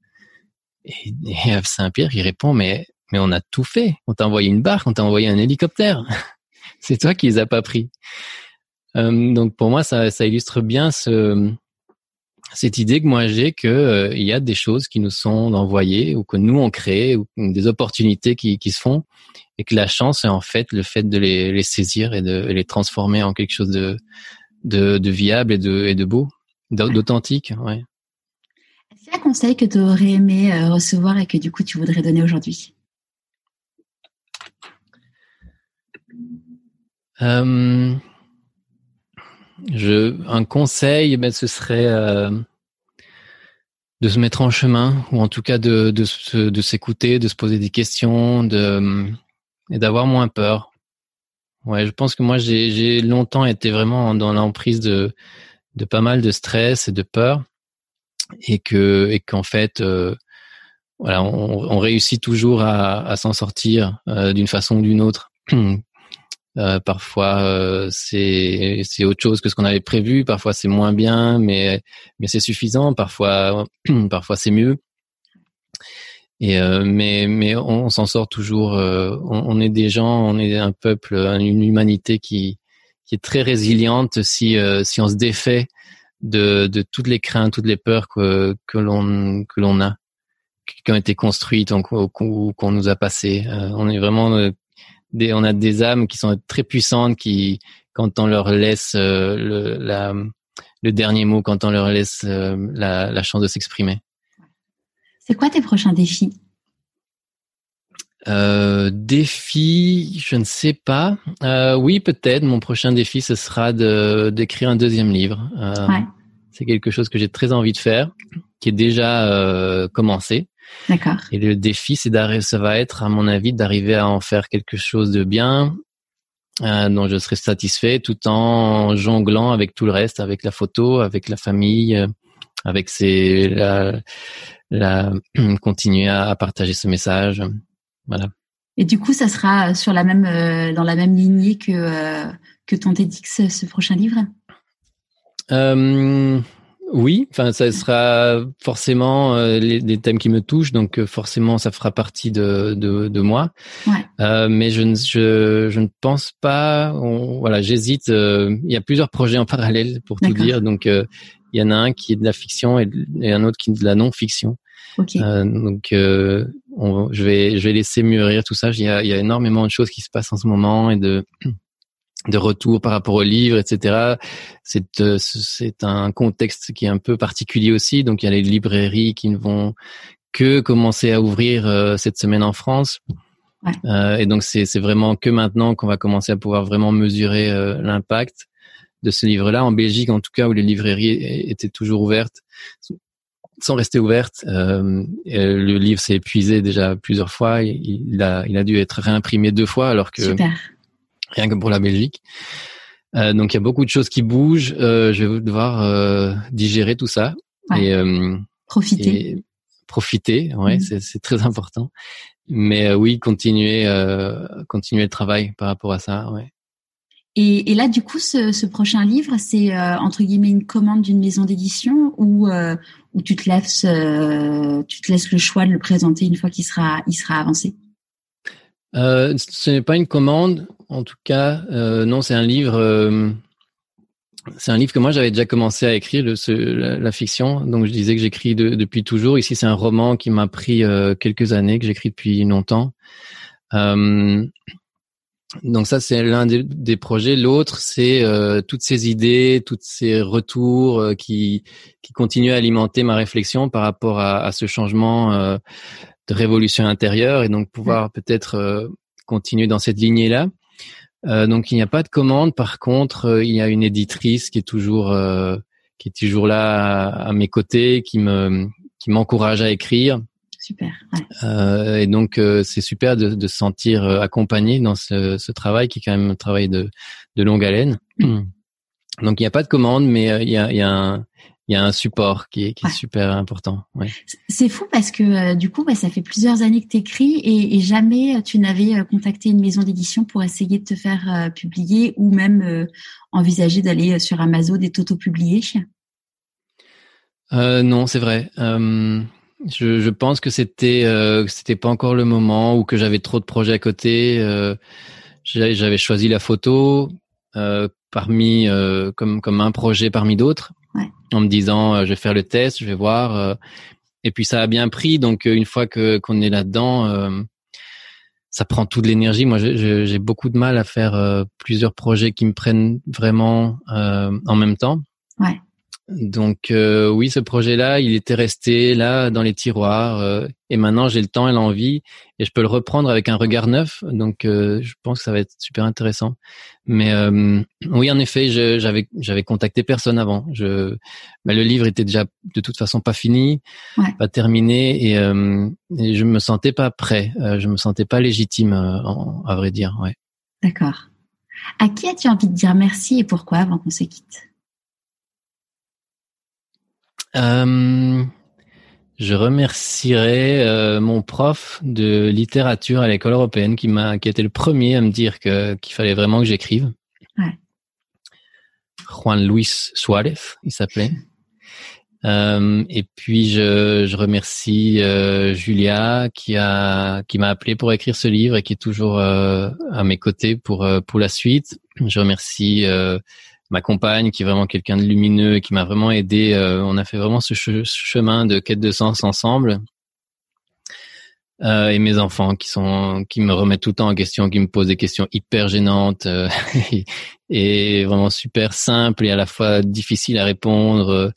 Et, et Saint Pierre il répond mais mais on a tout fait. On t'a envoyé une barque, on t'a envoyé un hélicoptère. c'est toi qui les as pas pris. Euh, donc pour moi, ça, ça illustre bien ce, cette idée que moi j'ai que euh, il y a des choses qui nous sont envoyées ou que nous on crée ou des opportunités qui, qui se font et que la chance est en fait le fait de les, les saisir et de les transformer en quelque chose de, de, de viable et de, et de beau, d'authentique. Ouais. Est-ce qu'il y a un conseil que tu aurais aimé euh, recevoir et que du coup tu voudrais donner aujourd'hui? Euh, je, un conseil, ben, ce serait euh, de se mettre en chemin, ou en tout cas de, de, de s'écouter, de se poser des questions, de, et d'avoir moins peur. Ouais, je pense que moi j'ai longtemps été vraiment dans l'emprise de, de pas mal de stress et de peur, et que et qu'en fait euh, voilà, on, on, réussit toujours à, à s'en sortir euh, d'une façon ou d'une autre Euh, parfois euh, c'est autre chose que ce qu'on avait prévu. Parfois c'est moins bien, mais mais c'est suffisant. Parfois parfois c'est mieux. Et euh, mais mais on, s'en sort toujours. On, on, est des gens, on est un peuple, une humanité qui qui est très résiliente si si on se défait de de toutes les craintes, toutes les peurs que que l'on que l'on a qui ont été construites ou qu'on nous a passées. on est vraiment on a des âmes qui sont très puissantes, qui, quand on leur laisse euh, le, la, le dernier mot, quand on leur laisse euh, la, la, chance de s'exprimer. C'est quoi tes prochains défis? Euh, défi, je ne sais pas. Euh, oui, peut-être. Mon prochain défi, ce sera de d'écrire un deuxième livre. Ouais. C'est quelque chose que j'ai très envie de faire, qui est déjà euh, commencé. D'accord. Et le défi, c'est d'arriver, ça va être, à mon avis, d'arriver à en faire quelque chose de bien, euh, dont je serai satisfait, tout en jonglant avec tout le reste, avec la photo, avec la famille, euh, avec ses, la, la, continuer à, partager ce message, voilà. Et du coup, ça sera sur la même, euh, dans la même lignée que que ton TEDx, ce prochain livre? Euh, oui, enfin ça sera forcément euh, les, des thèmes qui me touchent, donc euh, forcément ça fera partie de de, de moi. Ouais. Euh, mais je ne je, je ne pense pas. voilà, j'hésite. Euh, il y a plusieurs projets en parallèle pour tout dire, donc il y en a un qui est de la fiction et, et un autre qui est de la non-fiction. Okay. donc on, je vais je vais laisser mûrir tout ça. Il y a, il y a énormément de choses qui se passent en ce moment et de de retour par rapport au livre, etc. C'est euh, c'est un contexte qui est un peu particulier aussi. Donc il y a les librairies qui ne vont que commencer à ouvrir euh, cette semaine en France. Ouais. Euh, et donc c'est c'est vraiment que maintenant qu'on va commencer à pouvoir vraiment mesurer euh, l'impact de ce livre-là en Belgique, en tout cas où les librairies étaient toujours ouvertes, sont restées ouvertes. le livre s'est épuisé déjà plusieurs fois. Il, il, a il a dû être réimprimé deux fois alors que Super rien que pour la Belgique. Euh, donc il y a beaucoup de choses qui bougent. Euh, je vais devoir euh, digérer tout ça et profiter. profiter, ouais, mm. c'est très important. Mais oui, continuer, continuer le travail par rapport à ça, ouais. Et, et, là, du coup, ce, ce prochain livre, c'est entre guillemets une commande d'une maison d'édition ou où tu te laisses tu te laisses le choix de le présenter une fois qu'il sera il sera avancé? Euh, ce n'est pas une commande, en tout cas. Euh, non, c'est un livre. Euh, c'est un livre que moi j'avais déjà commencé à écrire, le, ce, la, fiction. Donc je disais que j'écris de, depuis toujours. Ici, c'est un roman qui m'a pris euh, quelques années, que j'écris depuis longtemps. Euh, donc ça, c'est l'un des, des, projets. L'autre, c'est toutes ces idées, tous ces retours qui qui continuent à alimenter ma réflexion par rapport à, à ce changement de révolution intérieure et donc pouvoir peut-être euh, continuer dans cette lignée-là. Euh, donc il n'y a pas de commande. Par contre, euh, il y a une éditrice qui est toujours qui est toujours là à, mes côtés, qui me qui m'encourage à écrire. Super. Ouais. et donc c'est super de, de se sentir accompagné dans ce, ce, travail qui est quand même un travail de, de longue haleine. Donc il n'y a pas de commande, mais il y a, il y a un, il y a un support qui est, qui est super important. Ouais. C'est fou parce que euh, du coup, bah, ça fait plusieurs années que tu écris et, et, jamais euh, tu n'avais euh, contacté une maison d'édition pour essayer de te faire publier ou même envisager d'aller sur Amazon et t'auto-publier. Non, c'est vrai. Je, je, pense que c'était c'était pas encore le moment ou que j'avais trop de projets à côté. j'avais choisi la photo parmi comme comme un projet parmi d'autres en me disant euh, je vais faire le test, je vais voir. Euh, et puis ça a bien pris. Donc euh, une fois que qu'on est là-dedans, ça prend toute l'énergie. Moi, j'ai beaucoup de mal à faire plusieurs projets qui me prennent vraiment en même temps. Ouais. Donc euh, oui, ce projet-là, il était resté là dans les tiroirs euh, et maintenant j'ai le temps et l'envie et je peux le reprendre avec un regard neuf. Donc euh, je pense que ça va être super intéressant. Mais oui, en effet, j'avais j'avais contacté personne avant. Je, mais le livre était déjà de toute façon pas fini, pas terminé et, et, je me sentais pas prêt. je me sentais pas légitime, à vrai dire. Ouais. D'accord. À qui as-tu envie de dire merci et pourquoi avant qu'on se quitte? Euh, je remercierai euh, mon prof de littérature à l'école européenne qui m'a qui était le premier à me dire que qu'il fallait vraiment que j'écrive. Ouais. Juan Luis Suarez, il s'appelait. Euh, et puis je, je remercie euh, Julia qui a qui m'a appelé pour écrire ce livre et qui est toujours euh, à mes côtés pour euh, pour la suite. Je remercie euh, ma compagne qui est vraiment quelqu'un de lumineux et qui m'a vraiment aidé. on a fait vraiment ce, chemin de quête de sens ensemble. et mes enfants qui sont qui me remettent tout le temps en question, qui me posent des questions hyper gênantes et, et, vraiment super simples et à la fois difficiles à répondre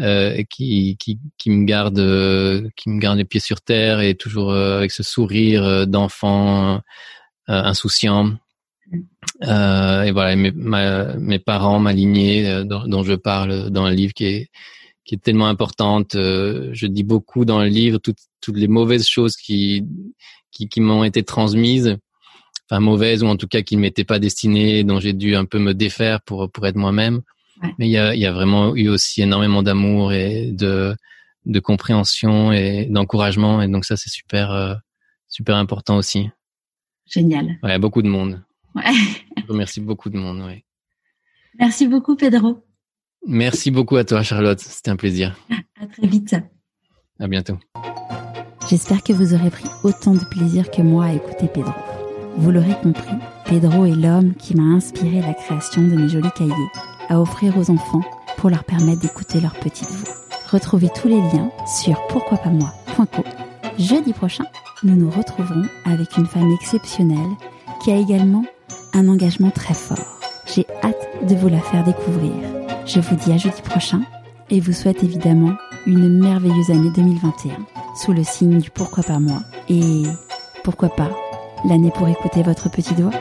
euh, qui, qui, qui me garde euh, qui me garde les pieds sur terre et toujours euh, avec ce sourire d'enfant insouciant et voilà mes, mes parents ma lignée dont, dont, je parle dans le livre qui est qui est tellement importante je dis beaucoup dans le livre toutes toutes les mauvaises choses qui qui, qui m'ont été transmises enfin mauvaises ou en tout cas qui ne m'étaient pas destinées dont j'ai dû un peu me défaire pour pour être moi-même mais il y a, y a vraiment eu aussi énormément d'amour et de, de compréhension et d'encouragement. Et donc ça, c'est super, euh, super important aussi. Génial. Ouais, beaucoup de monde. Ouais. Je remercie beaucoup de monde. Ouais. Merci beaucoup, Pedro. Merci beaucoup à toi, Charlotte. C'était un plaisir. À très vite. À bientôt. J'espère que vous aurez pris autant de plaisir que moi à écouter Pedro. Vous l'aurez compris, Pedro est l'homme qui m'a inspiré la création de mes jolis cahiers à offrir aux enfants pour leur permettre d'écouter leur petite voix. Retrouvez tous les liens sur pourquoipasmoi.co. Jeudi prochain, nous nous retrouverons avec une femme exceptionnelle qui a également un engagement très fort. J'ai hâte de vous la faire découvrir. Je vous dis à jeudi prochain et vous souhaite évidemment une merveilleuse année 2021 sous le signe du pourquoi pas moi et pourquoi pas l'année pour écouter votre petite voix.